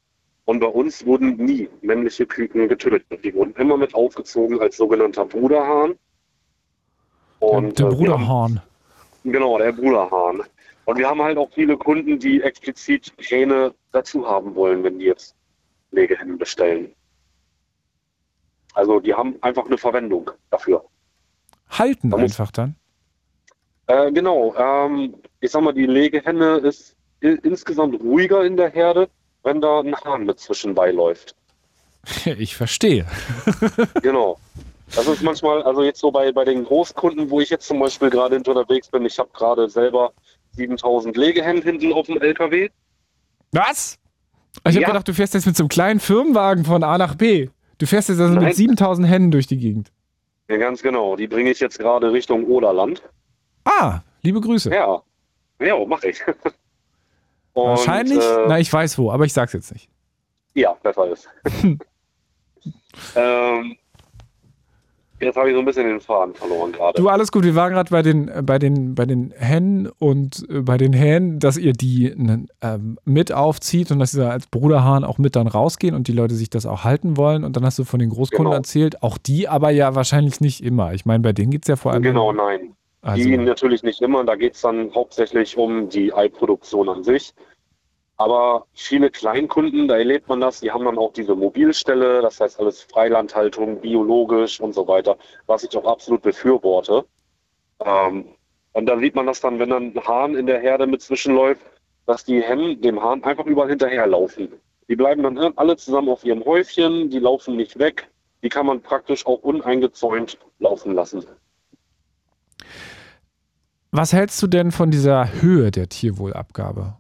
Speaker 8: Und bei uns wurden nie männliche Küken getötet. Die wurden immer mit aufgezogen als sogenannter Bruderhahn. Und,
Speaker 2: der
Speaker 8: äh, haben-
Speaker 2: Bruderhahn.
Speaker 8: Genau, der Bruderhahn. Und wir haben halt auch viele Kunden, die explizit Hähne dazu haben wollen, wenn die jetzt Legehennen bestellen. Also die haben einfach eine Verwendung dafür.
Speaker 2: Halten
Speaker 8: muss-
Speaker 2: einfach dann.
Speaker 8: Äh, genau, ähm, ich sag mal, die Legehenne ist insgesamt ruhiger in der Herde, wenn da ein Hahn mit zwischenbei läuft.
Speaker 2: Ich verstehe.
Speaker 8: Genau. Das ist manchmal, also jetzt so bei, bei den Großkunden, wo ich jetzt zum Beispiel gerade unterwegs bin, ich habe gerade selber 7000 Legehennen hinten auf dem LKW.
Speaker 2: Was? Ich habe
Speaker 8: Ja.
Speaker 2: gedacht, du fährst jetzt mit so einem kleinen Firmenwagen von A nach B. Du fährst jetzt also
Speaker 8: Nein.
Speaker 2: mit 7000 Hennen durch die Gegend.
Speaker 8: Ja, ganz genau. Die bringe ich jetzt gerade Richtung Oderland.
Speaker 2: Ah, liebe Grüße.
Speaker 8: Ja, ja, mache ich. Und,
Speaker 2: Wahrscheinlich,
Speaker 8: Äh,
Speaker 2: na, ich weiß wo, aber ich sag's jetzt nicht.
Speaker 8: ja, besser ist. ähm, jetzt habe ich so ein bisschen den Faden verloren gerade.
Speaker 2: Du, alles gut, wir waren gerade bei den, äh, bei, den, bei den Hennen und äh, bei den Hähnen, dass ihr die ähm, mit aufzieht und dass sie da als Bruderhahn auch mit dann rausgehen und die Leute sich das auch halten wollen. Und dann hast du von den Großkunden
Speaker 8: Genau.
Speaker 2: erzählt, auch die aber ja wahrscheinlich nicht immer. Ich meine, bei denen geht es ja vor allem.
Speaker 8: Genau, nein.
Speaker 2: Also,
Speaker 8: Die natürlich nicht immer. Da geht es dann hauptsächlich um die Eiproduktion an sich. Aber viele Kleinkunden, da erlebt man das, die haben dann auch diese Mobilstelle, das heißt alles Freilandhaltung, biologisch und so weiter, was ich auch absolut befürworte. Ähm, und da sieht man das dann, wenn dann ein Hahn in der Herde mit zwischenläuft, dass die Hennen dem Hahn einfach überall hinterherlaufen. Die bleiben dann alle zusammen auf ihrem Häufchen, die laufen nicht weg. Die kann man praktisch auch uneingezäunt laufen lassen.
Speaker 2: was hältst du denn von dieser Höhe der Tierwohlabgabe?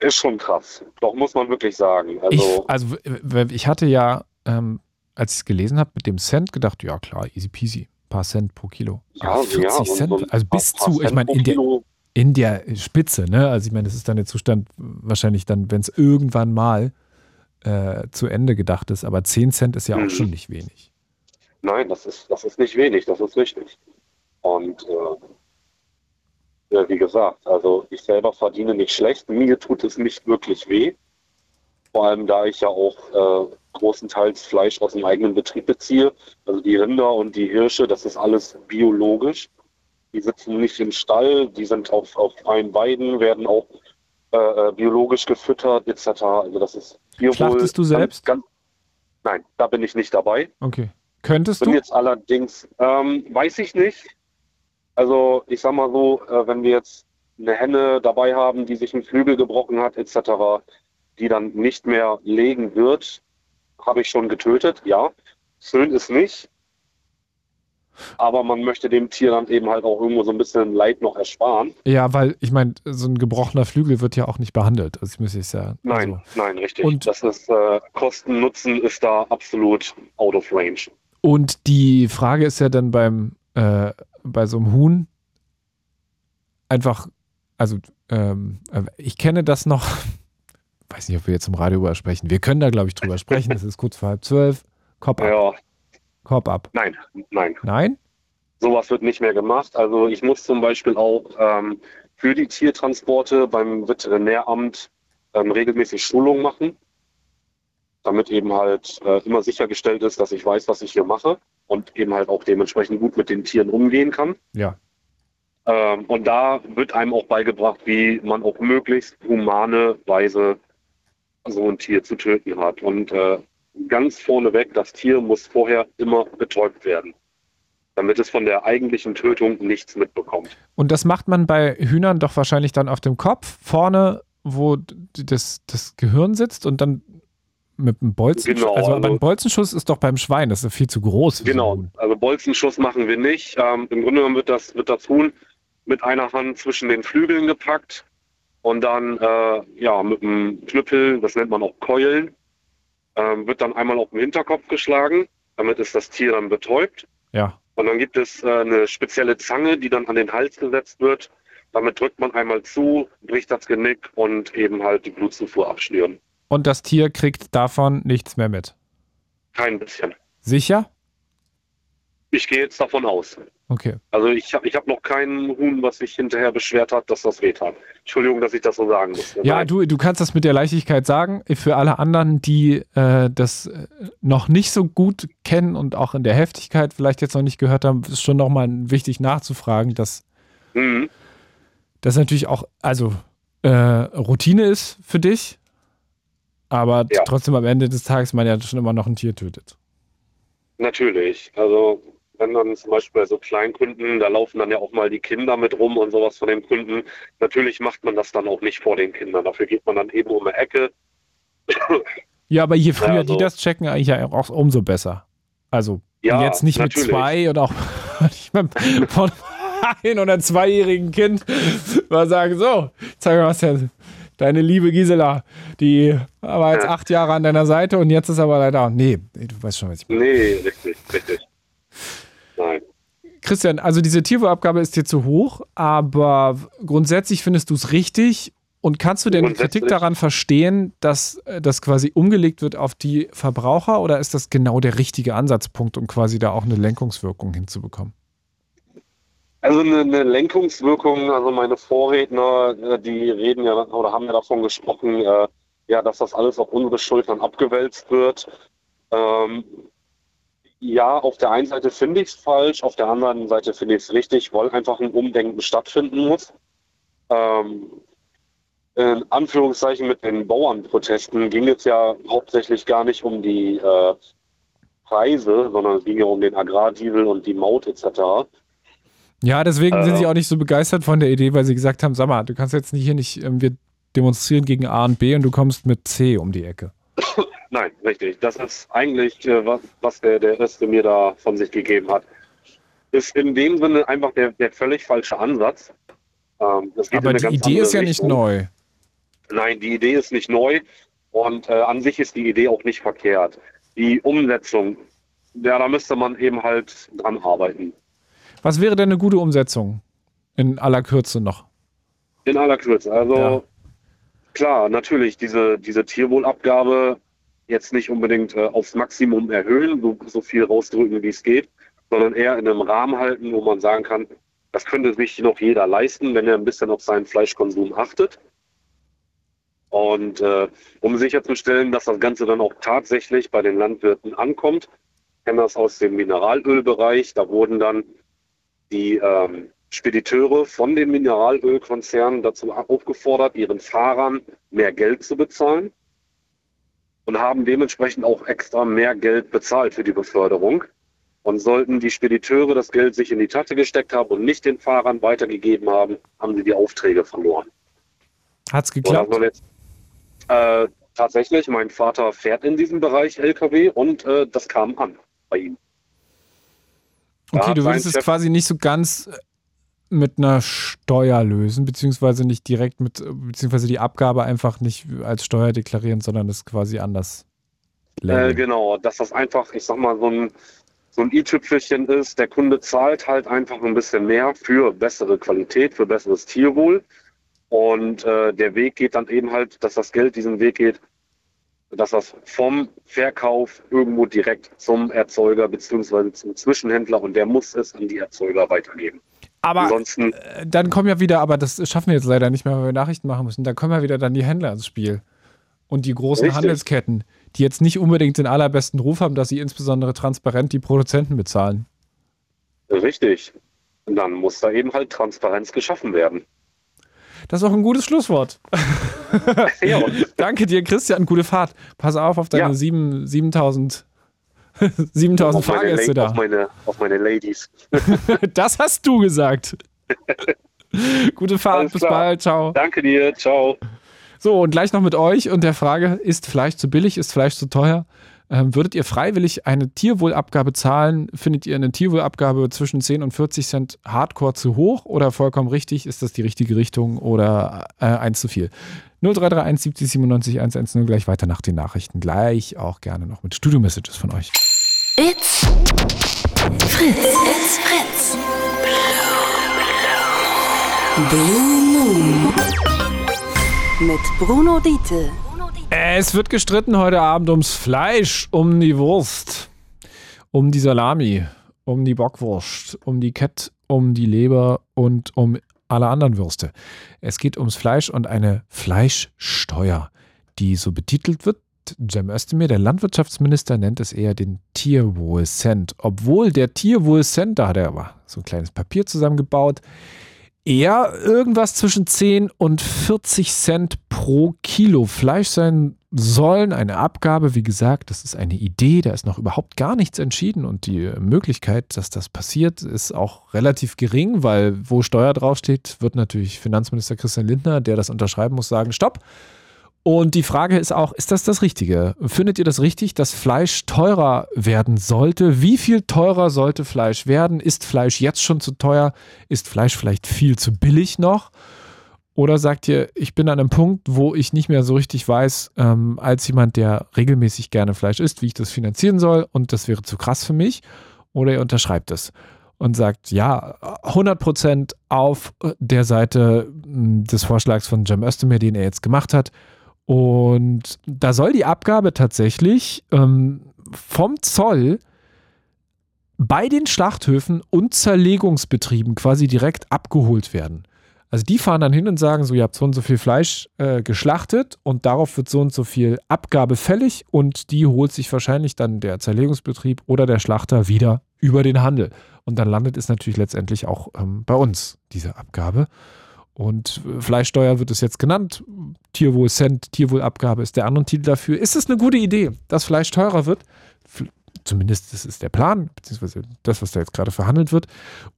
Speaker 8: Ist schon krass. Doch muss man wirklich sagen. Also,
Speaker 2: ich, also ich hatte ja, ähm, als ich es gelesen habe, mit dem Cent gedacht, ja klar, easy peasy, paar Cent pro Kilo. Aber 40
Speaker 8: und
Speaker 2: Cent,
Speaker 8: so
Speaker 2: also bis zu, ich
Speaker 8: Cent
Speaker 2: meine,
Speaker 8: pro
Speaker 2: in der, in der Spitze, ne? Also ich meine, das ist dann der Zustand wahrscheinlich dann, wenn es irgendwann mal äh, zu Ende gedacht ist, aber 10 Cent ist ja auch
Speaker 8: Mhm.
Speaker 2: schon nicht wenig.
Speaker 8: Nein, das ist, das ist nicht wenig, das ist richtig. Und äh, ja, wie gesagt, also ich selber verdiene nicht schlecht. Mir tut es nicht wirklich weh. Vor allem, da ich ja auch äh, großenteils Fleisch aus dem eigenen Betrieb beziehe. Also die Rinder und die Hirsche, das ist alles biologisch. Die sitzen nicht im Stall, die sind auf, auf freien Weiden, werden auch äh, äh, biologisch gefüttert etc. Also das ist Tierwohl.
Speaker 2: Schlachtest du selbst?
Speaker 8: Ganz, ganz, nein, da bin ich nicht dabei.
Speaker 2: Okay. Könntest
Speaker 8: Bin
Speaker 2: du?
Speaker 8: jetzt allerdings, ähm, weiß ich nicht. Also ich sag mal so, äh, wenn wir jetzt eine Henne dabei haben, die sich einen Flügel gebrochen hat etc., die dann nicht mehr legen wird, habe ich schon getötet, ja. Schön ist nicht. Aber man möchte dem Tier dann eben halt auch irgendwo so ein bisschen Leid noch ersparen.
Speaker 2: Ja, weil ich meine, so ein gebrochener Flügel wird ja auch nicht behandelt. Also ich muss jetzt ja.
Speaker 8: Nein,
Speaker 2: Also.
Speaker 8: nein, richtig.
Speaker 2: Und-
Speaker 8: das ist äh, Kosten, Nutzen ist da absolut out of range.
Speaker 2: Und die Frage ist ja dann beim äh, bei so einem Huhn einfach, also ähm, äh, ich kenne das noch, weiß nicht, ob wir jetzt im Radio drüber sprechen. Wir können da, glaube ich, drüber sprechen. Es ist kurz vor halb zwölf. Kopf ab.
Speaker 8: Ja,
Speaker 2: Kopf ab.
Speaker 8: nein, nein.
Speaker 2: Nein?
Speaker 8: Sowas wird nicht mehr gemacht. Also ich muss zum Beispiel auch ähm, für die Tiertransporte beim Veterinäramt ähm, regelmäßig Schulungen machen, damit eben halt äh, immer sichergestellt ist, dass ich weiß, was ich hier mache und eben halt auch dementsprechend gut mit den Tieren umgehen kann.
Speaker 2: Ja.
Speaker 8: Ähm, und da wird einem auch beigebracht, wie man auch möglichst humane Weise so ein Tier zu töten hat. Und äh, ganz vorneweg, das Tier muss vorher immer betäubt werden, damit es von der eigentlichen Tötung nichts mitbekommt.
Speaker 2: Und das macht man bei Hühnern doch wahrscheinlich dann auf dem Kopf, vorne, wo das, das Gehirn sitzt und dann mit einem Bolzenschuss.
Speaker 8: Genau,
Speaker 2: also, aber
Speaker 8: also-
Speaker 2: ein Bolzenschuss ist doch beim Schwein, das ist viel zu groß. So
Speaker 8: Genau,
Speaker 2: Huhn.
Speaker 8: also Bolzenschuss machen wir nicht. Ähm, Im Grunde genommen wird das, wird das Huhn mit einer Hand zwischen den Flügeln gepackt und dann äh, ja, mit einem Knüppel, das nennt man auch Keulen, ähm, wird dann einmal auf den Hinterkopf geschlagen. Damit ist das Tier dann betäubt.
Speaker 2: Ja.
Speaker 8: Und dann gibt es äh, eine spezielle Zange, die dann an den Hals gesetzt wird. Damit drückt man einmal zu, bricht das Genick und eben halt die Blutzufuhr abschnüren.
Speaker 2: Und das Tier kriegt davon nichts mehr mit.
Speaker 8: Kein bisschen.
Speaker 2: Sicher?
Speaker 8: Ich gehe jetzt davon aus.
Speaker 2: Okay.
Speaker 8: Also ich habe ich hab noch keinen Huhn, was sich hinterher beschwert hat, dass das weht hat. Entschuldigung, dass ich das so sagen muss.
Speaker 2: Ja, du, du kannst das mit der Leichtigkeit sagen. Für alle anderen, die äh, das äh, noch nicht so gut kennen und auch in der Heftigkeit vielleicht jetzt noch nicht gehört haben, ist schon nochmal wichtig nachzufragen, dass
Speaker 8: Mhm.
Speaker 2: das natürlich auch, also äh, Routine ist für dich, aber
Speaker 8: Ja.
Speaker 2: trotzdem am Ende des Tages man ja schon immer noch ein Tier tötet.
Speaker 8: Natürlich. Also wenn dann zum Beispiel bei so Kleinkunden, da laufen dann ja auch mal die Kinder mit rum und sowas von den Kunden. Natürlich macht man das dann auch nicht vor den Kindern. Dafür geht man dann eben um eine Ecke.
Speaker 2: Ja, aber je früher
Speaker 8: Ja,
Speaker 2: die
Speaker 8: so.
Speaker 2: das checken, eigentlich ja auch umso besser. Also
Speaker 8: Ja,
Speaker 2: jetzt nicht
Speaker 8: natürlich.
Speaker 2: mit zwei und auch nicht mit von ein- oder zweijährigen Kind mal sagen, so, zeig mal was denn. Deine liebe Gisela, die war jetzt
Speaker 8: Ja.
Speaker 2: acht Jahre an deiner Seite und jetzt ist aber leider. Nee, du weißt schon, was ich meine.
Speaker 8: Nee, richtig, richtig. Nein.
Speaker 2: Christian, also diese Tierwohlabgabe ist dir zu hoch, aber grundsätzlich findest du es richtig und kannst du denn die Kritik daran verstehen, dass äh, das quasi umgelegt wird auf die Verbraucher oder ist das genau der richtige Ansatzpunkt, um quasi da auch eine Lenkungswirkung hinzubekommen?
Speaker 8: Also eine, eine Lenkungswirkung, also meine Vorredner, äh, die reden ja oder haben ja davon gesprochen, äh, ja, dass das alles auf unsere Schultern abgewälzt wird. Ähm, ja, auf der einen Seite finde ich es falsch, auf der anderen Seite finde ich es richtig, weil einfach ein Umdenken stattfinden muss. Ähm, in Anführungszeichen mit den Bauernprotesten ging es ja hauptsächlich gar nicht um die äh, Preise, sondern es ging ja um den Agrardiesel und die Maut etc.
Speaker 2: Ja, deswegen sind
Speaker 8: Äh.
Speaker 2: sie auch nicht so begeistert von der Idee, weil sie gesagt haben, sag mal, du kannst jetzt nicht hier nicht, ähm, wir demonstrieren gegen A und B und du kommst mit C um die Ecke.
Speaker 8: Nein, richtig. Das ist eigentlich, äh, was, was der, der Rest mir da von sich gegeben hat. Ist in dem Sinne einfach der, der völlig falsche Ansatz. Ähm,
Speaker 2: Aber die Idee ist ja nicht
Speaker 8: Richtung.
Speaker 2: neu.
Speaker 8: Nein, die Idee ist nicht neu und äh, an sich ist die Idee auch nicht verkehrt. Die Umsetzung, ja, da müsste man eben halt dran arbeiten.
Speaker 2: Was wäre denn eine gute Umsetzung? In aller Kürze noch.
Speaker 8: In aller Kürze. Also
Speaker 2: Ja.
Speaker 8: klar, natürlich, diese, diese Tierwohlabgabe jetzt nicht unbedingt äh, aufs Maximum erhöhen, so, so viel rausdrücken, wie es geht, sondern eher in einem Rahmen halten, wo man sagen kann, das könnte sich noch jeder leisten, wenn er ein bisschen auf seinen Fleischkonsum achtet. Und äh, um sicherzustellen, dass das Ganze dann auch tatsächlich bei den Landwirten ankommt, ich kenne das aus dem Mineralölbereich, da wurden dann die ähm, Spediteure von den Mineralölkonzernen dazu aufgefordert, ihren Fahrern mehr Geld zu bezahlen und haben dementsprechend auch extra mehr Geld bezahlt für die Beförderung. Und sollten die Spediteure das Geld sich in die Tasche gesteckt haben und nicht den Fahrern weitergegeben haben, haben sie die Aufträge verloren.
Speaker 2: Hat's
Speaker 8: So, das
Speaker 2: geklappt?
Speaker 8: jetzt, äh, tatsächlich, mein Vater fährt in diesem Bereich LKW und äh, das kam an bei ihm.
Speaker 2: Okay,
Speaker 8: Ja,
Speaker 2: du würdest es
Speaker 8: Chef-
Speaker 2: quasi nicht so ganz äh, mit einer Steuer lösen, beziehungsweise nicht direkt mit, beziehungsweise die Abgabe einfach nicht als Steuer deklarieren, sondern das quasi anders.
Speaker 8: Äh, genau, dass das einfach, ich sag mal, so ein, so ein i-Tüpfelchen ist. Der Kunde zahlt halt einfach ein bisschen mehr für bessere Qualität, für besseres Tierwohl. Und äh, der Weg geht dann eben halt, dass das Geld diesen Weg geht, dass das vom Verkauf irgendwo direkt zum Erzeuger beziehungsweise zum Zwischenhändler und der muss es an die Erzeuger weitergeben.
Speaker 2: Aber
Speaker 8: Ansonsten,
Speaker 2: äh, dann kommen ja wieder, aber das schaffen wir jetzt leider nicht mehr, weil wir Nachrichten machen müssen. Da kommen ja wieder dann die Händler ins Spiel. Und die großen
Speaker 8: Richtig.
Speaker 2: Handelsketten, die jetzt nicht unbedingt den allerbesten Ruf haben, dass sie insbesondere transparent die Produzenten bezahlen.
Speaker 8: richtig. Dann muss da eben halt Transparenz geschaffen werden.
Speaker 2: Das ist auch ein gutes Schlusswort.
Speaker 8: Ja,
Speaker 2: Danke dir, Christian. Gute Fahrt. Pass auf auf deine
Speaker 8: Ja.
Speaker 2: sieben- 7000 7000
Speaker 8: auf meine,
Speaker 2: Fahrgäste
Speaker 8: La- auf,
Speaker 2: da.
Speaker 8: meine, auf meine Ladies.
Speaker 2: Das hast du gesagt. Gute Fahrt,
Speaker 8: Alles
Speaker 2: bis
Speaker 8: klar.
Speaker 2: bald, ciao.
Speaker 8: Danke dir, ciao.
Speaker 2: So, und gleich noch mit euch und der Frage, ist Fleisch zu billig, ist Fleisch zu teuer? Ähm, würdet ihr freiwillig eine Tierwohlabgabe zahlen? Findet ihr eine Tierwohlabgabe zwischen 10 und 40 Cent hardcore zu hoch oder vollkommen richtig? Ist das die richtige Richtung oder äh, eins zu viel? 0331 70 97 110 gleich weiter nach den Nachrichten. Gleich auch gerne noch mit Studio-Messages von euch.
Speaker 1: It's Fritz. It's Fritz. Blue Moon. Mit Bruno Diete.
Speaker 2: Es wird gestritten heute Abend ums Fleisch, um die Wurst, um die Salami, um die Bockwurst, um die Kett, um die Leber und um alle anderen Würste. Es geht ums Fleisch und eine Fleischsteuer, die so betitelt wird. Cem Özdemir, der Landwirtschaftsminister, nennt es eher den Tierwohlcent. Obwohl der Tierwohlcent, da hat er aber so ein kleines Papier zusammengebaut, eher irgendwas zwischen 10 und 40 Cent pro Kilo Fleisch sein sollen. Eine Abgabe, wie gesagt, das ist eine Idee, da ist noch überhaupt gar nichts entschieden und die Möglichkeit, dass das passiert, ist auch relativ gering, weil wo Steuer draufsteht, wird natürlich Finanzminister Christian Lindner, der das unterschreiben muss, sagen, stopp. Und die Frage ist auch, ist das das Richtige? Findet ihr das richtig, dass Fleisch teurer werden sollte? Wie viel teurer sollte Fleisch werden? Ist Fleisch jetzt schon zu teuer? Ist Fleisch vielleicht viel zu billig noch? Oder sagt ihr, ich bin an einem Punkt, wo ich nicht mehr so richtig weiß, ähm, als jemand, der regelmäßig gerne Fleisch isst, wie ich das finanzieren soll und das wäre zu krass für mich? Oder ihr unterschreibt es und sagt, ja, 100% auf der Seite hm, des Vorschlags von Cem Özdemir, den er jetzt gemacht hat. Und da soll die Abgabe tatsächlich ähm, vom Zoll bei den Schlachthöfen und Zerlegungsbetrieben quasi direkt abgeholt werden. Also die fahren dann hin und sagen so, ihr habt so und so viel Fleisch äh, geschlachtet und darauf wird so und so viel Abgabe fällig und die holt sich wahrscheinlich dann der Zerlegungsbetrieb oder der Schlachter wieder über den Handel. Und dann landet es natürlich letztendlich auch ähm, bei uns, diese Abgabe. Und Fleischsteuer wird es jetzt genannt. Tierwohl-Cent, Tierwohlabgabe ist der andere Titel dafür. Ist es eine gute Idee, dass Fleisch teurer wird? Zumindest das ist der Plan, beziehungsweise das, was da jetzt gerade verhandelt wird.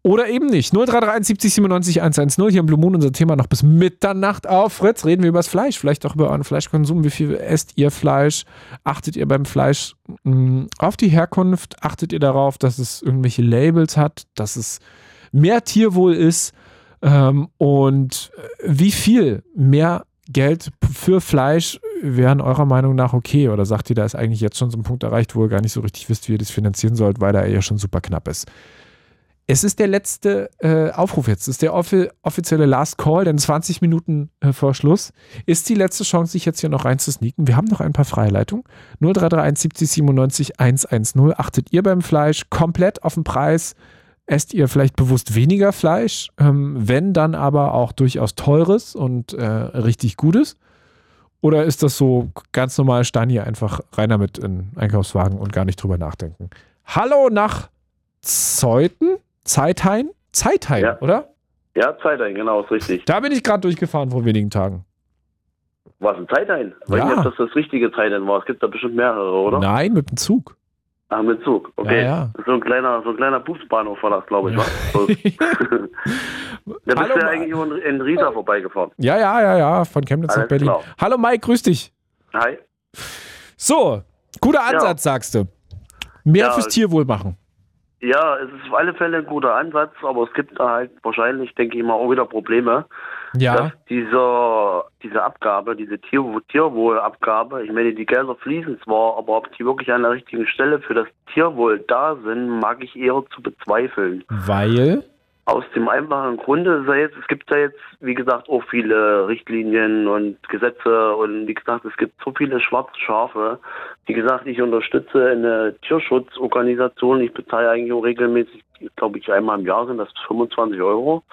Speaker 2: Oder eben nicht. 0331 70 97 110. Hier im Blue Moon unser Thema noch bis Mitternacht auf. Fritz, reden wir über das Fleisch. Vielleicht auch über euren Fleischkonsum. Wie viel esst ihr Fleisch? Achtet ihr beim Fleisch mh, hm, auf die Herkunft? Achtet ihr darauf, dass es irgendwelche Labels hat? Dass es mehr Tierwohl ist? Ähm, und wie viel mehr Geld für Fleisch wären eurer Meinung nach okay? Oder sagt ihr, da ist eigentlich jetzt schon so ein Punkt erreicht, wo ihr gar nicht so richtig wisst, wie ihr das finanzieren sollt, weil da ja schon super knapp ist? Es ist der letzte äh, Aufruf jetzt. Es ist der offi offizielle Last Call, denn 20 Minuten äh, vor Schluss ist die letzte Chance, sich jetzt hier noch reinzusneaken. Wir haben noch ein paar Freileitungen. 0331 70 97 110. Achtet ihr beim Fleisch komplett auf den Preis? Esst ihr vielleicht bewusst weniger Fleisch, ähm, wenn dann aber auch durchaus teures und äh, richtig gutes? Oder ist das so ganz normal Stani einfach rein damit in Einkaufswagen und gar nicht drüber nachdenken? Hallo nach Zeuthen? Zeithain? Zeithain, ja. oder?
Speaker 9: Ja, Zeithain, genau, ist richtig.
Speaker 2: Da bin ich gerade durchgefahren vor wenigen Tagen.
Speaker 9: War es ein Zeithain? Ja. Weiß nicht, ob das das richtige Zeithain war. Es gibt da bestimmt mehrere, oder?
Speaker 2: Nein, mit dem Zug.
Speaker 9: Ah, mit Zug, okay. Ja, ja. So ein kleiner, so ein kleiner Busbahnhof war das, glaube ich, war. da bist du ja eigentlich in, in Riesa vorbeigefahren.
Speaker 2: Ja, ja, ja, ja, von Chemnitz Alles nach Berlin. Klar. Hallo Mike, grüß dich.
Speaker 9: Hi.
Speaker 2: So, guter Ansatz, ja. sagst du. Mehr fürs Tierwohl machen.
Speaker 9: Ja, es ist auf alle Fälle ein guter Ansatz, aber es gibt da halt wahrscheinlich, denke ich mal, auch wieder Probleme. Ja. Dass diese, diese Abgabe, diese Tier, Tierwohlabgabe, ich meine, die Gelder fließen zwar, aber ob die wirklich an der richtigen Stelle für das Tierwohl da sind, mag ich eher zu bezweifeln.
Speaker 2: Weil?
Speaker 9: Aus dem einfachen Grunde, jetzt, es gibt ja jetzt, wie gesagt, auch viele Richtlinien und Gesetze und wie gesagt, es gibt so viele schwarze Schafe. Wie gesagt, ich unterstütze eine Tierschutzorganisation. Ich bezahle eigentlich auch regelmäßig, glaube ich, einmal im Jahr sind das 25 Euro.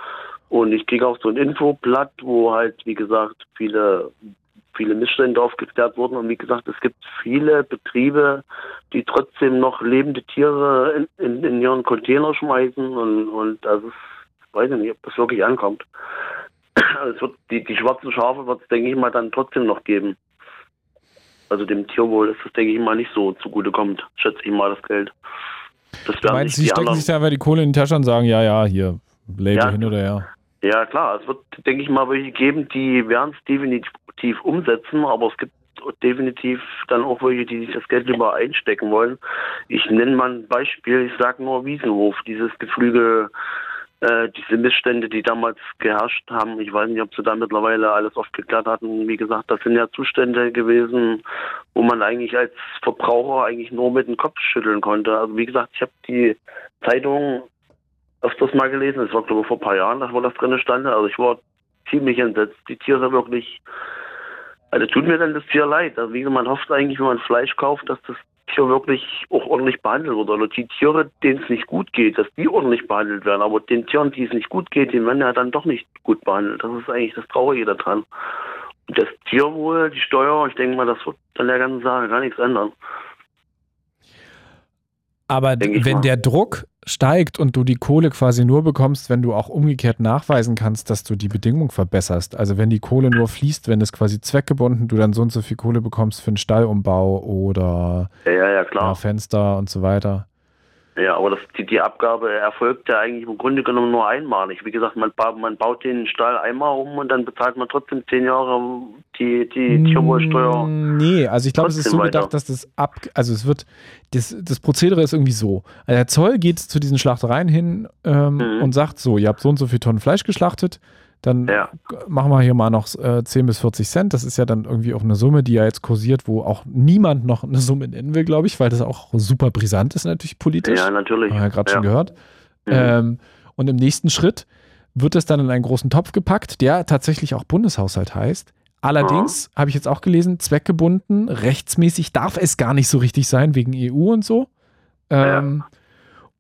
Speaker 9: Und ich kriege auch so ein Infoblatt, wo halt, wie gesagt, viele viele Missstände aufgeklärt wurden. Und wie gesagt, es gibt viele Betriebe, die trotzdem noch lebende Tiere in, in, in ihren Container schmeißen. Und, und das ist, ich weiß nicht, ob das wirklich ankommt. Also es wird, die, die schwarzen Schafe wird es, denke ich mal, dann trotzdem noch geben. Also dem Tierwohl ist das, denke ich mal, nicht so zugutekommt, schätze ich mal, das Geld.
Speaker 2: Das du meinst, sie stecken sich da einfach die Kohle in die Tasche und sagen, ja, ja, hier, Label ja, hin oder her.
Speaker 9: Ja, klar, es wird, denke ich mal, welche geben, die werden es definitiv umsetzen, aber es gibt definitiv dann auch welche, die sich das Geld lieber einstecken wollen. Ich nenne mal ein Beispiel, ich sage nur Wiesenhof, dieses Geflügel, äh, diese Missstände, die damals geherrscht haben. Ich weiß nicht, ob sie da mittlerweile alles aufgeklärt hatten. Wie gesagt, das sind ja Zustände gewesen, wo man eigentlich als Verbraucher eigentlich nur mit dem Kopf schütteln konnte. Also wie gesagt, ich habe die Zeitung öfters mal gelesen. Das war, glaube ich, vor ein paar Jahren, wo das drin stand. Also ich war ziemlich entsetzt. Die Tiere wirklich, also tut mir dann das Tier leid. Also wie man hofft eigentlich, wenn man Fleisch kauft, dass das Tier wirklich auch ordentlich behandelt wird. Oder die Tiere, denen es nicht gut geht, dass die ordentlich behandelt werden. Aber den Tieren, die es nicht gut geht, die werden ja dann doch nicht gut behandelt. Das ist eigentlich das Traurige daran. Und das Tierwohl, die Steuer, ich denke mal, das wird an der ganzen Sache gar nichts ändern.
Speaker 2: Aber wenn der Druck steigt und du die Kohle quasi nur bekommst, wenn du auch umgekehrt nachweisen kannst, dass du die Bedingung verbesserst. Also wenn die Kohle nur fließt, wenn es quasi zweckgebunden, du dann so und so viel Kohle bekommst für einen Stallumbau oder
Speaker 9: Ja, ja, ja.
Speaker 2: Fenster und so weiter.
Speaker 9: Ja, aber das, die, die Abgabe erfolgt ja eigentlich im Grunde genommen nur einmalig. Wie gesagt, man, man baut den Stall einmal um und dann bezahlt man trotzdem zehn Jahre die, die Tierwohlsteuer.
Speaker 2: Mm, Nee, also ich glaube, es ist so
Speaker 9: weiter.
Speaker 2: gedacht, dass das ab, also es wird, das, das Prozedere ist irgendwie so. Also der Zoll geht zu diesen Schlachtereien hin ähm,
Speaker 9: Mhm.
Speaker 2: und sagt so, ihr habt so und so viel Tonnen Fleisch geschlachtet, dann
Speaker 9: Ja.
Speaker 2: machen wir hier mal noch äh, 10 bis 40 Cent. Das ist ja dann irgendwie auch eine Summe, die ja jetzt kursiert, wo auch niemand noch eine Summe nennen will, glaube ich, weil das auch super brisant ist natürlich politisch.
Speaker 9: Ja, natürlich.
Speaker 2: Haben wir ja gerade
Speaker 9: ja.
Speaker 2: schon gehört.
Speaker 9: Mhm.
Speaker 2: Ähm, und im nächsten Schritt wird es dann in einen großen Topf gepackt, der tatsächlich auch Bundeshaushalt heißt. Allerdings habe ich jetzt auch gelesen, zweckgebunden, rechtsmäßig darf es gar nicht so richtig sein, wegen EU und so. Ähm,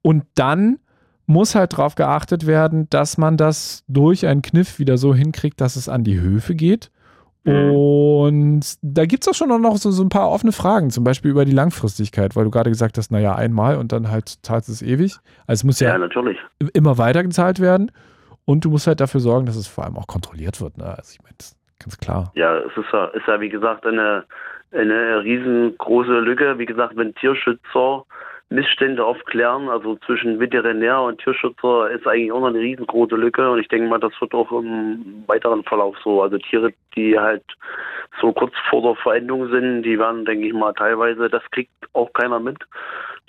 Speaker 2: Und dann muss halt darauf geachtet werden, dass man das durch einen Kniff wieder so hinkriegt, dass es an die Höfe geht.
Speaker 9: Mhm.
Speaker 2: Und da gibt es auch schon noch so, so ein paar offene Fragen, zum Beispiel über die Langfristigkeit, weil du gerade gesagt hast, naja, einmal und dann halt zahlst du es ewig. Also es muss ja,
Speaker 9: Ja, natürlich.
Speaker 2: immer weiter gezahlt werden und du musst halt dafür sorgen, dass es vor allem auch kontrolliert wird. Ne? Also ich meine, das ist ganz klar.
Speaker 9: Ja, es ist ja, ist ja wie gesagt eine, eine riesengroße Lücke. Wie gesagt, wenn Tierschützer Missstände aufklären, also zwischen Veterinär und Tierschützer ist eigentlich auch noch eine riesengroße Lücke und ich denke mal, das wird auch im weiteren Verlauf so. Also Tiere, die halt so kurz vor der Verendung sind, die werden, denke ich mal, teilweise, das kriegt auch keiner mit.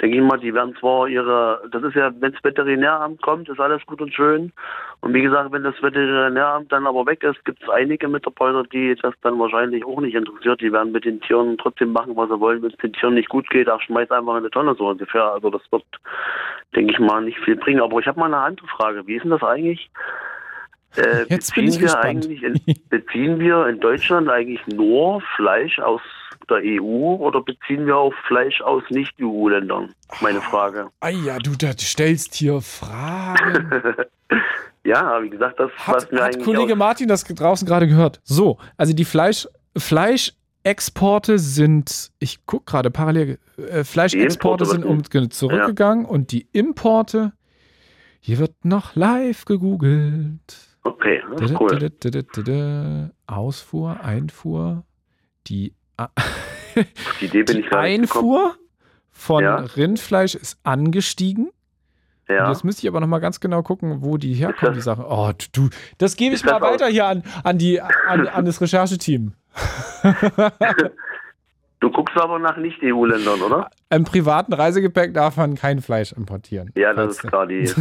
Speaker 9: Denke ich mal, die werden zwar ihre, das ist ja, wenn das Veterinäramt kommt, ist alles gut und schön. Und wie gesagt, wenn das Veterinäramt dann aber weg ist, gibt es einige Mitarbeiter, die das dann wahrscheinlich auch nicht interessiert. Die werden mit den Tieren trotzdem machen, was sie wollen. Wenn es den Tieren nicht gut geht, ach, schmeiß einfach in eine Tonne so ungefähr. Also das wird, denke ich mal, nicht viel bringen. Aber ich habe mal eine andere Frage. Wie ist denn das eigentlich? Äh, beziehen wir eigentlich in, beziehen wir in Deutschland eigentlich nur Fleisch aus der EU oder beziehen wir auch Fleisch aus Nicht-EU-Ländern? Meine Frage.
Speaker 2: Ah ja, du stellst hier Fragen.
Speaker 9: Ja, wie gesagt, das
Speaker 2: Hat,
Speaker 9: was mir
Speaker 2: hat
Speaker 9: eigentlich
Speaker 2: Kollege Martin das draußen gerade gehört? So, also die Fleisch, Fleischexporte sind, ich gucke gerade parallel, äh, Fleischexporte sind um, zurückgegangen und die Importe, hier wird noch live gegoogelt.
Speaker 9: Okay, das ist cool.
Speaker 2: Ausfuhr, Einfuhr, die,
Speaker 9: Die Idee bin
Speaker 2: die. Einfuhr von
Speaker 9: Ja.
Speaker 2: Rindfleisch ist angestiegen. Und
Speaker 9: Ja.
Speaker 2: Jetzt müsste ich aber noch mal ganz genau gucken, wo die herkommen, die Sachen. Oh, du, das gebe ich mal weiter hier an, an, die, an, an das Rechercheteam.
Speaker 9: Du guckst aber nach Nicht-EU-Ländern, oder?
Speaker 2: Im privaten Reisegepäck darf man kein Fleisch importieren.
Speaker 9: Ja, das ist klar. Die.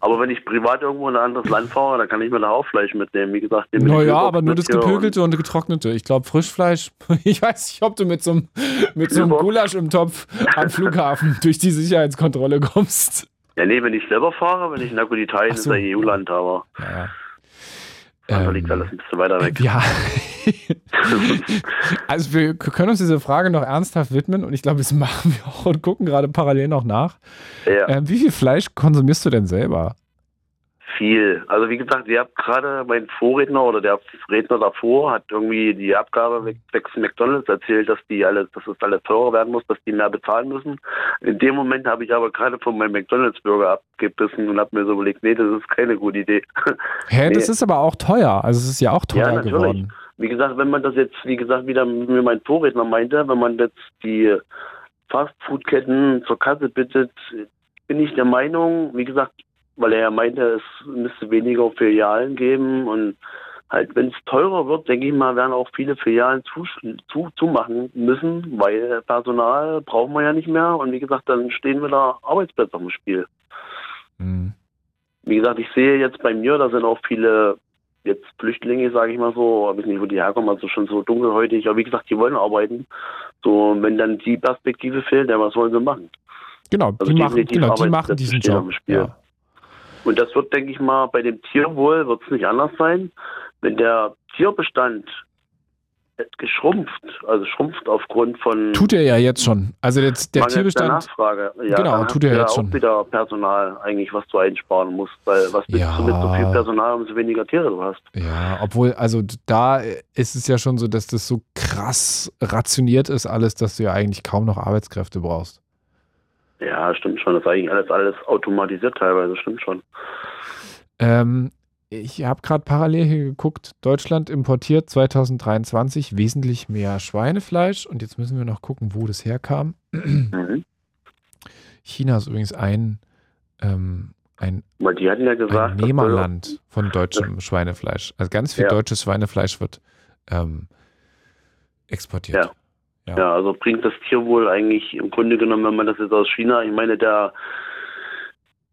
Speaker 9: Aber wenn ich privat irgendwo in ein anderes Land fahre, dann kann ich mir da auch Fleisch mitnehmen. Wie gesagt, mit
Speaker 2: Naja, aber nur das gepökelte und getrocknete. Ich glaube, Frischfleisch. Ich weiß nicht, ob du mit so einem, mit so einem Gulasch im Topf am Flughafen durch die Sicherheitskontrolle kommst.
Speaker 9: Und, ja, nee, wenn ich selber fahre, wenn ich, gut, Italien
Speaker 2: Ach
Speaker 9: ist
Speaker 2: so.
Speaker 9: ja EU-Land, aber
Speaker 2: Ja.
Speaker 9: Da
Speaker 2: Ähm,
Speaker 9: liegt alles ein bisschen weiter weg.
Speaker 2: Ja. also wir können uns diese Frage noch ernsthaft widmen und ich glaube, das machen wir auch und gucken gerade parallel noch nach.
Speaker 9: Ja.
Speaker 2: Ähm, wie viel Fleisch konsumierst du denn selber?
Speaker 9: Viel. Also wie gesagt, ihr habt gerade mein Vorredner oder der Redner davor hat irgendwie die Abgabe weg- zwecks McDonalds erzählt, dass die alles, dass es alles teurer werden muss, dass die mehr bezahlen müssen. In dem Moment habe ich aber gerade von meinem McDonalds-Burger abgebissen und habe mir so überlegt, nee, das ist keine gute Idee.
Speaker 2: Hä, das
Speaker 9: Nee.
Speaker 2: ist aber auch teuer. Also es ist ja auch teuer
Speaker 9: Ja,
Speaker 2: geworden.
Speaker 9: Wie gesagt, wenn man das jetzt, wie gesagt, wieder wie mein Vorredner meinte, wenn man jetzt die Fastfood-Ketten zur Kasse bittet, bin ich der Meinung, wie gesagt, weil er ja meinte, es müsste weniger Filialen geben und halt, wenn es teurer wird, denke ich mal, werden auch viele Filialen zu, zu, zumachen müssen, weil Personal brauchen wir ja nicht mehr und wie gesagt, dann stehen wieder Arbeitsplätze dem Spiel.
Speaker 2: Hm.
Speaker 9: Wie gesagt, ich sehe jetzt bei mir, da sind auch viele jetzt Flüchtlinge, sage ich mal so, ich weiß nicht, wo die herkommen, also schon so dunkelhäutig, aber wie gesagt, die wollen arbeiten. So, und wenn dann die Perspektive fehlt, ja, was wollen sie machen?
Speaker 2: Genau,
Speaker 9: Also
Speaker 2: die machen, genau, die machen diesen Job.
Speaker 9: am Spiel.
Speaker 2: Ja.
Speaker 9: Und das wird, denke ich mal, bei dem Tierwohl wird es nicht anders sein. Wenn der Tierbestand geschrumpft, also schrumpft aufgrund von
Speaker 2: Tut er ja jetzt schon. Also jetzt der
Speaker 9: Mangel der
Speaker 2: Tierbestand.
Speaker 9: Nachfrage. Ja,
Speaker 2: Genau, tut er
Speaker 9: du
Speaker 2: jetzt
Speaker 9: ja
Speaker 2: schon.
Speaker 9: auch wieder Personal eigentlich, was du einsparen musst, weil was willst
Speaker 2: Ja.
Speaker 9: du mit so viel Personal, umso weniger Tiere du hast.
Speaker 2: Ja, obwohl, also da ist es ja schon so, dass das so krass rationiert ist, alles, dass du ja eigentlich kaum noch Arbeitskräfte brauchst.
Speaker 9: Ja, stimmt schon. Das ist eigentlich alles, alles automatisiert teilweise, stimmt schon.
Speaker 2: Ähm, ich habe gerade parallel hier geguckt, Deutschland importiert 2023 wesentlich mehr Schweinefleisch und jetzt müssen wir noch gucken, wo das herkam.
Speaker 9: Mhm.
Speaker 2: China ist übrigens ein, ähm, ein,
Speaker 9: Weil die hatten ja gesagt, soll-
Speaker 2: Nehmerland von deutschem Schweinefleisch. Also ganz viel
Speaker 9: Ja.
Speaker 2: deutsches Schweinefleisch wird ähm, exportiert.
Speaker 9: Ja. Ja, also bringt das Tierwohl eigentlich im Grunde genommen, wenn man das jetzt aus China, ich meine, der,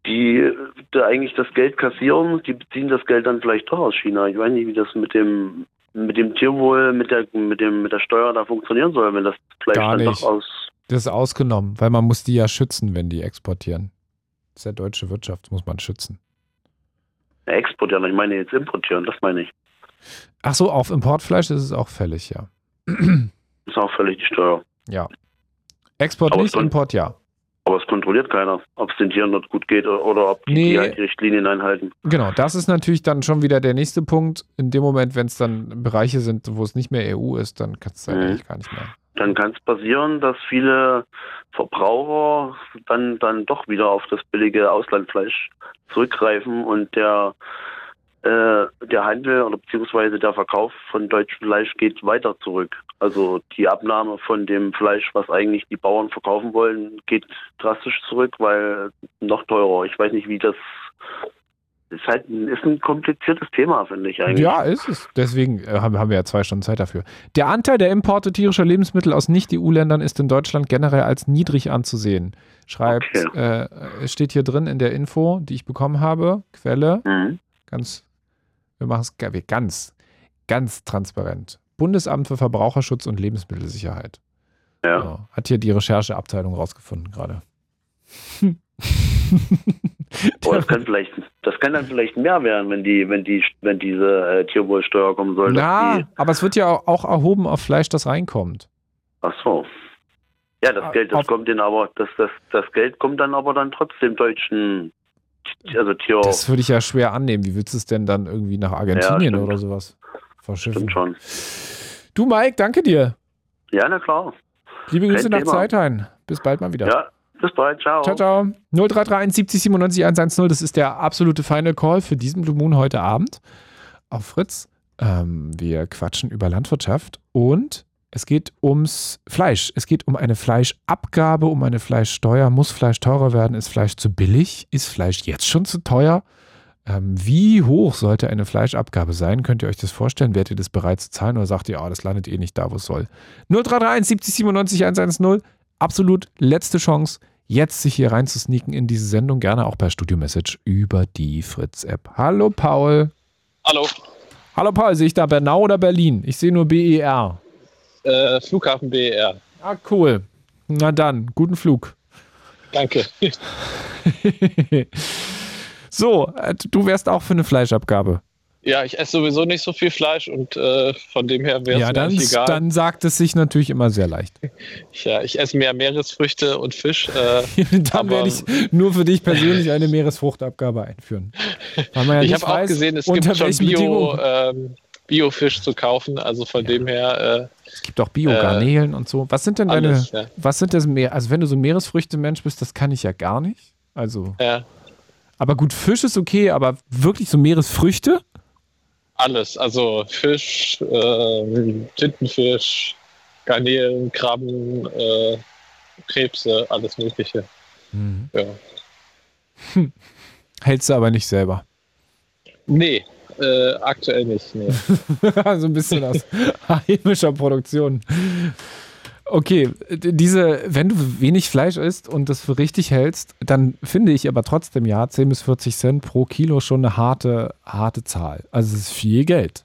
Speaker 9: die, der eigentlich das Geld kassieren, die beziehen das Geld dann vielleicht doch aus China. Ich weiß nicht, wie das mit dem, mit dem Tierwohl, mit der, mit dem, mit der Steuer da funktionieren soll, wenn das Fleisch
Speaker 2: Gar
Speaker 9: dann
Speaker 2: nicht.
Speaker 9: doch aus,
Speaker 2: Das ist ausgenommen, weil man muss die ja schützen, wenn die exportieren. Das ist ja deutsche Wirtschaft, muss man schützen.
Speaker 9: exportieren, ich meine jetzt importieren, das meine ich.
Speaker 2: Ach so, auf Importfleisch ist es auch fällig, ja.
Speaker 9: Ist auch völlig die Steuer.
Speaker 2: ja. Export
Speaker 9: Aber
Speaker 2: nicht, Import ja.
Speaker 9: Aber es kontrolliert keiner, ob es den Tieren dort gut geht oder- oder ob die,
Speaker 2: Nee.
Speaker 9: die halt die Richtlinien einhalten.
Speaker 2: Genau, das ist natürlich dann schon wieder der nächste Punkt. In dem Moment, wenn es dann Bereiche sind, wo es nicht mehr EU ist, dann kann es
Speaker 9: Mhm.
Speaker 2: eigentlich gar nicht mehr.
Speaker 9: dann kann es passieren, dass viele Verbraucher dann, dann doch wieder auf das billige Auslandfleisch zurückgreifen und der, äh, der Handel oder beziehungsweise der Verkauf von deutschem Fleisch geht weiter zurück. Also die Abnahme von dem Fleisch, was eigentlich die Bauern verkaufen wollen, geht drastisch zurück, weil noch teurer. Ich weiß nicht, wie das ist halt ein, ist ein kompliziertes Thema, finde ich eigentlich.
Speaker 2: Ja, ist es. Deswegen äh, haben, haben wir ja zwei Stunden Zeit dafür. Der Anteil der Importe tierischer Lebensmittel aus Nicht-EU-Ländern ist in Deutschland generell als niedrig anzusehen. Schreibt, äh, es steht hier drin in der Info, die ich bekommen habe. Quelle,
Speaker 9: Mhm.
Speaker 2: ganz, wir machen es ganz, ganz transparent. Bundesamt für Verbraucherschutz und Lebensmittelsicherheit.
Speaker 9: Ja.
Speaker 2: Ja, hat hier die Rechercheabteilung rausgefunden gerade.
Speaker 9: Aber das kann vielleicht, das kann dann vielleicht mehr werden, wenn die, wenn die, wenn diese äh, Tierwohlsteuer kommen soll. die,
Speaker 2: aber es wird ja auch erhoben auf Fleisch, das reinkommt.
Speaker 9: ach so. Ja, das
Speaker 2: Auf-
Speaker 9: Geld, das kommt den aber, das, das, das Geld kommt dann aber dann trotzdem deutschen, also Tier,
Speaker 2: Das würde ich ja schwer annehmen. Wie willst du es denn dann irgendwie nach Argentinien
Speaker 9: stimmt.
Speaker 2: oder sowas verschiffen?
Speaker 9: stimmt schon.
Speaker 2: Du, Mike, danke dir.
Speaker 9: Ja, na klar.
Speaker 2: Liebe Grüße nach. Zeitheim. Bis bald mal wieder.
Speaker 9: Ja, bis bald, ciao.
Speaker 2: Ciao, ciao. 0331 70 97 110. Das ist der absolute Final Call für diesen Blue Moon heute Abend auf Fritz. Ähm, wir quatschen über Landwirtschaft und es geht ums Fleisch. Es geht um eine Fleischabgabe, um eine Fleischsteuer. Muss Fleisch teurer werden? Ist Fleisch zu billig? Ist Fleisch jetzt schon zu teuer? Ähm, wie hoch sollte eine Fleischabgabe sein? Könnt ihr euch das vorstellen? Werdet ihr das bereit zu zahlen oder sagt ihr, oh, das landet eh nicht da, wo es soll? 0331 70 97 110. Absolut letzte Chance, jetzt sich hier rein zu sneaken in diese Sendung. Gerne auch per Studio-Message über die Fritz-App. Hallo, Paul.
Speaker 10: Hallo,
Speaker 2: Hallo, Paul. Sehe ich da Bernau oder Berlin? Ich sehe nur BER.
Speaker 10: Äh, Flughafen BER.
Speaker 2: Ah, cool. Na dann, guten Flug.
Speaker 10: Danke.
Speaker 2: so, äh, du wärst auch für eine Fleischabgabe.
Speaker 10: Ja, ich esse sowieso nicht so viel Fleisch und äh, von dem her wäre es
Speaker 2: Ja, dann,
Speaker 10: egal.
Speaker 2: dann sagt es sich natürlich immer sehr leicht.
Speaker 10: Ich, ja, ich esse mehr Meeresfrüchte und Fisch. Äh,
Speaker 2: dann werde ich nur für dich persönlich eine Meeresfruchtabgabe einführen. Ja
Speaker 10: ich habe auch gesehen, es gibt schon Bio, ähm, Biofisch zu kaufen. Also von dem her
Speaker 2: Es gibt auch Biogarnelen und so. Was sind denn
Speaker 10: äh,
Speaker 2: deine,
Speaker 10: alles. Ja.
Speaker 2: was sind das mehr? Also wenn du so ein Meeresfrüchte-Mensch bist, das kann ich ja gar nicht. Also,
Speaker 10: Ja,
Speaker 2: aber gut, Fisch ist okay, aber wirklich so Meeresfrüchte?
Speaker 10: alles. Also Fisch, äh, Tintenfisch, Garnelen, Krabben, äh, Krebse, alles Mögliche.
Speaker 2: Mhm.
Speaker 10: Ja.
Speaker 2: Hältst du aber nicht selber.
Speaker 10: Nee, äh, aktuell nicht. Nee.
Speaker 2: so ein bisschen aus heimischer Produktion. Okay, diese, wenn du wenig Fleisch isst und das für richtig hältst, dann finde ich aber trotzdem ja 10 bis 40 Cent pro Kilo schon eine harte, harte Zahl. Also es ist viel Geld.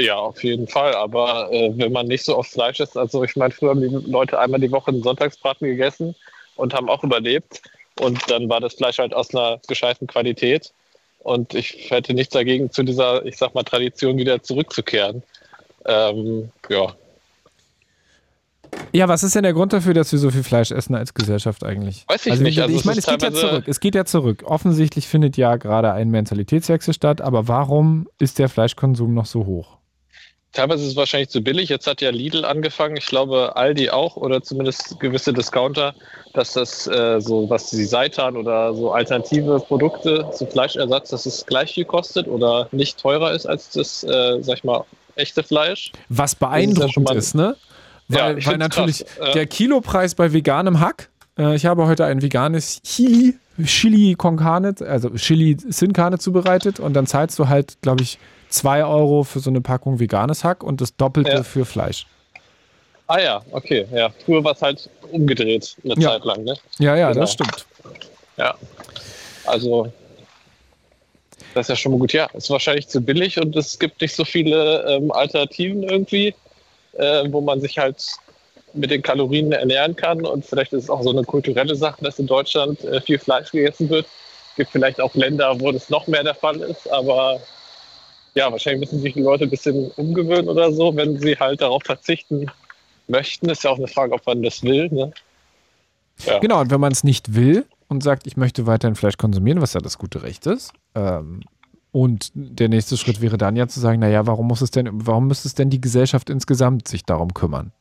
Speaker 10: Ja, auf jeden Fall. Aber äh, wenn man nicht so oft Fleisch isst, also ich meine, früher haben die Leute einmal die Woche einen Sonntagsbraten gegessen und haben auch überlebt. Und dann war das Fleisch halt aus einer gescheiten Qualität. Und ich hätte nichts dagegen, zu dieser, ich sag mal, Tradition wieder zurückzukehren.
Speaker 6: Ähm, ja.
Speaker 2: Ja, was ist denn der Grund dafür, dass wir so viel Fleisch essen als Gesellschaft eigentlich?
Speaker 6: Weiß ich nicht. Also
Speaker 2: ich meine, es geht ja zurück. Es geht ja zurück. Offensichtlich findet ja gerade ein Mentalitätswechsel statt, aber warum ist der Fleischkonsum noch so hoch?
Speaker 6: Teilweise ist es wahrscheinlich zu billig. Jetzt hat ja Lidl angefangen, ich glaube Aldi auch oder zumindest gewisse Discounter, dass das äh, so, was die Seitan oder so alternative Produkte zu Fleischersatz, dass es gleich viel kostet oder nicht teurer ist als das, äh, sag ich mal, echte Fleisch.
Speaker 2: Was beeindruckend
Speaker 6: mal-
Speaker 2: ist, ne?
Speaker 6: Ja,
Speaker 2: Weil,
Speaker 6: ich
Speaker 2: weil natürlich
Speaker 6: krass.
Speaker 2: Der Kilopreis bei veganem Hack, äh, ich habe heute ein veganes Chili, Chili con Carne, also Chili Sin Carne zubereitet und dann zahlst du halt, glaube ich, 2 Euro für so eine Packung veganes Hack und das Doppelte
Speaker 6: Ja.
Speaker 2: für Fleisch.
Speaker 6: Ah ja, okay. Ja, früher war es halt umgedreht eine
Speaker 2: Ja.
Speaker 6: Zeit lang. Ne?
Speaker 2: Ja, ja,
Speaker 6: Genau.
Speaker 2: das stimmt.
Speaker 6: Ja. Also, das ist ja schon mal gut. Ja, ist wahrscheinlich zu billig und es gibt nicht so viele ähm, Alternativen irgendwie, äh, wo man sich halt mit den Kalorien ernähren kann. Und vielleicht ist es auch so eine kulturelle Sache, dass in Deutschland äh, viel Fleisch gegessen wird. Es gibt vielleicht auch Länder, wo das noch mehr der Fall ist, aber ja, wahrscheinlich müssen sich die Leute ein bisschen umgewöhnen oder so, wenn sie halt darauf verzichten möchten. Ist ja auch eine Frage, ob man das will. Ne? Ja.
Speaker 2: Genau, und wenn man es nicht will und sagt, ich möchte weiterhin Fleisch konsumieren, was ja das gute Recht ist, ähm, und der nächste Schritt wäre dann ja zu sagen, naja, warum muss es denn, warum müsste es denn die Gesellschaft insgesamt sich darum kümmern?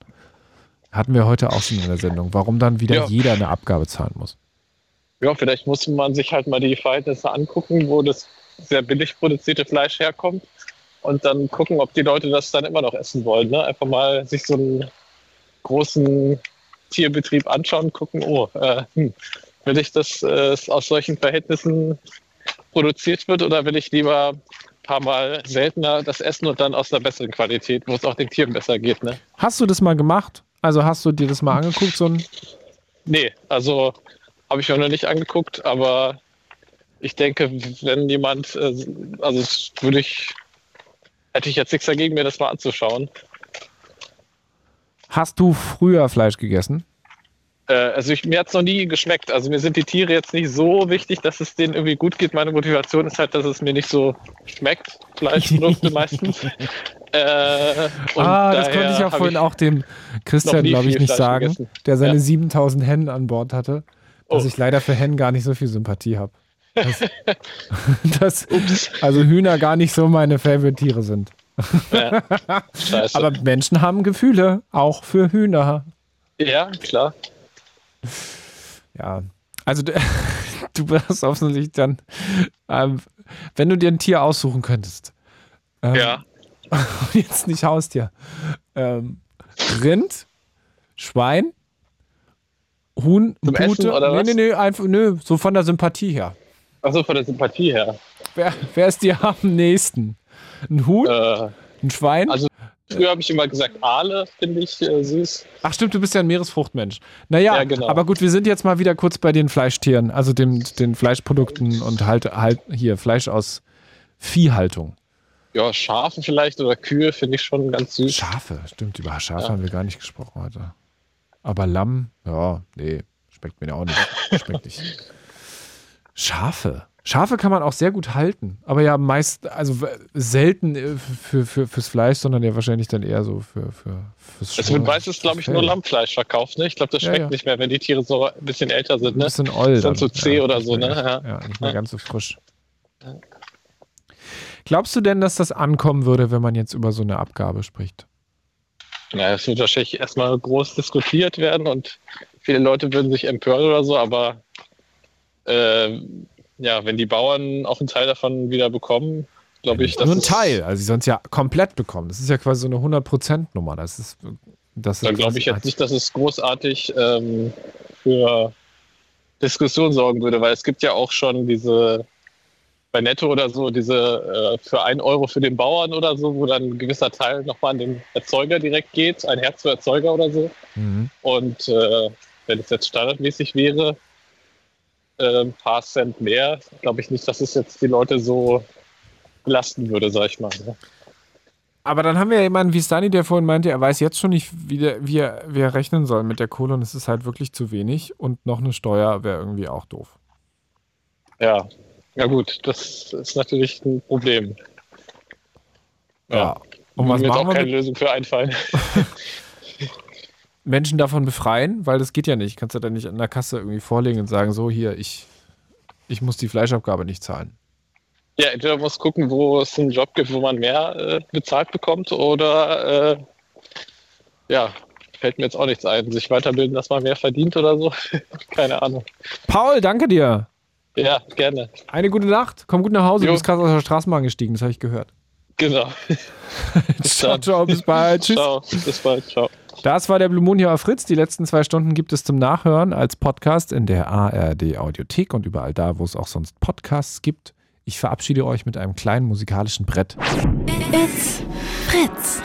Speaker 2: Hatten wir heute auch schon in der Sendung. Warum dann wieder
Speaker 6: Ja.
Speaker 2: jeder eine Abgabe zahlen muss?
Speaker 6: Ja, vielleicht muss man sich halt mal die Verhältnisse angucken, wo das sehr billig produzierte Fleisch herkommt und dann gucken, ob die Leute das dann immer noch essen wollen. Ne? Einfach mal sich so einen großen Tierbetrieb anschauen, gucken, oh, äh, hm, will ich, dass äh, es aus solchen Verhältnissen produziert wird oder will ich lieber ein paar Mal seltener das essen und dann aus einer besseren Qualität, wo es auch den Tieren besser geht. Ne?
Speaker 2: Hast du das mal gemacht? Also hast du dir das mal angeguckt, so ein
Speaker 6: Nee, also habe ich mir noch nicht angeguckt, aber ich denke, wenn jemand, äh, also das würde ich, hätte ich jetzt nichts dagegen, mir das mal anzuschauen.
Speaker 2: Hast du früher Fleisch gegessen?
Speaker 6: Äh, also ich, mir hat es noch nie geschmeckt. Also mir sind die Tiere jetzt nicht so wichtig, dass es denen irgendwie gut geht. Meine Motivation ist halt, dass es mir nicht so schmeckt, Fleischprodukte meistens. Äh,
Speaker 2: ah, das konnte ich ja vorhin auch dem Christian, glaube ich, nicht
Speaker 6: Fleisch
Speaker 2: sagen,
Speaker 6: gegessen.
Speaker 2: der seine
Speaker 6: Ja.
Speaker 2: 7000 Hennen an Bord hatte, dass
Speaker 6: Oh.
Speaker 2: ich leider für Hennen gar nicht so viel Sympathie habe. Das, das, also Hühner gar nicht so meine Favorite-Tiere sind.
Speaker 6: Ja.
Speaker 2: Aber Menschen haben Gefühle, auch für Hühner.
Speaker 6: ja, klar.
Speaker 2: Ja, also du, du wirst offensichtlich dann, ähm, wenn du dir ein Tier aussuchen könntest, ähm,
Speaker 6: Ja.
Speaker 2: jetzt nicht Haustier, ähm, Rind, Schwein, Huhn,
Speaker 6: Zum Essen
Speaker 2: Pute,
Speaker 6: oder
Speaker 2: nee,
Speaker 6: was?
Speaker 2: nee, nee, einfach, nö, so von der Sympathie her.
Speaker 6: Achso, von der Sympathie her.
Speaker 2: Wer, wer ist dir am nächsten? Ein Huhn,
Speaker 6: Äh,
Speaker 2: ein Schwein?
Speaker 6: also früher habe ich immer gesagt, Aale finde ich äh, süß.
Speaker 2: Ach stimmt, du bist ja ein Meeresfruchtmensch. Naja,
Speaker 6: Ja, genau.
Speaker 2: aber gut, wir sind jetzt mal wieder kurz bei den Fleischtieren, also dem, den Fleischprodukten und halt, halt hier Fleisch aus Viehhaltung.
Speaker 6: Ja, Schafe vielleicht oder Kühe finde ich schon ganz süß.
Speaker 2: Schafe, stimmt, über Schafe
Speaker 6: Ja.
Speaker 2: haben wir gar nicht gesprochen heute. Aber Lamm, ja, nee, schmeckt mir auch nicht. Schmeckt nicht. Schafe. Schafe kann man auch sehr gut halten, aber ja meist, also selten äh, für, für, fürs Fleisch, sondern ja wahrscheinlich dann eher so für, für fürs
Speaker 6: Es wird
Speaker 2: Schwein-
Speaker 6: meistens, glaube ich, nur Lammfleisch verkauft. Ne? Ich glaube, das
Speaker 2: Ja,
Speaker 6: schmeckt
Speaker 2: ja.
Speaker 6: nicht mehr, wenn die Tiere so ein bisschen älter sind.
Speaker 2: Ein
Speaker 6: Ne?
Speaker 2: bisschen oll.
Speaker 6: Ist dann so zäh oder
Speaker 2: nicht
Speaker 6: so, ne? Ja.
Speaker 2: Ja, nicht mehr
Speaker 6: Ja.
Speaker 2: ganz so frisch. Glaubst du denn, dass das ankommen würde, wenn man jetzt über so eine Abgabe spricht?
Speaker 6: Ja, es wird wahrscheinlich erstmal groß diskutiert werden und viele Leute würden sich empören oder so, aber äh, ja, wenn die Bauern auch einen Teil davon wieder bekommen, glaube ich, dass
Speaker 2: Nur ein Teil, also sie sollen es ja komplett bekommen. Das ist ja quasi so eine 100%-Nummer. Das ist, das ist
Speaker 6: Dann glaube ich jetzt nicht, dass es großartig ähm, für Diskussion sorgen würde, weil es gibt ja auch schon diese bei Netto oder so diese äh, für ein Euro für den Bauern oder so, wo dann ein gewisser Teil nochmal an den Erzeuger direkt geht, ein Herz für Erzeuger oder so.
Speaker 2: Mhm.
Speaker 6: Und äh, wenn es jetzt standardmäßig wäre, äh, ein paar Cent mehr, glaube ich nicht, dass es jetzt die Leute so belasten würde, sag ich mal. Ne?
Speaker 2: Aber dann haben wir ja jemanden wie Stani, der vorhin meinte, er weiß jetzt schon nicht, wie, der, wie, er, wie er rechnen soll mit der Kohle und es ist halt wirklich zu wenig und noch eine Steuer wäre irgendwie auch doof.
Speaker 6: Ja. ja gut, das ist natürlich ein Problem.
Speaker 2: Ja. Und was
Speaker 6: Mir
Speaker 2: machen
Speaker 6: auch
Speaker 2: wir
Speaker 6: keine
Speaker 2: mit
Speaker 6: Lösung für einfallen.
Speaker 2: Menschen davon befreien? Weil das geht ja nicht. Kannst du dann nicht an der Kasse irgendwie vorlegen und sagen, so hier, ich, ich muss die Fleischabgabe nicht zahlen.
Speaker 6: Ja, entweder muss gucken, wo es einen Job gibt, wo man mehr äh, bezahlt bekommt, oder äh, ja, fällt mir jetzt auch nichts ein. Sich weiterbilden, dass man mehr verdient oder so. Keine Ahnung.
Speaker 2: Paul, danke dir.
Speaker 6: Ja, gerne.
Speaker 2: Eine gute Nacht. Komm gut nach Hause. Du
Speaker 6: Jo.
Speaker 2: bist gerade aus der Straßenbahn gestiegen, das habe ich gehört.
Speaker 6: Genau.
Speaker 2: ciao, ciao, bis bald. Tschüss.
Speaker 6: Ciao, bis bald. Ciao.
Speaker 2: Das war der Blue Moon hier auf Fritz. Die letzten zwei Stunden gibt es zum Nachhören als Podcast in der ARD Audiothek und überall da, wo es auch sonst Podcasts gibt. Ich verabschiede euch mit einem kleinen musikalischen Brett.
Speaker 1: It's Fritz.